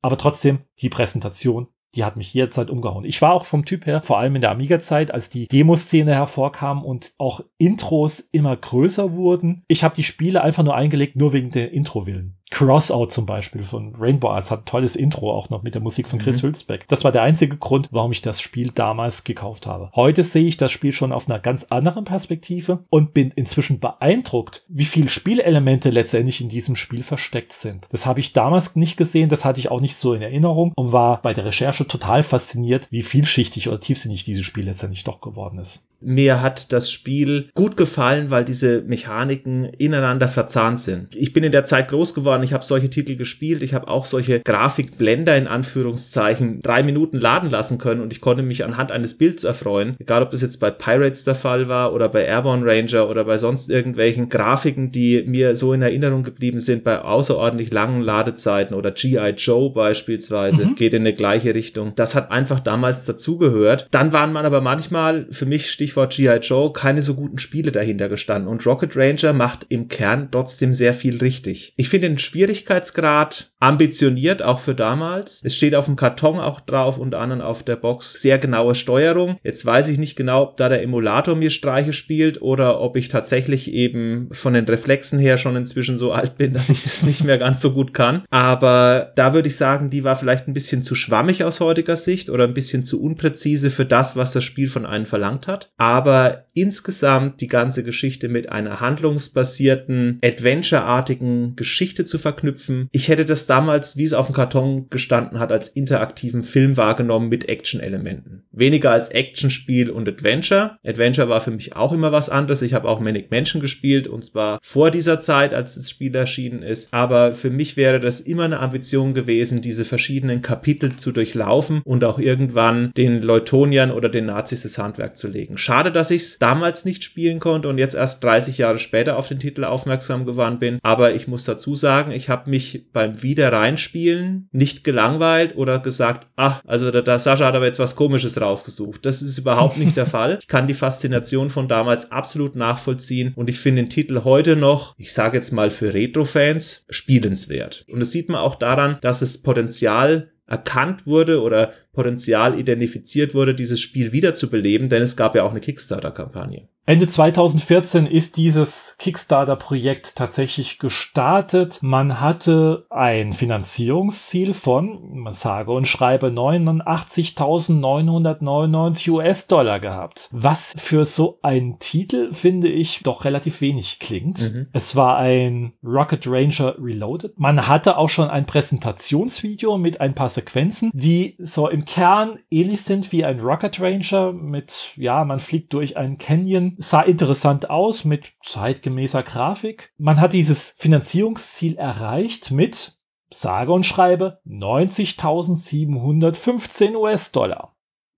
Aber trotzdem, die Präsentation die hat mich jederzeit umgehauen. Ich war auch vom Typ her, vor allem in der Amiga-Zeit, als die Demoszene hervorkam und auch Intros immer größer wurden. Ich habe die Spiele einfach nur eingelegt, nur wegen der Intro-Willen. Crossout zum Beispiel von Rainbow Arts hat ein tolles Intro auch noch mit der Musik von Chris mhm. Hülsbeck. Das war der einzige Grund, warum ich das Spiel damals gekauft habe. Heute sehe ich das Spiel schon aus einer ganz anderen Perspektive und bin inzwischen beeindruckt, wie viele Spielelemente letztendlich in diesem Spiel versteckt sind. Das habe ich damals nicht gesehen, das hatte ich auch nicht so in Erinnerung und war bei der Recherche total fasziniert, wie vielschichtig oder tiefsinnig dieses Spiel letztendlich doch geworden ist. Mir hat das Spiel gut gefallen, weil diese Mechaniken ineinander verzahnt sind. Ich bin in der Zeit groß geworden, ich habe solche Titel gespielt, ich habe auch solche Grafikblender in Anführungszeichen drei Minuten laden lassen können und ich konnte mich anhand eines Bilds erfreuen. Egal, ob das jetzt bei Pirates der Fall war oder bei Airborne Ranger oder bei sonst irgendwelchen Grafiken, die mir so in Erinnerung geblieben sind, bei außerordentlich langen Ladezeiten oder G.I. Joe beispielsweise, mhm. geht in eine gleiche Richtung. Das hat einfach damals dazugehört. Dann waren man aber manchmal für mich Stichwort G.I. Joe, keine so guten Spiele dahinter gestanden. Und Rocket Ranger macht im Kern trotzdem sehr viel richtig. Ich finde den Schwierigkeitsgrad ambitioniert, auch für damals. Es steht auf dem Karton auch drauf, unter anderem auf der Box, sehr genaue Steuerung. Jetzt weiß ich nicht genau, ob da der Emulator mir Streiche spielt oder ob ich tatsächlich eben von den Reflexen her schon inzwischen so alt bin, dass ich das nicht mehr ganz so gut kann. Aber da würde ich sagen, die war vielleicht ein bisschen zu schwammig aus heutiger Sicht oder ein bisschen zu unpräzise für das, was das Spiel von einem verlangt hat aber insgesamt die ganze Geschichte mit einer handlungsbasierten, Adventure-artigen Geschichte zu verknüpfen. Ich hätte das damals, wie es auf dem Karton gestanden hat, als interaktiven Film wahrgenommen mit Action-Elementen. Weniger als Action-Spiel und Adventure. Adventure war für mich auch immer was anderes. Ich habe auch Manic Mansion gespielt und zwar vor dieser Zeit, als das Spiel erschienen ist. Aber für mich wäre das immer eine Ambition gewesen, diese verschiedenen Kapitel zu durchlaufen und auch irgendwann den Leutoniern oder den Nazis das Handwerk zu legen. Schade, dass ich es damals nicht spielen konnte und jetzt erst 30 Jahre später auf den Titel aufmerksam geworden bin. Aber ich muss dazu sagen, ich habe mich beim Wiederreinspielen nicht gelangweilt oder gesagt, ach, also der, der Sascha hat aber jetzt was Komisches rausgesucht. Das ist überhaupt nicht der Fall. Ich kann die Faszination von damals absolut nachvollziehen und ich finde den Titel heute noch, ich sage jetzt mal für Retro-Fans, spielenswert. Und das sieht man auch daran, dass es Potenzial erkannt wurde oder Potenzial identifiziert wurde, dieses Spiel wiederzubeleben, denn es gab ja auch eine Kickstarter-Kampagne. Ende 2014 ist dieses Kickstarter-Projekt tatsächlich gestartet. Man hatte ein Finanzierungsziel von, man sage und schreibe, 89.999 US-Dollar gehabt. Was für so einen Titel, finde ich, doch relativ wenig klingt. Mhm. Es war ein Rocket Ranger Reloaded. Man hatte auch schon ein Präsentationsvideo mit ein paar Sequenzen, die so im Kern ähnlich sind wie ein Rocket Ranger mit, ja, man fliegt durch einen Canyon sah interessant aus mit zeitgemäßer Grafik. Man hat dieses Finanzierungsziel erreicht mit sage und schreibe 90.715 US-Dollar.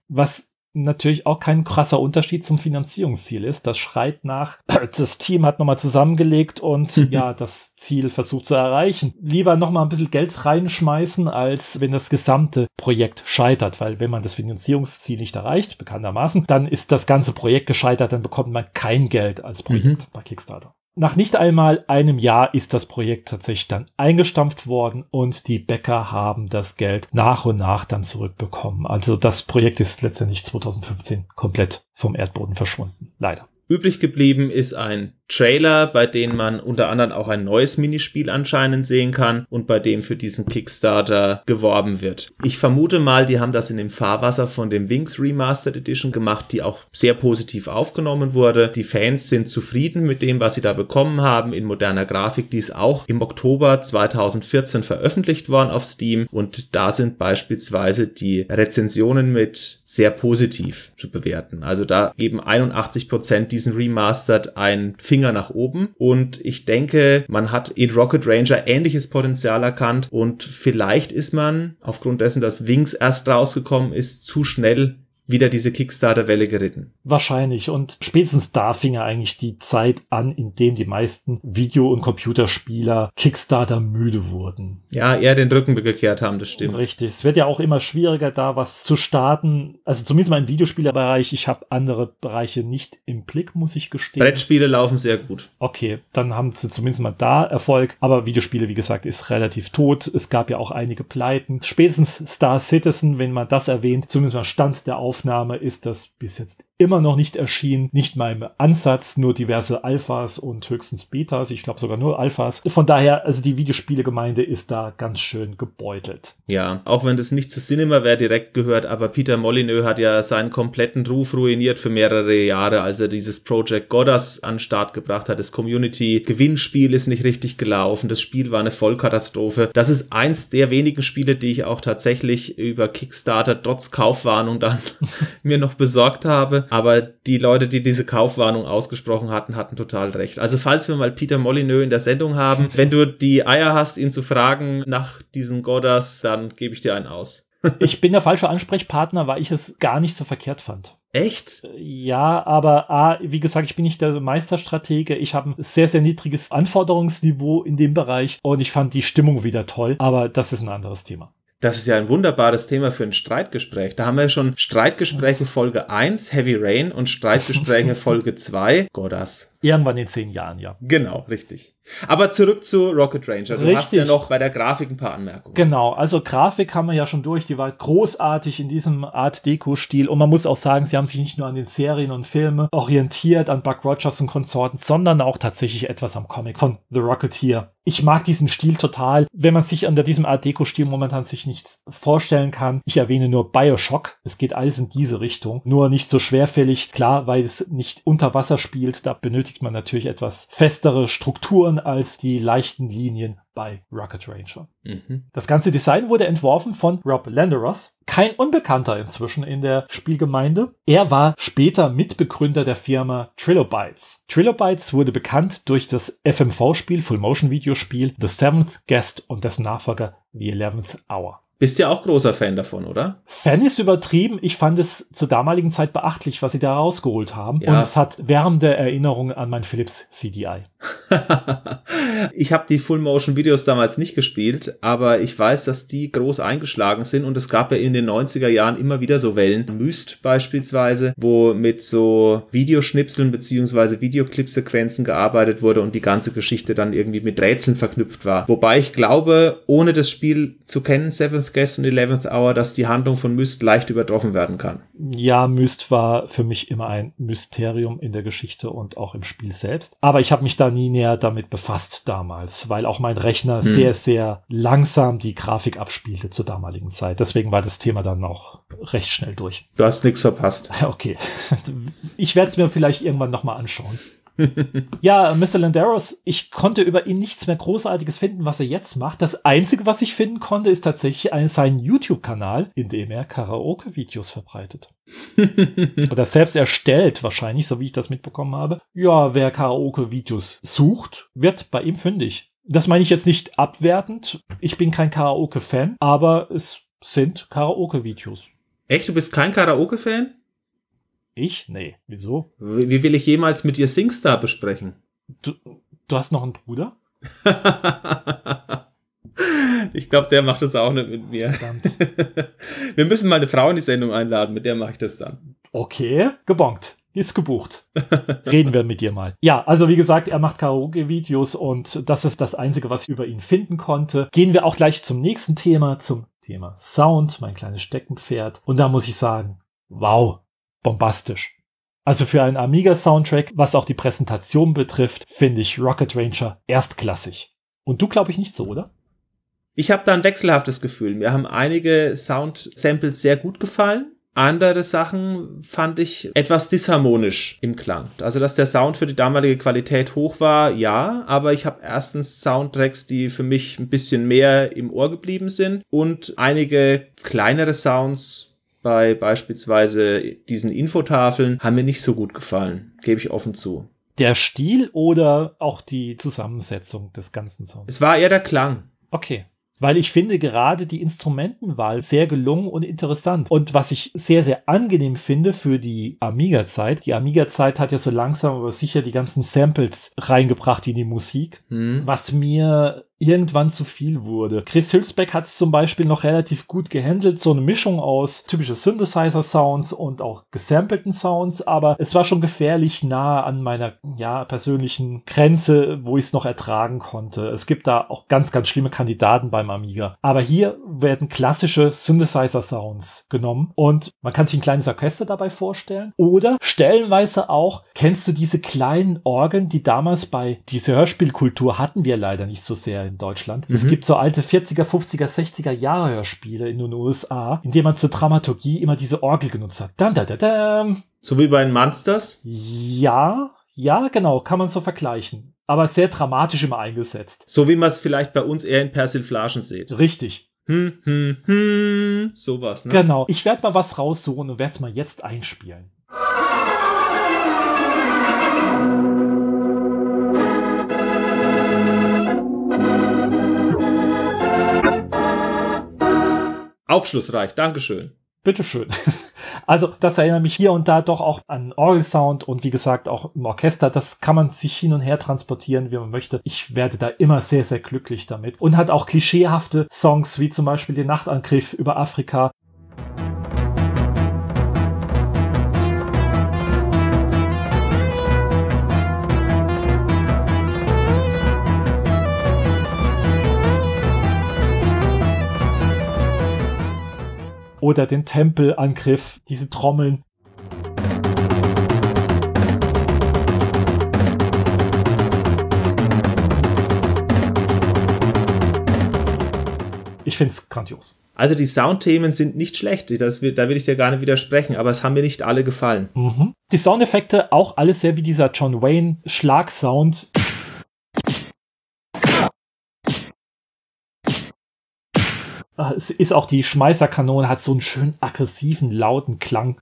Was natürlich auch kein krasser Unterschied zum Finanzierungsziel ist. Das schreit nach, das Team hat nochmal zusammengelegt und ja, das Ziel versucht zu erreichen. Lieber nochmal ein bisschen Geld reinschmeißen, als wenn das gesamte Projekt scheitert, weil wenn man das Finanzierungsziel nicht erreicht, bekanntermaßen, dann ist das ganze Projekt gescheitert, dann bekommt man kein Geld als Projekt mhm. bei Kickstarter. Nach nicht einmal einem Jahr ist das Projekt tatsächlich dann eingestampft worden und die Bäcker haben das Geld nach und nach dann zurückbekommen. Also das Projekt ist letztendlich 2015 komplett vom Erdboden verschwunden. Leider. Übrig geblieben ist ein Trailer, bei dem man unter anderem auch ein neues Minispiel anscheinend sehen kann und bei dem für diesen Kickstarter geworben wird. Ich vermute mal, die haben das in dem Fahrwasser von dem Wings Remastered Edition gemacht, die auch sehr positiv aufgenommen wurde. Die Fans sind zufrieden mit dem, was sie da bekommen haben in moderner Grafik. Die ist auch im Oktober 2014 veröffentlicht worden auf Steam und da sind beispielsweise die Rezensionen mit sehr positiv zu bewerten. Also da geben 81 Prozent diesen Remastered ein Finger nach oben. Und ich denke, man hat in Rocket Ranger ähnliches Potenzial erkannt und vielleicht ist man aufgrund dessen, dass Wings erst rausgekommen ist, zu schnell wieder diese Kickstarter-Welle geritten. Wahrscheinlich. Und spätestens da fing ja eigentlich die Zeit an, in dem die meisten Video- und Computerspieler Kickstarter müde wurden. Ja, eher den Rücken gekehrt haben, das stimmt. Richtig. Es wird ja auch immer schwieriger, da was zu starten. Also zumindest mal im Videospielerbereich. Ich habe andere Bereiche nicht im Blick, muss ich gestehen. Brettspiele laufen sehr gut. Okay, dann haben sie zumindest mal da Erfolg. Aber Videospiele, wie gesagt, ist relativ tot. Es gab ja auch einige Pleiten. Spätestens Star Citizen, wenn man das erwähnt, zumindest mal Stand der Aufnahme Aufnahme ist das bis jetzt immer noch nicht erschienen. Nicht mal im Ansatz, nur diverse Alphas und höchstens Betas. Ich glaube sogar nur Alphas. Von daher, also die Videospielegemeinde ist da ganz schön gebeutelt. Ja, auch wenn das nicht zu Cinemaware direkt gehört, aber Peter Molyneux hat ja seinen kompletten Ruf ruiniert für mehrere Jahre, als er dieses Project Goddard an den Start gebracht hat. Das Community-Gewinnspiel ist nicht richtig gelaufen. Das Spiel war eine Vollkatastrophe. Das ist eins der wenigen Spiele, die ich auch tatsächlich über Kickstarter trotz Kaufwarnung dann mir noch besorgt habe. Aber die Leute, die diese Kaufwarnung ausgesprochen hatten, hatten total recht. Also falls wir mal Peter Molyneux in der Sendung haben, wenn du die Eier hast, ihn zu fragen nach diesen Godders, dann gebe ich dir einen aus. ich bin der falsche Ansprechpartner, weil ich es gar nicht so verkehrt fand. Echt? Ja, aber A, wie gesagt, ich bin nicht der Meisterstratege. Ich habe ein sehr, sehr niedriges Anforderungsniveau in dem Bereich und ich fand die Stimmung wieder toll, aber das ist ein anderes Thema. Das ist ja ein wunderbares Thema für ein Streitgespräch. Da haben wir schon Streitgespräche Folge 1, Heavy Rain, und Streitgespräche Folge 2, Godas. Irgendwann in zehn Jahren, ja. Genau, richtig. Aber zurück zu Rocket Ranger. Du richtig. hast ja noch bei der Grafik ein paar Anmerkungen. Genau, also Grafik haben wir ja schon durch. Die war großartig in diesem Art Deco-Stil. Und man muss auch sagen, sie haben sich nicht nur an den Serien und Filmen orientiert, an Buck Rogers und Konsorten, sondern auch tatsächlich etwas am Comic von The Rocketeer. Ich mag diesen Stil total. Wenn man sich unter diesem Art Deco-Stil momentan sich nichts vorstellen kann, ich erwähne nur Bioshock. Es geht alles in diese Richtung. Nur nicht so schwerfällig. Klar, weil es nicht unter Wasser spielt. Da benötigt benötigt man natürlich etwas festere Strukturen als die leichten Linien bei Rocket Ranger. Mhm. Das ganze Design wurde entworfen von Rob Landeros, kein Unbekannter inzwischen in der Spielgemeinde. Er war später Mitbegründer der Firma Trilobytes. Trilobytes wurde bekannt durch das FMV-Spiel, Full-Motion-Videospiel The Seventh Guest und dessen Nachfolger The Eleventh Hour. Bist ja auch großer Fan davon, oder? Fan ist übertrieben. Ich fand es zur damaligen Zeit beachtlich, was sie da rausgeholt haben. Ja. Und es hat wärmende Erinnerungen an mein Philips CDI. ich habe die Full-Motion-Videos damals nicht gespielt, aber ich weiß, dass die groß eingeschlagen sind und es gab ja in den 90er Jahren immer wieder so Wellen. Myst beispielsweise, wo mit so Videoschnipseln beziehungsweise Videoclip-Sequenzen gearbeitet wurde und die ganze Geschichte dann irgendwie mit Rätseln verknüpft war. Wobei ich glaube, ohne das Spiel zu kennen, Seventh Guest und 11th Hour, dass die Handlung von Myst leicht übertroffen werden kann. Ja, Myst war für mich immer ein Mysterium in der Geschichte und auch im Spiel selbst. Aber ich habe mich da nie näher damit befasst damals, weil auch mein Rechner hm. sehr, sehr langsam die Grafik abspielte zur damaligen Zeit. Deswegen war das Thema dann auch recht schnell durch. Du hast nichts verpasst. Okay. Ich werde es mir vielleicht irgendwann nochmal anschauen. ja, Mr. Landeros, ich konnte über ihn nichts mehr Großartiges finden, was er jetzt macht. Das Einzige, was ich finden konnte, ist tatsächlich ein, sein YouTube-Kanal, in dem er Karaoke-Videos verbreitet. Oder selbst erstellt, wahrscheinlich, so wie ich das mitbekommen habe. Ja, wer Karaoke-Videos sucht, wird bei ihm fündig. Das meine ich jetzt nicht abwertend. Ich bin kein Karaoke-Fan, aber es sind Karaoke-Videos. Echt? Du bist kein Karaoke-Fan? Ich? Nee. Wieso? Wie will ich jemals mit dir Singstar besprechen? Du, du hast noch einen Bruder? ich glaube, der macht das auch nicht mit mir. Verdammt. Wir müssen mal eine Frau in die Sendung einladen, mit der mache ich das dann. Okay, gebongt. Ist gebucht. Reden wir mit dir mal. Ja, also wie gesagt, er macht Karaoke-Videos und das ist das Einzige, was ich über ihn finden konnte. Gehen wir auch gleich zum nächsten Thema, zum Thema Sound, mein kleines Steckenpferd. Und da muss ich sagen, wow, bombastisch. Also für einen Amiga-Soundtrack, was auch die Präsentation betrifft, finde ich Rocket Ranger erstklassig. Und du glaube ich nicht so, oder? Ich habe da ein wechselhaftes Gefühl. Mir haben einige Sound-Samples sehr gut gefallen. Andere Sachen fand ich etwas disharmonisch im Klang. Also, dass der Sound für die damalige Qualität hoch war, ja, aber ich habe erstens Soundtracks, die für mich ein bisschen mehr im Ohr geblieben sind und einige kleinere Sounds, bei beispielsweise diesen Infotafeln haben mir nicht so gut gefallen, gebe ich offen zu. Der Stil oder auch die Zusammensetzung des ganzen Sounds? Es war eher der Klang. Okay weil ich finde gerade die Instrumentenwahl sehr gelungen und interessant. Und was ich sehr, sehr angenehm finde für die Amiga-Zeit, die Amiga-Zeit hat ja so langsam aber sicher die ganzen Samples reingebracht in die Musik, mhm. was mir irgendwann zu viel wurde. Chris Hülsbeck hat es zum Beispiel noch relativ gut gehandelt, so eine Mischung aus typische Synthesizer-Sounds und auch gesampelten Sounds, aber es war schon gefährlich nah an meiner ja, persönlichen Grenze, wo ich es noch ertragen konnte. Es gibt da auch ganz, ganz schlimme Kandidaten beim Amiga. Aber hier werden klassische Synthesizer-Sounds genommen und man kann sich ein kleines Orchester dabei vorstellen. Oder stellenweise auch, kennst du diese kleinen Orgeln, die damals bei dieser Hörspielkultur hatten wir leider nicht so sehr in Deutschland. Mhm. Es gibt so alte 40er, 50er, 60er Jahre Hörspiele in den USA, in denen man zur Dramaturgie immer diese Orgel genutzt hat. Dum, dum, dum, dum. So wie bei den Monsters? Ja, ja, genau, kann man so vergleichen. Aber sehr dramatisch immer eingesetzt. So wie man es vielleicht bei uns eher in Persiflagen sieht. Richtig. Hm, hm, hm, sowas, ne? Genau. Ich werde mal was raussuchen und werde es mal jetzt einspielen. Aufschlussreich, Dankeschön. Bitteschön. Also, das erinnert mich hier und da doch auch an Orgelsound und wie gesagt auch im Orchester. Das kann man sich hin und her transportieren, wie man möchte. Ich werde da immer sehr, sehr glücklich damit. Und hat auch klischeehafte Songs, wie zum Beispiel den Nachtangriff über Afrika oder den Tempelangriff, diese Trommeln. Ich finde es grandios. Also die Soundthemen sind nicht schlecht, das, da will ich dir gar nicht widersprechen, aber es haben mir nicht alle gefallen. Mhm. Die Soundeffekte auch alles sehr wie dieser John Wayne Schlagsound. Es ist auch die Schmeißerkanone, hat so einen schön aggressiven, lauten Klang.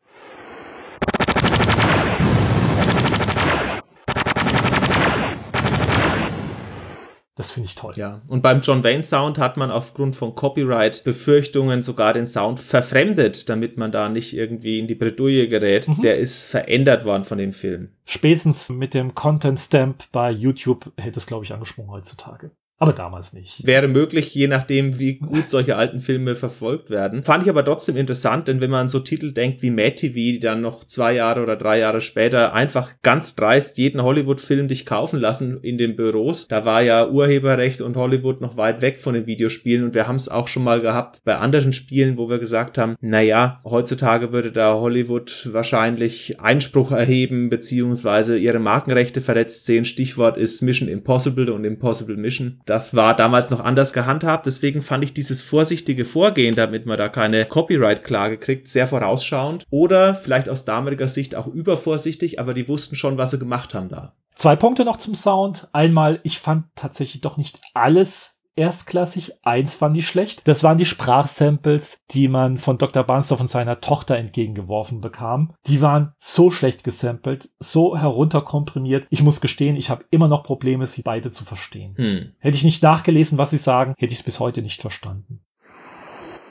Das finde ich toll. Ja, und beim John Wayne Sound hat man aufgrund von Copyright-Befürchtungen sogar den Sound verfremdet, damit man da nicht irgendwie in die Bredouille gerät. Mhm. Der ist verändert worden von dem Film. Spätestens mit dem Content Stamp bei YouTube hätte es, glaube ich, angesprungen heutzutage. Aber damals nicht. Wäre möglich, je nachdem, wie gut solche alten Filme verfolgt werden. Fand ich aber trotzdem interessant, denn wenn man so Titel denkt wie Mad TV, die dann noch zwei Jahre oder drei Jahre später einfach ganz dreist jeden Hollywood-Film dich kaufen lassen in den Büros, da war ja Urheberrecht und Hollywood noch weit weg von den Videospielen und wir haben es auch schon mal gehabt bei anderen Spielen, wo wir gesagt haben, naja, heutzutage würde da Hollywood wahrscheinlich Einspruch erheben, beziehungsweise ihre Markenrechte verletzt sehen. Stichwort ist Mission Impossible und Impossible Mission das war damals noch anders gehandhabt. Deswegen fand ich dieses vorsichtige Vorgehen, damit man da keine Copyright-Klage kriegt, sehr vorausschauend. Oder vielleicht aus damaliger Sicht auch übervorsichtig, aber die wussten schon, was sie gemacht haben da. Zwei Punkte noch zum Sound. Einmal, ich fand tatsächlich doch nicht alles erstklassig. Eins fand ich schlecht. Das waren die Sprachsamples, die man von Dr. Barnsdorf und seiner Tochter entgegengeworfen bekam. Die waren so schlecht gesampelt, so herunterkomprimiert. Ich muss gestehen, ich habe immer noch Probleme, sie beide zu verstehen. Hm. Hätte ich nicht nachgelesen, was sie sagen, hätte ich es bis heute nicht verstanden.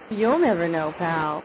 You'll never know, pal.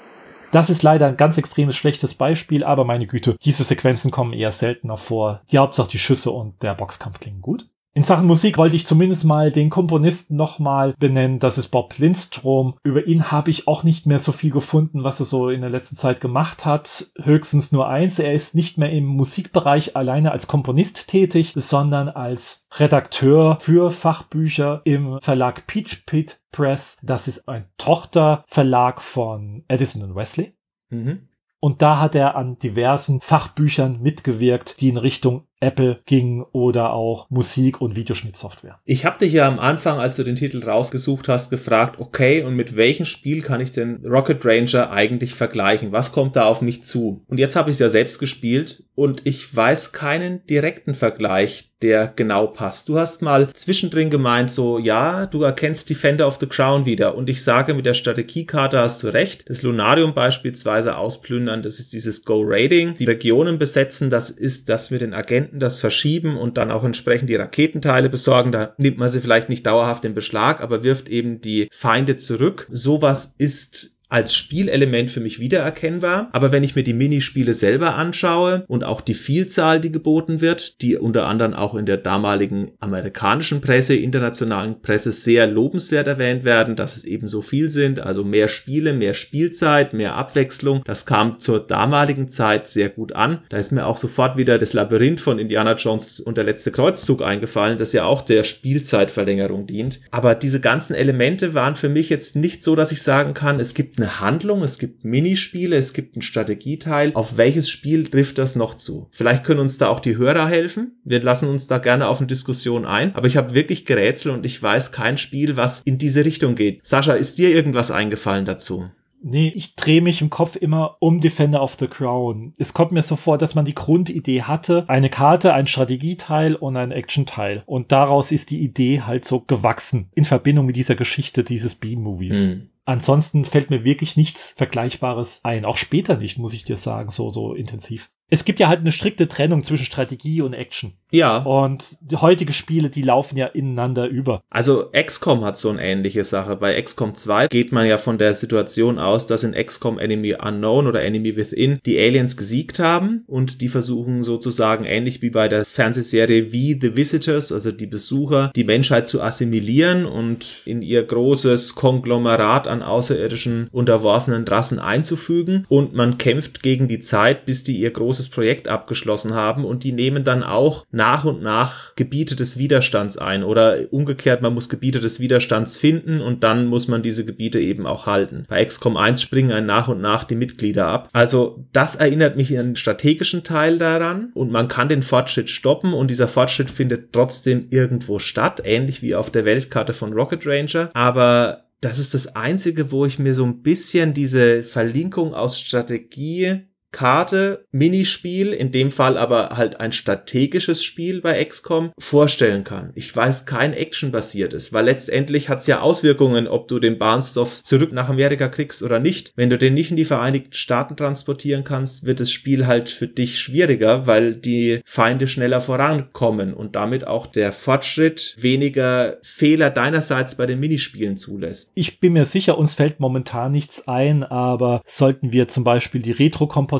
Das ist leider ein ganz extremes schlechtes Beispiel, aber meine Güte, diese Sequenzen kommen eher seltener vor. Die Hauptsache die Schüsse und der Boxkampf klingen gut. In Sachen Musik wollte ich zumindest mal den Komponisten nochmal benennen. Das ist Bob Lindstrom. Über ihn habe ich auch nicht mehr so viel gefunden, was er so in der letzten Zeit gemacht hat. Höchstens nur eins. Er ist nicht mehr im Musikbereich alleine als Komponist tätig, sondern als Redakteur für Fachbücher im Verlag Peach Pit Press. Das ist ein Tochterverlag von Edison Wesley. Mhm. Und da hat er an diversen Fachbüchern mitgewirkt, die in Richtung Apple ging oder auch Musik- und Videoschnittsoftware. Ich habe dich ja am Anfang, als du den Titel rausgesucht hast, gefragt, okay, und mit welchem Spiel kann ich den Rocket Ranger eigentlich vergleichen? Was kommt da auf mich zu? Und jetzt habe ich es ja selbst gespielt und ich weiß keinen direkten Vergleich, der genau passt. Du hast mal zwischendrin gemeint, so, ja, du erkennst Defender of the Crown wieder. Und ich sage, mit der Strategiekarte hast du recht. Das Lunarium beispielsweise ausplündern, das ist dieses Go-Raiding. Die Regionen besetzen, das ist das mit den Agenten Agenten das verschieben und dann auch entsprechend die Raketenteile besorgen. Da nimmt man sie vielleicht nicht dauerhaft in Beschlag, aber wirft eben die Feinde zurück. Sowas ist als Spielelement für mich wiedererkennbar. Aber wenn ich mir die Minispiele selber anschaue und auch die Vielzahl, die geboten wird, die unter anderem auch in der damaligen amerikanischen Presse, internationalen Presse sehr lobenswert erwähnt werden, dass es eben so viel sind, also mehr Spiele, mehr Spielzeit, mehr Abwechslung. Das kam zur damaligen Zeit sehr gut an. Da ist mir auch sofort wieder das Labyrinth von Indiana Jones und der letzte Kreuzzug eingefallen, das ja auch der Spielzeitverlängerung dient. Aber diese ganzen Elemente waren für mich jetzt nicht so, dass ich sagen kann, es gibt eine Handlung, es gibt Minispiele, es gibt einen Strategieteil. Auf welches Spiel trifft das noch zu? Vielleicht können uns da auch die Hörer helfen. Wir lassen uns da gerne auf eine Diskussion ein. Aber ich habe wirklich gerätselt und ich weiß kein Spiel, was in diese Richtung geht. Sascha, ist dir irgendwas eingefallen dazu? Nee, ich drehe mich im Kopf immer um Defender of the Crown. Es kommt mir so vor, dass man die Grundidee hatte, eine Karte, ein Strategieteil und ein Actionteil. Und daraus ist die Idee halt so gewachsen in Verbindung mit dieser Geschichte dieses B-Movies. Mhm. Ansonsten fällt mir wirklich nichts Vergleichbares ein. Auch später nicht, muss ich dir sagen, so, so intensiv es gibt ja halt eine strikte Trennung zwischen Strategie und Action. Ja. Und die heutige Spiele, die laufen ja ineinander über. Also XCOM hat so eine ähnliche Sache. Bei XCOM 2 geht man ja von der Situation aus, dass in XCOM Enemy Unknown oder Enemy Within die Aliens gesiegt haben und die versuchen sozusagen ähnlich wie bei der Fernsehserie wie The Visitors, also die Besucher, die Menschheit zu assimilieren und in ihr großes Konglomerat an außerirdischen unterworfenen Rassen einzufügen. Und man kämpft gegen die Zeit, bis die ihr großes großes Projekt abgeschlossen haben und die nehmen dann auch nach und nach Gebiete des Widerstands ein oder umgekehrt, man muss Gebiete des Widerstands finden und dann muss man diese Gebiete eben auch halten. Bei XCOM 1 springen ein nach und nach die Mitglieder ab. Also das erinnert mich in den strategischen Teil daran und man kann den Fortschritt stoppen und dieser Fortschritt findet trotzdem irgendwo statt, ähnlich wie auf der Weltkarte von Rocket Ranger, aber das ist das Einzige, wo ich mir so ein bisschen diese Verlinkung aus Strategie Karte, Minispiel, in dem Fall aber halt ein strategisches Spiel bei XCOM, vorstellen kann. Ich weiß kein Action-basiertes, weil letztendlich hat es ja Auswirkungen, ob du den Bahnstoff zurück nach Amerika kriegst oder nicht. Wenn du den nicht in die Vereinigten Staaten transportieren kannst, wird das Spiel halt für dich schwieriger, weil die Feinde schneller vorankommen und damit auch der Fortschritt weniger Fehler deinerseits bei den Minispielen zulässt. Ich bin mir sicher, uns fällt momentan nichts ein, aber sollten wir zum Beispiel die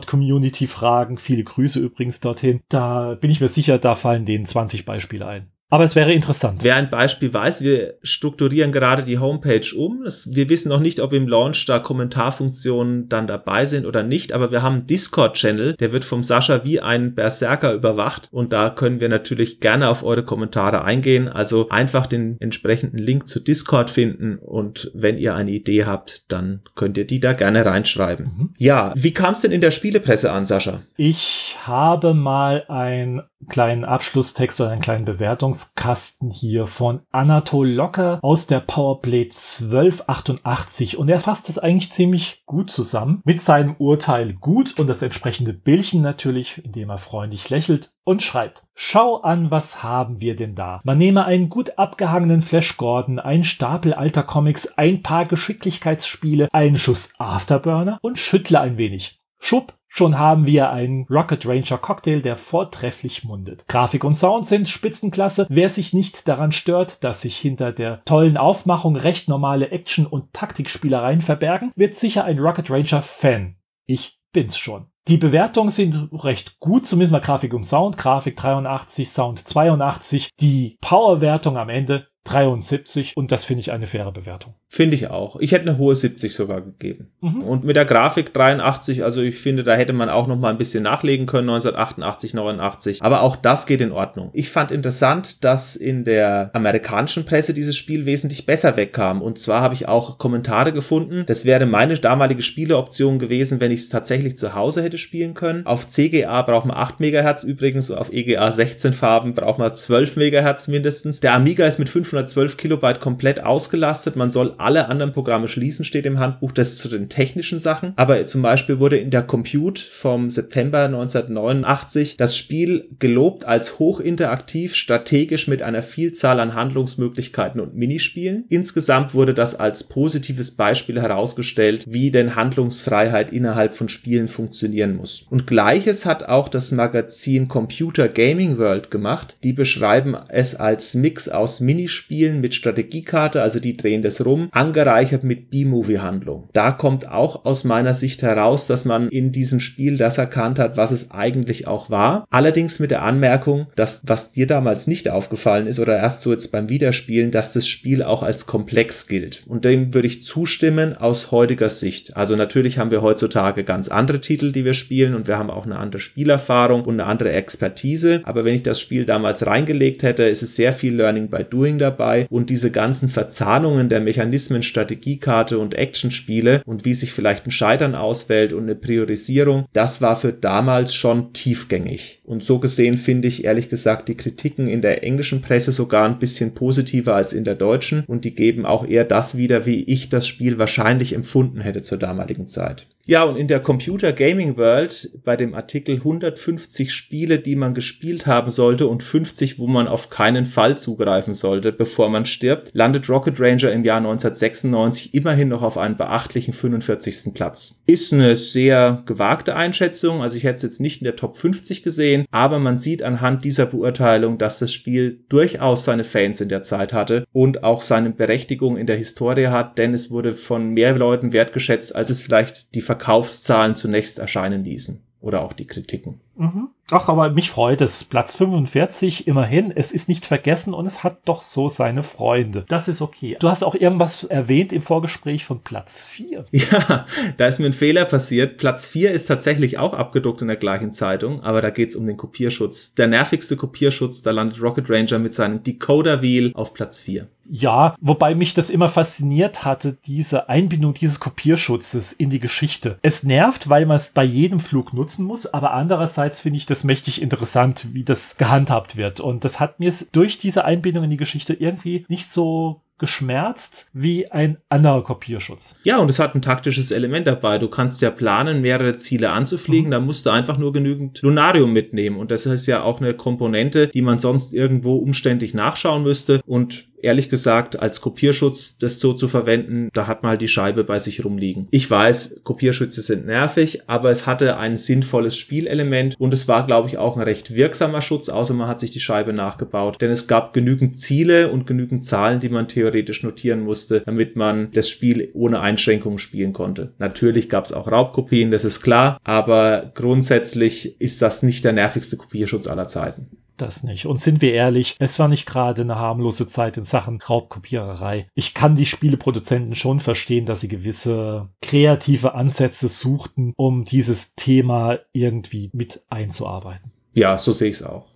Retro-Comport-Community fragen, viele Grüße übrigens dorthin, da bin ich mir sicher, da fallen denen 20 Beispiele ein. Aber es wäre interessant. Wer ein Beispiel weiß, wir strukturieren gerade die Homepage um. Wir wissen noch nicht, ob im Launch da Kommentarfunktionen dann dabei sind oder nicht, aber wir haben einen Discord-Channel, der wird vom Sascha wie ein Berserker überwacht und da können wir natürlich gerne auf eure Kommentare eingehen. Also einfach den entsprechenden Link zu Discord finden und wenn ihr eine Idee habt, dann könnt ihr die da gerne reinschreiben. Mhm. Ja, wie kam es denn in der Spielepresse an, Sascha? Ich habe mal ein kleinen Abschlusstext oder einen kleinen Bewertungskasten hier von Anatol Locker aus der Powerplay 1288 und er fasst es eigentlich ziemlich gut zusammen mit seinem Urteil gut und das entsprechende Bildchen natürlich, indem er freundlich lächelt und schreibt. Schau an, was haben wir denn da? Man nehme einen gut abgehangenen Flash Gordon, einen Stapel alter Comics, ein paar Geschicklichkeitsspiele, einen Schuss Afterburner und schüttle ein wenig. Schupp, Schon haben wir einen Rocket Ranger Cocktail, der vortrefflich mundet. Grafik und Sound sind Spitzenklasse. Wer sich nicht daran stört, dass sich hinter der tollen Aufmachung recht normale Action- und Taktikspielereien verbergen, wird sicher ein Rocket Ranger Fan. Ich bin's schon. Die Bewertungen sind recht gut, zumindest mal Grafik und Sound. Grafik 83, Sound 82. Die Powerwertung am Ende 73 und das finde ich eine faire Bewertung. Finde ich auch. Ich hätte eine hohe 70 sogar gegeben. Mhm. Und mit der Grafik 83, also ich finde, da hätte man auch noch mal ein bisschen nachlegen können, 1988, 89. Aber auch das geht in Ordnung. Ich fand interessant, dass in der amerikanischen Presse dieses Spiel wesentlich besser wegkam. Und zwar habe ich auch Kommentare gefunden. Das wäre meine damalige Spieleoption gewesen, wenn ich es tatsächlich zu Hause hätte spielen können. Auf CGA braucht man 8 MHz übrigens, auf EGA 16 Farben braucht man 12 MHz mindestens. Der Amiga ist mit 512 Kilobyte komplett ausgelastet. Man soll alle anderen Programme schließen, steht im Handbuch. Das zu den technischen Sachen. Aber zum Beispiel wurde in der Compute vom September 1989 das Spiel gelobt als hochinteraktiv, strategisch mit einer Vielzahl an Handlungsmöglichkeiten und Minispielen. Insgesamt wurde das als positives Beispiel herausgestellt, wie denn Handlungsfreiheit innerhalb von Spielen funktionieren muss. Und gleiches hat auch das Magazin Computer Gaming World gemacht. Die beschreiben es als Mix aus Minispielen mit Strategiekarte, also die drehen das rum, angereichert mit B-Movie-Handlung. Da kommt auch aus meiner Sicht heraus, dass man in diesem Spiel das erkannt hat, was es eigentlich auch war. Allerdings mit der Anmerkung, dass was dir damals nicht aufgefallen ist oder erst so jetzt beim Wiederspielen, dass das Spiel auch als komplex gilt. Und dem würde ich zustimmen aus heutiger Sicht. Also natürlich haben wir heutzutage ganz andere Titel, die wir spielen und wir haben auch eine andere Spielerfahrung und eine andere Expertise. Aber wenn ich das Spiel damals reingelegt hätte, ist es sehr viel Learning by Doing dabei und diese ganzen Verzahnungen der Mechanismen, Strategiekarte und Actionspiele und wie sich vielleicht ein Scheitern auswählt und eine Priorisierung, das war für damals schon tiefgängig. Und so gesehen finde ich ehrlich gesagt die Kritiken in der englischen Presse sogar ein bisschen positiver als in der deutschen und die geben auch eher das wieder, wie ich das Spiel wahrscheinlich empfunden hätte zur damaligen Zeit. Ja, und in der Computer Gaming World bei dem Artikel 150 Spiele, die man gespielt haben sollte und 50, wo man auf keinen Fall zugreifen sollte, bevor man stirbt, landet Rocket Ranger im Jahr 1996 immerhin noch auf einen beachtlichen 45. Platz. Ist eine sehr gewagte Einschätzung, also ich hätte es jetzt nicht in der Top 50 gesehen, aber man sieht anhand dieser Beurteilung, dass das Spiel durchaus seine Fans in der Zeit hatte und auch seine Berechtigung in der Historie hat, denn es wurde von mehr Leuten wertgeschätzt, als es vielleicht die Verkaufszahlen zunächst erscheinen ließen oder auch die Kritiken. Mhm. Ach, aber mich freut es. Platz 45, immerhin. Es ist nicht vergessen und es hat doch so seine Freunde. Das ist okay. Du hast auch irgendwas erwähnt im Vorgespräch von Platz 4. Ja, da ist mir ein Fehler passiert. Platz 4 ist tatsächlich auch abgedruckt in der gleichen Zeitung, aber da geht es um den Kopierschutz. Der nervigste Kopierschutz, da landet Rocket Ranger mit seinem Decoder Wheel auf Platz 4. Ja, wobei mich das immer fasziniert hatte, diese Einbindung dieses Kopierschutzes in die Geschichte. Es nervt, weil man es bei jedem Flug nutzen muss, aber andererseits finde ich das mächtig interessant, wie das gehandhabt wird. Und das hat mir durch diese Einbindung in die Geschichte irgendwie nicht so geschmerzt wie ein anderer Kopierschutz. Ja, und es hat ein taktisches Element dabei. Du kannst ja planen, mehrere Ziele anzufliegen, mhm. da musst du einfach nur genügend Lunarium mitnehmen. Und das ist ja auch eine Komponente, die man sonst irgendwo umständlich nachschauen müsste. Und ehrlich gesagt, als Kopierschutz das so zu verwenden, da hat man halt die Scheibe bei sich rumliegen. Ich weiß, Kopierschütze sind nervig, aber es hatte ein sinnvolles Spielelement und es war, glaube ich, auch ein recht wirksamer Schutz, außer man hat sich die Scheibe nachgebaut. Denn es gab genügend Ziele und genügend Zahlen, die man theoretisch notieren musste, damit man das Spiel ohne Einschränkungen spielen konnte. Natürlich gab es auch Raubkopien, das ist klar, aber grundsätzlich ist das nicht der nervigste Kopierschutz aller Zeiten das nicht. Und sind wir ehrlich, es war nicht gerade eine harmlose Zeit in Sachen Raubkopiererei. Ich kann die Spieleproduzenten schon verstehen, dass sie gewisse kreative Ansätze suchten, um dieses Thema irgendwie mit einzuarbeiten. Ja, so sehe ich es auch.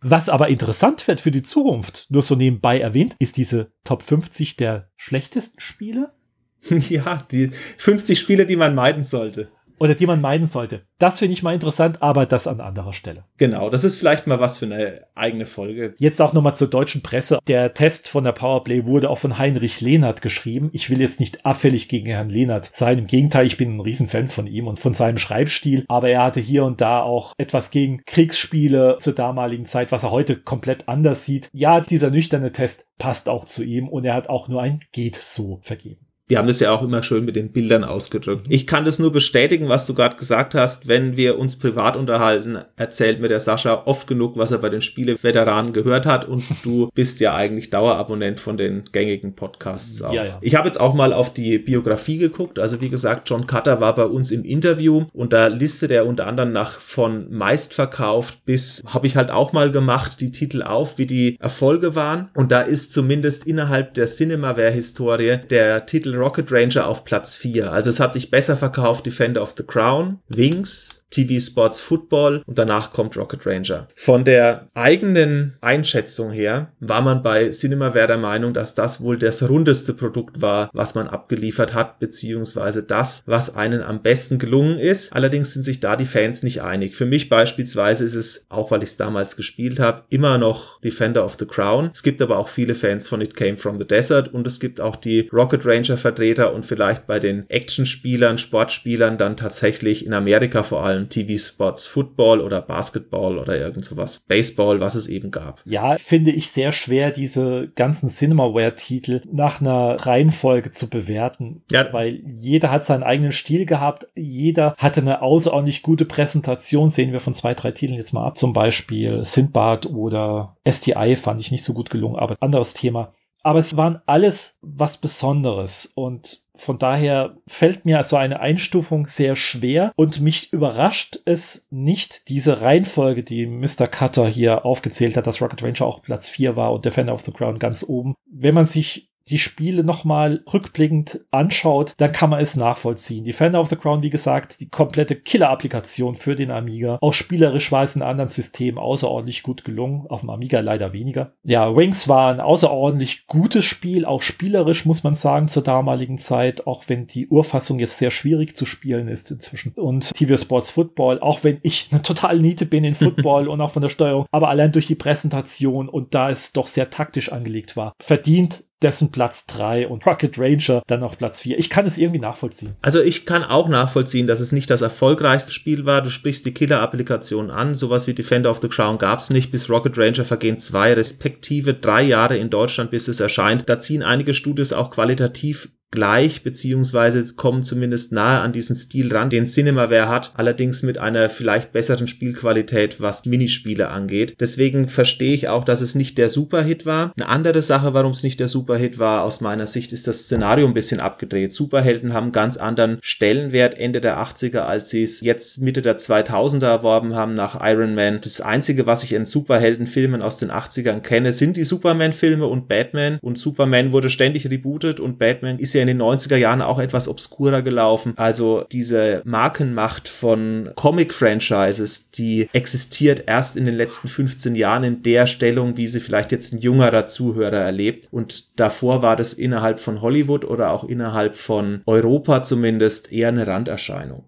Was aber interessant wird für die Zukunft, nur so nebenbei erwähnt, ist diese Top 50 der schlechtesten Spiele. Ja, die 50 Spiele, die man meiden sollte oder die man meiden sollte. Das finde ich mal interessant, aber das an anderer Stelle. Genau, das ist vielleicht mal was für eine eigene Folge. Jetzt auch nochmal zur deutschen Presse. Der Test von der Powerplay wurde auch von Heinrich Lehnert geschrieben. Ich will jetzt nicht abfällig gegen Herrn Lehnert sein. Im Gegenteil, ich bin ein Riesenfan von ihm und von seinem Schreibstil. Aber er hatte hier und da auch etwas gegen Kriegsspiele zur damaligen Zeit, was er heute komplett anders sieht. Ja, dieser nüchterne Test passt auch zu ihm und er hat auch nur ein geht so vergeben. Wir haben das ja auch immer schön mit den Bildern ausgedrückt. Ich kann das nur bestätigen, was du gerade gesagt hast. Wenn wir uns privat unterhalten, erzählt mir der Sascha oft genug, was er bei den Spieleveteranen gehört hat. Und du bist ja eigentlich Dauerabonnent von den gängigen Podcasts auch. Ja, ja. Ich habe jetzt auch mal auf die Biografie geguckt. Also wie gesagt, John Cutter war bei uns im Interview und da listet er unter anderem nach von meistverkauft bis, habe ich halt auch mal gemacht, die Titel auf, wie die Erfolge waren. Und da ist zumindest innerhalb der Cinemaware-Historie der Titel Rocket Ranger auf Platz 4. Also es hat sich besser verkauft Defender of the Crown, Wings, TV Sports Football und danach kommt Rocket Ranger. Von der eigenen Einschätzung her war man bei Cinemaware der Meinung, dass das wohl das rundeste Produkt war, was man abgeliefert hat, beziehungsweise das, was einen am besten gelungen ist. Allerdings sind sich da die Fans nicht einig. Für mich beispielsweise ist es, auch weil ich es damals gespielt habe, immer noch Defender of the Crown. Es gibt aber auch viele Fans von It Came from the Desert und es gibt auch die Rocket Ranger Vertreter und vielleicht bei den Actionspielern, Sportspielern dann tatsächlich in Amerika vor allem TV-Spots Football oder Basketball oder irgend sowas, Baseball, was es eben gab. Ja, finde ich sehr schwer, diese ganzen Cinemaware-Titel nach einer Reihenfolge zu bewerten, ja. weil jeder hat seinen eigenen Stil gehabt, jeder hatte eine außerordentlich gute Präsentation, sehen wir von zwei, drei Titeln jetzt mal ab, zum Beispiel Sindbad oder STI fand ich nicht so gut gelungen, aber anderes Thema. Aber es waren alles was Besonderes und von daher fällt mir so eine Einstufung sehr schwer und mich überrascht es nicht, diese Reihenfolge, die Mr. Cutter hier aufgezählt hat, dass Rocket Ranger auch Platz 4 war und Defender of the Crown ganz oben. Wenn man sich die Spiele nochmal rückblickend anschaut, dann kann man es nachvollziehen. Defender of the Crown, wie gesagt, die komplette Killer-Applikation für den Amiga. Auch spielerisch war es in anderen Systemen außerordentlich gut gelungen. Auf dem Amiga leider weniger. Ja, Wings war ein außerordentlich gutes Spiel, auch spielerisch muss man sagen zur damaligen Zeit, auch wenn die Urfassung jetzt sehr schwierig zu spielen ist inzwischen. Und TV Sports Football, auch wenn ich eine total Niete bin in Football und auch von der Steuerung, aber allein durch die Präsentation und da es doch sehr taktisch angelegt war, verdient dessen Platz 3 und Rocket Ranger dann auf Platz 4. Ich kann es irgendwie nachvollziehen. Also ich kann auch nachvollziehen, dass es nicht das erfolgreichste Spiel war. Du sprichst die Killer-Applikation an. Sowas wie Defender of the Crown gab es nicht. Bis Rocket Ranger vergehen zwei respektive drei Jahre in Deutschland, bis es erscheint. Da ziehen einige Studios auch qualitativ gleich, beziehungsweise kommen zumindest nahe an diesen Stil ran, den Cinemaware hat, allerdings mit einer vielleicht besseren Spielqualität, was Minispiele angeht. Deswegen verstehe ich auch, dass es nicht der Superhit war. Eine andere Sache, warum es nicht der Superhit war, aus meiner Sicht, ist das Szenario ein bisschen abgedreht. Superhelden haben ganz anderen Stellenwert Ende der 80er, als sie es jetzt Mitte der 2000er erworben haben nach Iron Man. Das Einzige, was ich in Superheldenfilmen aus den 80ern kenne, sind die Superman-Filme und Batman. Und Superman wurde ständig rebootet und Batman ist ja in den 90er Jahren auch etwas obskurer gelaufen. Also diese Markenmacht von Comic-Franchises, die existiert erst in den letzten 15 Jahren in der Stellung, wie sie vielleicht jetzt ein jüngerer Zuhörer erlebt. Und davor war das innerhalb von Hollywood oder auch innerhalb von Europa zumindest eher eine Randerscheinung.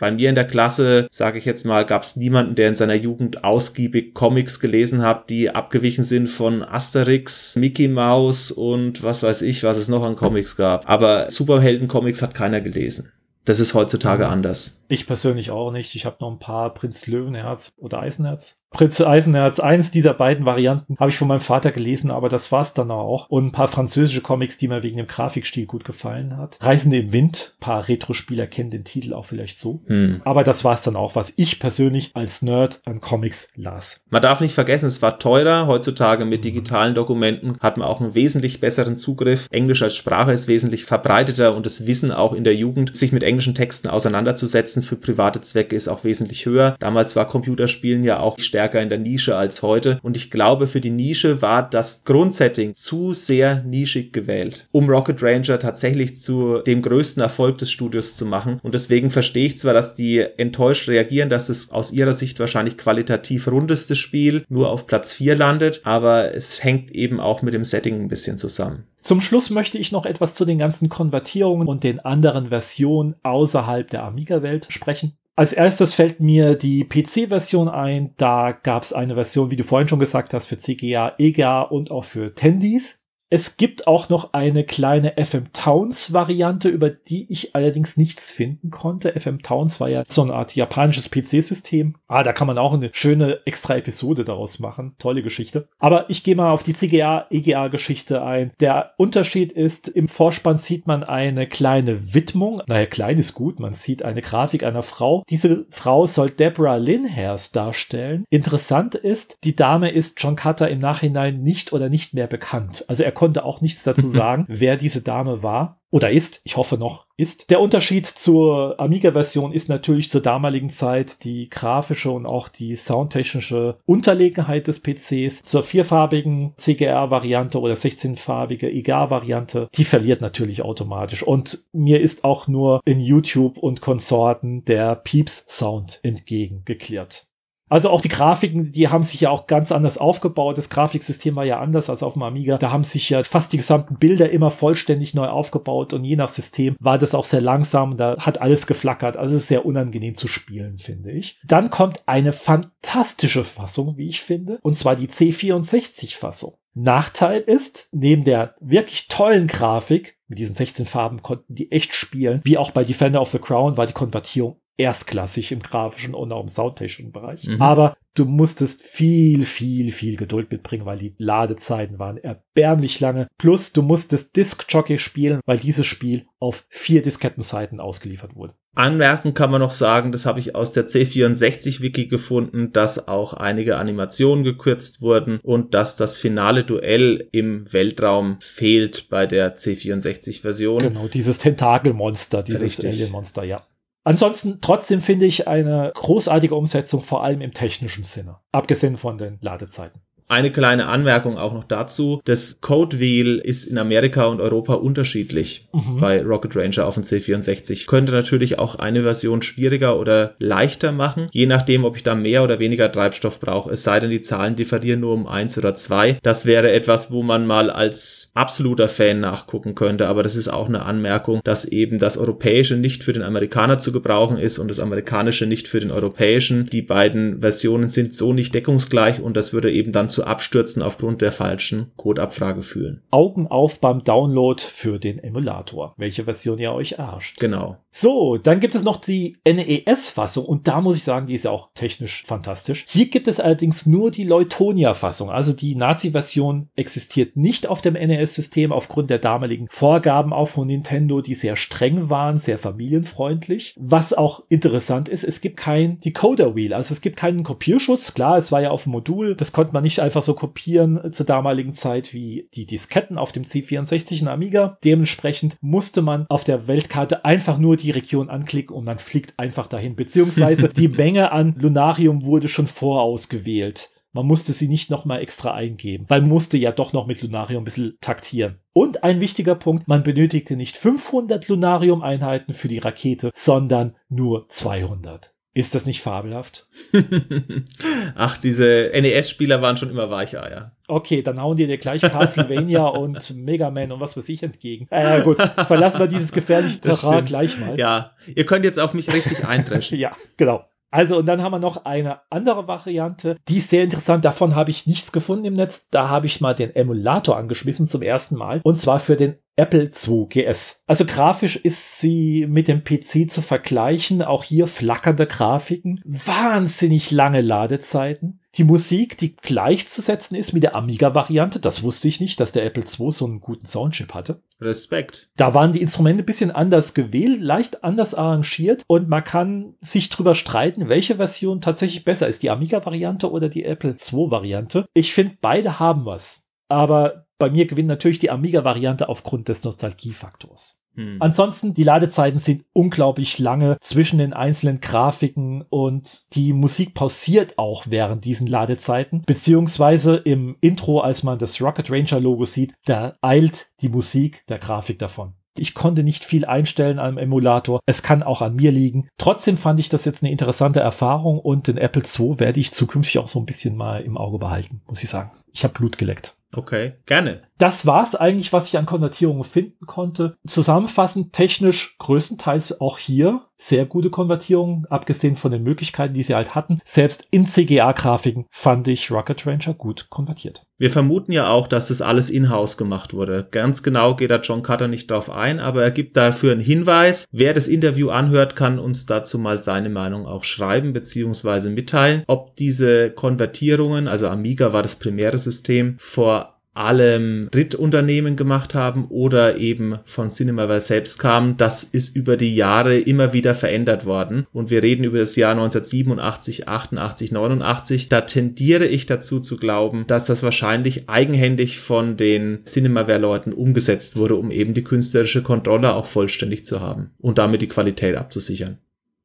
Bei mir in der Klasse, sage ich jetzt mal, gab es niemanden, der in seiner Jugend ausgiebig Comics gelesen hat, die abgewichen sind von Asterix, Mickey Mouse und was weiß ich, was es noch an Comics gab. Aber Superhelden-Comics hat keiner gelesen. Das ist heutzutage mhm. anders. Ich persönlich auch nicht. Ich habe noch ein paar Prinz Löwenherz oder Eisenherz Prinz Eisenherz, eines dieser beiden Varianten habe ich von meinem Vater gelesen, aber das war's dann auch. Und ein paar französische Comics, die mir wegen dem Grafikstil gut gefallen hat. Reisende im Wind, ein paar Retro-Spieler kennen den Titel auch vielleicht so. Hm. Aber das war's dann auch, was ich persönlich als Nerd an Comics las. Man darf nicht vergessen, es war teurer. Heutzutage mit digitalen Dokumenten hat man auch einen wesentlich besseren Zugriff. Englisch als Sprache ist wesentlich verbreiteter und das Wissen auch in der Jugend, sich mit englischen Texten auseinanderzusetzen für private Zwecke ist auch wesentlich höher. Damals war Computerspielen ja auch stärker stärker in der Nische als heute. Und ich glaube, für die Nische war das Grundsetting zu sehr nischig gewählt, um Rocket Ranger tatsächlich zu dem größten Erfolg des Studios zu machen. Und deswegen verstehe ich zwar, dass die enttäuscht reagieren, dass es aus ihrer Sicht wahrscheinlich qualitativ rundeste Spiel nur auf Platz 4 landet, aber es hängt eben auch mit dem Setting ein bisschen zusammen. Zum Schluss möchte ich noch etwas zu den ganzen Konvertierungen und den anderen Versionen außerhalb der Amiga-Welt sprechen. Als erstes fällt mir die PC-Version ein. Da gab es eine Version, wie du vorhin schon gesagt hast, für CGA, EGA und auch für Tendis. Es gibt auch noch eine kleine FM Towns Variante, über die ich allerdings nichts finden konnte. FM Towns war ja so eine Art japanisches PC-System. Ah, da kann man auch eine schöne extra Episode daraus machen. Tolle Geschichte. Aber ich gehe mal auf die CGA, EGA Geschichte ein. Der Unterschied ist, im Vorspann sieht man eine kleine Widmung. Naja, klein ist gut. Man sieht eine Grafik einer Frau. Diese Frau soll Deborah Linhairs darstellen. Interessant ist, die Dame ist John Cutter im Nachhinein nicht oder nicht mehr bekannt. Also er konnte auch nichts dazu sagen, wer diese Dame war oder ist, ich hoffe noch ist. Der Unterschied zur Amiga-Version ist natürlich zur damaligen Zeit die grafische und auch die soundtechnische Unterlegenheit des PCs. Zur vierfarbigen CGR-Variante oder 16-farbige IGA-Variante, die verliert natürlich automatisch. Und mir ist auch nur in YouTube und Konsorten der Pieps-Sound entgegengeklärt. Also auch die Grafiken, die haben sich ja auch ganz anders aufgebaut. Das Grafiksystem war ja anders als auf dem Amiga. Da haben sich ja fast die gesamten Bilder immer vollständig neu aufgebaut und je nach System war das auch sehr langsam. Da hat alles geflackert. Also es ist sehr unangenehm zu spielen, finde ich. Dann kommt eine fantastische Fassung, wie ich finde, und zwar die C64-Fassung. Nachteil ist, neben der wirklich tollen Grafik, mit diesen 16 Farben konnten die echt spielen, wie auch bei Defender of the Crown war die Konvertierung erstklassig im grafischen und auch im soundtechnischen Bereich. Mhm. Aber du musstest viel, viel, viel Geduld mitbringen, weil die Ladezeiten waren erbärmlich lange. Plus du musstest Disc Jockey spielen, weil dieses Spiel auf vier Diskettenseiten ausgeliefert wurde. Anmerken kann man noch sagen, das habe ich aus der C64-Wiki gefunden, dass auch einige Animationen gekürzt wurden und dass das finale Duell im Weltraum fehlt bei der C64-Version. Genau, dieses Tentakelmonster, dieses Alien-Monster, ja. Ansonsten trotzdem finde ich eine großartige Umsetzung, vor allem im technischen Sinne, abgesehen von den Ladezeiten. Eine kleine Anmerkung auch noch dazu. Das Code Wheel ist in Amerika und Europa unterschiedlich mhm. bei Rocket Ranger auf dem C64. Könnte natürlich auch eine Version schwieriger oder leichter machen, je nachdem, ob ich da mehr oder weniger Treibstoff brauche. Es sei denn, die Zahlen differieren nur um eins oder zwei. Das wäre etwas, wo man mal als absoluter Fan nachgucken könnte. Aber das ist auch eine Anmerkung, dass eben das Europäische nicht für den Amerikaner zu gebrauchen ist und das Amerikanische nicht für den Europäischen. Die beiden Versionen sind so nicht deckungsgleich und das würde eben dann zu zu Abstürzen aufgrund der falschen Codeabfrage führen. Augen auf beim Download für den Emulator, welche Version ihr euch erscht. Genau. So, dann gibt es noch die NES-Fassung und da muss ich sagen, die ist ja auch technisch fantastisch. Hier gibt es allerdings nur die Leutonia-Fassung, also die Nazi-Version existiert nicht auf dem NES-System aufgrund der damaligen Vorgaben auch von Nintendo, die sehr streng waren, sehr familienfreundlich. Was auch interessant ist, es gibt kein Decoder-Wheel, also es gibt keinen Kopierschutz. Klar, es war ja auf dem Modul, das konnte man nicht einfach einfach so kopieren zur damaligen Zeit wie die Disketten auf dem C64 und Amiga. Dementsprechend musste man auf der Weltkarte einfach nur die Region anklicken und man fliegt einfach dahin. Beziehungsweise die Menge an Lunarium wurde schon vorausgewählt. Man musste sie nicht nochmal extra eingeben, weil man musste ja doch noch mit Lunarium ein bisschen taktieren. Und ein wichtiger Punkt, man benötigte nicht 500 Lunarium-Einheiten für die Rakete, sondern nur 200. Ist das nicht fabelhaft? Ach, diese NES-Spieler waren schon immer Weicheier. Okay, dann hauen die dir gleich Castlevania und Mega Man und was weiß ich entgegen. Äh, gut, verlassen wir dieses gefährliche Terrain gleich mal. Ja, ihr könnt jetzt auf mich richtig eindreschen. ja, genau. Also, und dann haben wir noch eine andere Variante, die ist sehr interessant. Davon habe ich nichts gefunden im Netz. Da habe ich mal den Emulator angeschmissen zum ersten Mal. Und zwar für den Apple II GS. Also grafisch ist sie mit dem PC zu vergleichen. Auch hier flackernde Grafiken, wahnsinnig lange Ladezeiten. Die Musik, die gleichzusetzen ist mit der Amiga-Variante, das wusste ich nicht, dass der Apple II so einen guten Soundchip hatte. Respekt. Da waren die Instrumente ein bisschen anders gewählt, leicht anders arrangiert und man kann sich drüber streiten, welche Version tatsächlich besser ist, die Amiga-Variante oder die Apple II-Variante. Ich finde, beide haben was. Aber bei mir gewinnt natürlich die Amiga-Variante aufgrund des Nostalgiefaktors. Hm. Ansonsten, die Ladezeiten sind unglaublich lange zwischen den einzelnen Grafiken und die Musik pausiert auch während diesen Ladezeiten. Beziehungsweise im Intro, als man das Rocket Ranger Logo sieht, da eilt die Musik der Grafik davon. Ich konnte nicht viel einstellen am Emulator. Es kann auch an mir liegen. Trotzdem fand ich das jetzt eine interessante Erfahrung und den Apple II werde ich zukünftig auch so ein bisschen mal im Auge behalten, muss ich sagen. Ich habe Blut geleckt. Okay, gerne. Das war's eigentlich, was ich an Konvertierungen finden konnte. Zusammenfassend technisch größtenteils auch hier sehr gute Konvertierungen, abgesehen von den Möglichkeiten, die sie halt hatten. Selbst in CGA-Grafiken fand ich Rocket Ranger gut konvertiert. Wir vermuten ja auch, dass das alles in-house gemacht wurde. Ganz genau geht da John Cutter nicht drauf ein, aber er gibt dafür einen Hinweis. Wer das Interview anhört, kann uns dazu mal seine Meinung auch schreiben bzw. mitteilen, ob diese Konvertierungen, also Amiga war das primäre System, vor allem Drittunternehmen gemacht haben oder eben von Cinemaware selbst kamen, das ist über die Jahre immer wieder verändert worden. Und wir reden über das Jahr 1987, 88, 89. Da tendiere ich dazu zu glauben, dass das wahrscheinlich eigenhändig von den Cinemaware-Leuten umgesetzt wurde, um eben die künstlerische Kontrolle auch vollständig zu haben und damit die Qualität abzusichern.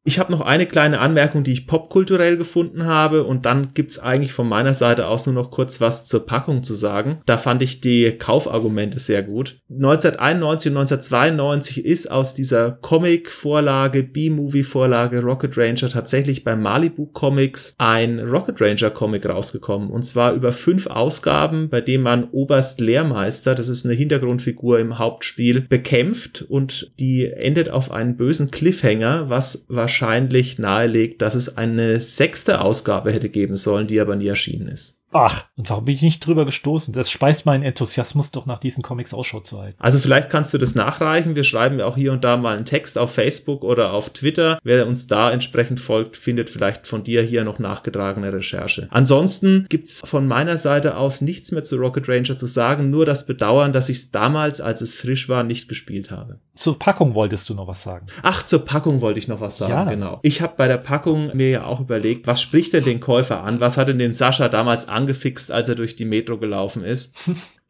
Ich habe noch eine kleine Anmerkung, die ich popkulturell gefunden habe und dann gibt's eigentlich von meiner Seite aus nur noch kurz was zur Packung zu sagen. Da fand ich die Kaufargumente sehr gut. 1991 und 1992 ist aus dieser Comic-Vorlage, B-Movie-Vorlage Rocket Ranger tatsächlich bei Malibu Comics ein Rocket Ranger Comic rausgekommen und zwar über fünf Ausgaben, bei dem man Oberst Lehrmeister, das ist eine Hintergrundfigur im Hauptspiel, bekämpft und die endet auf einen bösen Cliffhanger, was wahrscheinlich wahrscheinlich nahelegt, dass es eine sechste Ausgabe hätte geben sollen, die aber nie erschienen ist. Ach, und warum bin ich nicht drüber gestoßen? Das speist meinen Enthusiasmus doch nach diesen Comics Ausschau zu halten. Also vielleicht kannst du das nachreichen. Wir schreiben ja auch hier und da mal einen Text auf Facebook oder auf Twitter. Wer uns da entsprechend folgt, findet vielleicht von dir hier noch nachgetragene Recherche. Ansonsten gibt's von meiner Seite aus nichts mehr zu Rocket Ranger zu sagen, nur das Bedauern, dass ich es damals, als es frisch war, nicht gespielt habe. Zur Packung wolltest du noch was sagen. Ach, zur Packung wollte ich noch was sagen, ja. genau. Ich habe bei der Packung mir ja auch überlegt, was spricht denn den Käufer an? Was hat denn den Sascha damals angefangen? Angefixt, als er durch die Metro gelaufen ist.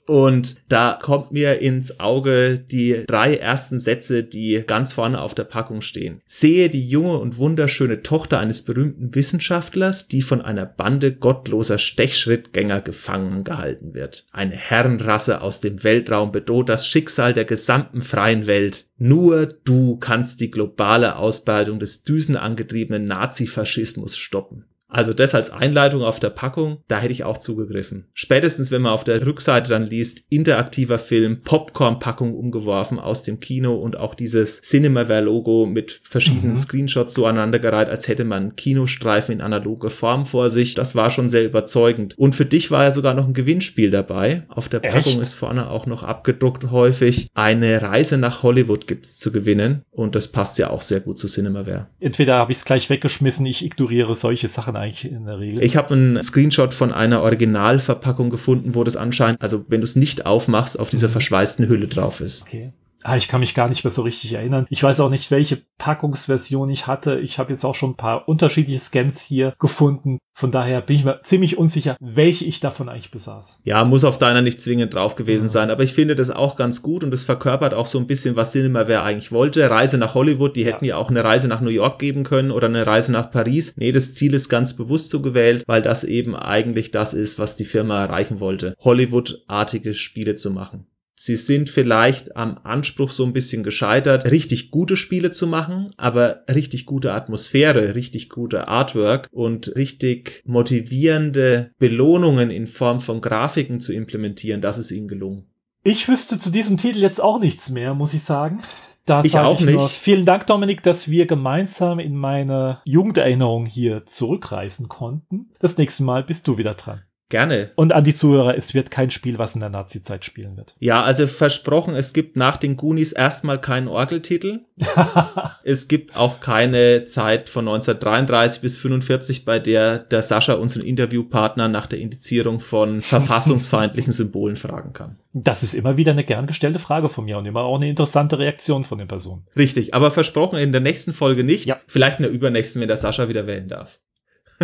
Und da kommt mir ins Auge die drei ersten Sätze, die ganz vorne auf der Packung stehen. Sehe die junge und wunderschöne Tochter eines berühmten Wissenschaftlers, die von einer Bande gottloser Stechschrittgänger gefangen gehalten wird. Eine Herrenrasse aus dem Weltraum bedroht das Schicksal der gesamten freien Welt. Nur du kannst die globale Ausbreitung des düsenangetriebenen Nazifaschismus stoppen. Also das als Einleitung auf der Packung, da hätte ich auch zugegriffen. Spätestens, wenn man auf der Rückseite dann liest, interaktiver Film, Popcorn-Packung umgeworfen aus dem Kino und auch dieses Cinemaware-Logo mit verschiedenen mhm. Screenshots so aneinandergereiht, als hätte man einen Kinostreifen in analoger Form vor sich. Das war schon sehr überzeugend. Und für dich war ja sogar noch ein Gewinnspiel dabei. Auf der Packung Echt? ist vorne auch noch abgedruckt häufig. Eine Reise nach Hollywood gibt's zu gewinnen. Und das passt ja auch sehr gut zu Cinemaware. Entweder habe ich es gleich weggeschmissen, ich ignoriere solche Sachen eigentlich in der Regel. Ich habe einen Screenshot von einer Originalverpackung gefunden, wo das anscheinend, also wenn du es nicht aufmachst, auf dieser mhm. verschweißten Hülle drauf ist. Okay. Ah, ich kann mich gar nicht mehr so richtig erinnern. Ich weiß auch nicht, welche Packungsversion ich hatte. Ich habe jetzt auch schon ein paar unterschiedliche Scans hier gefunden. Von daher bin ich mir ziemlich unsicher, welche ich davon eigentlich besaß. Ja, muss auf deiner nicht zwingend drauf gewesen ja. sein, aber ich finde das auch ganz gut und es verkörpert auch so ein bisschen, was Cinemaware eigentlich wollte. Reise nach Hollywood, die hätten ja. ja auch eine Reise nach New York geben können oder eine Reise nach Paris. Nee, das Ziel ist ganz bewusst so gewählt, weil das eben eigentlich das ist, was die Firma erreichen wollte. Hollywood-artige Spiele zu machen. Sie sind vielleicht am Anspruch so ein bisschen gescheitert, richtig gute Spiele zu machen, aber richtig gute Atmosphäre, richtig gute Artwork und richtig motivierende Belohnungen in Form von Grafiken zu implementieren. Das ist ihnen gelungen. Ich wüsste zu diesem Titel jetzt auch nichts mehr, muss ich sagen. Da ich auch ich nicht. Nur, vielen Dank, Dominik, dass wir gemeinsam in meine Jugenderinnerung hier zurückreisen konnten. Das nächste Mal bist du wieder dran. Gerne. Und an die Zuhörer, es wird kein Spiel, was in der Nazi-Zeit spielen wird. Ja, also versprochen, es gibt nach den Goonies erstmal keinen Orgeltitel. es gibt auch keine Zeit von 1933 bis 45, bei der der Sascha unseren Interviewpartner nach der Indizierung von verfassungsfeindlichen Symbolen fragen kann. Das ist immer wieder eine gern gestellte Frage von mir und immer auch eine interessante Reaktion von den Personen. Richtig, aber versprochen in der nächsten Folge nicht. Ja. Vielleicht in der übernächsten, wenn der Sascha wieder wählen darf.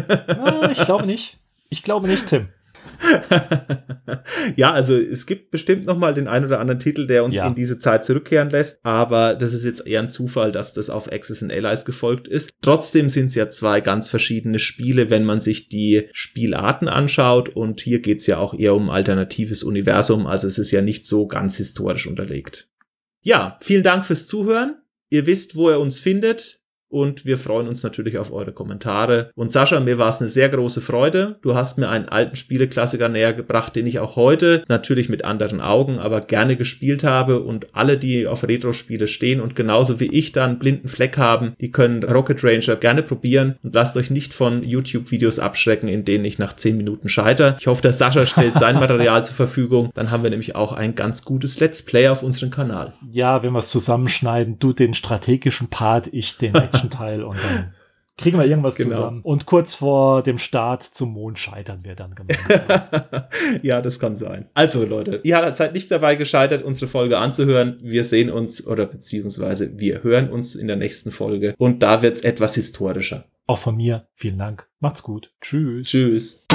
ah, ich glaube nicht. Ich glaube nicht, Tim. ja, also es gibt bestimmt noch mal den ein oder anderen Titel, der uns ja. in diese Zeit zurückkehren lässt, aber das ist jetzt eher ein Zufall, dass das auf Axis and Allies gefolgt ist. Trotzdem sind es ja zwei ganz verschiedene Spiele, wenn man sich die Spielarten anschaut und hier geht's ja auch eher um alternatives Universum, also es ist ja nicht so ganz historisch unterlegt. Ja, vielen Dank fürs Zuhören. Ihr wisst, wo ihr uns findet und wir freuen uns natürlich auf eure Kommentare. Und Sascha, mir war es eine sehr große Freude. Du hast mir einen alten Spieleklassiker näher gebracht, den ich auch heute natürlich mit anderen Augen, aber gerne gespielt habe und alle, die auf Retro-Spiele stehen und genauso wie ich da einen blinden Fleck haben, die können Rocket Ranger gerne probieren und lasst euch nicht von YouTube-Videos abschrecken, in denen ich nach 10 Minuten scheiter. Ich hoffe, der Sascha stellt sein Material zur Verfügung. Dann haben wir nämlich auch ein ganz gutes Let's Play auf unserem Kanal. Ja, wenn wir es zusammenschneiden, du den strategischen Part, ich den Action Teil und dann kriegen wir irgendwas genau. zusammen. Und kurz vor dem Start zum Mond scheitern wir dann gemeinsam. ja, das kann sein. Also Leute, ihr seid nicht dabei gescheitert, unsere Folge anzuhören. Wir sehen uns oder beziehungsweise wir hören uns in der nächsten Folge und da wird es etwas historischer. Auch von mir vielen Dank. Macht's gut. Tschüss. Tschüss.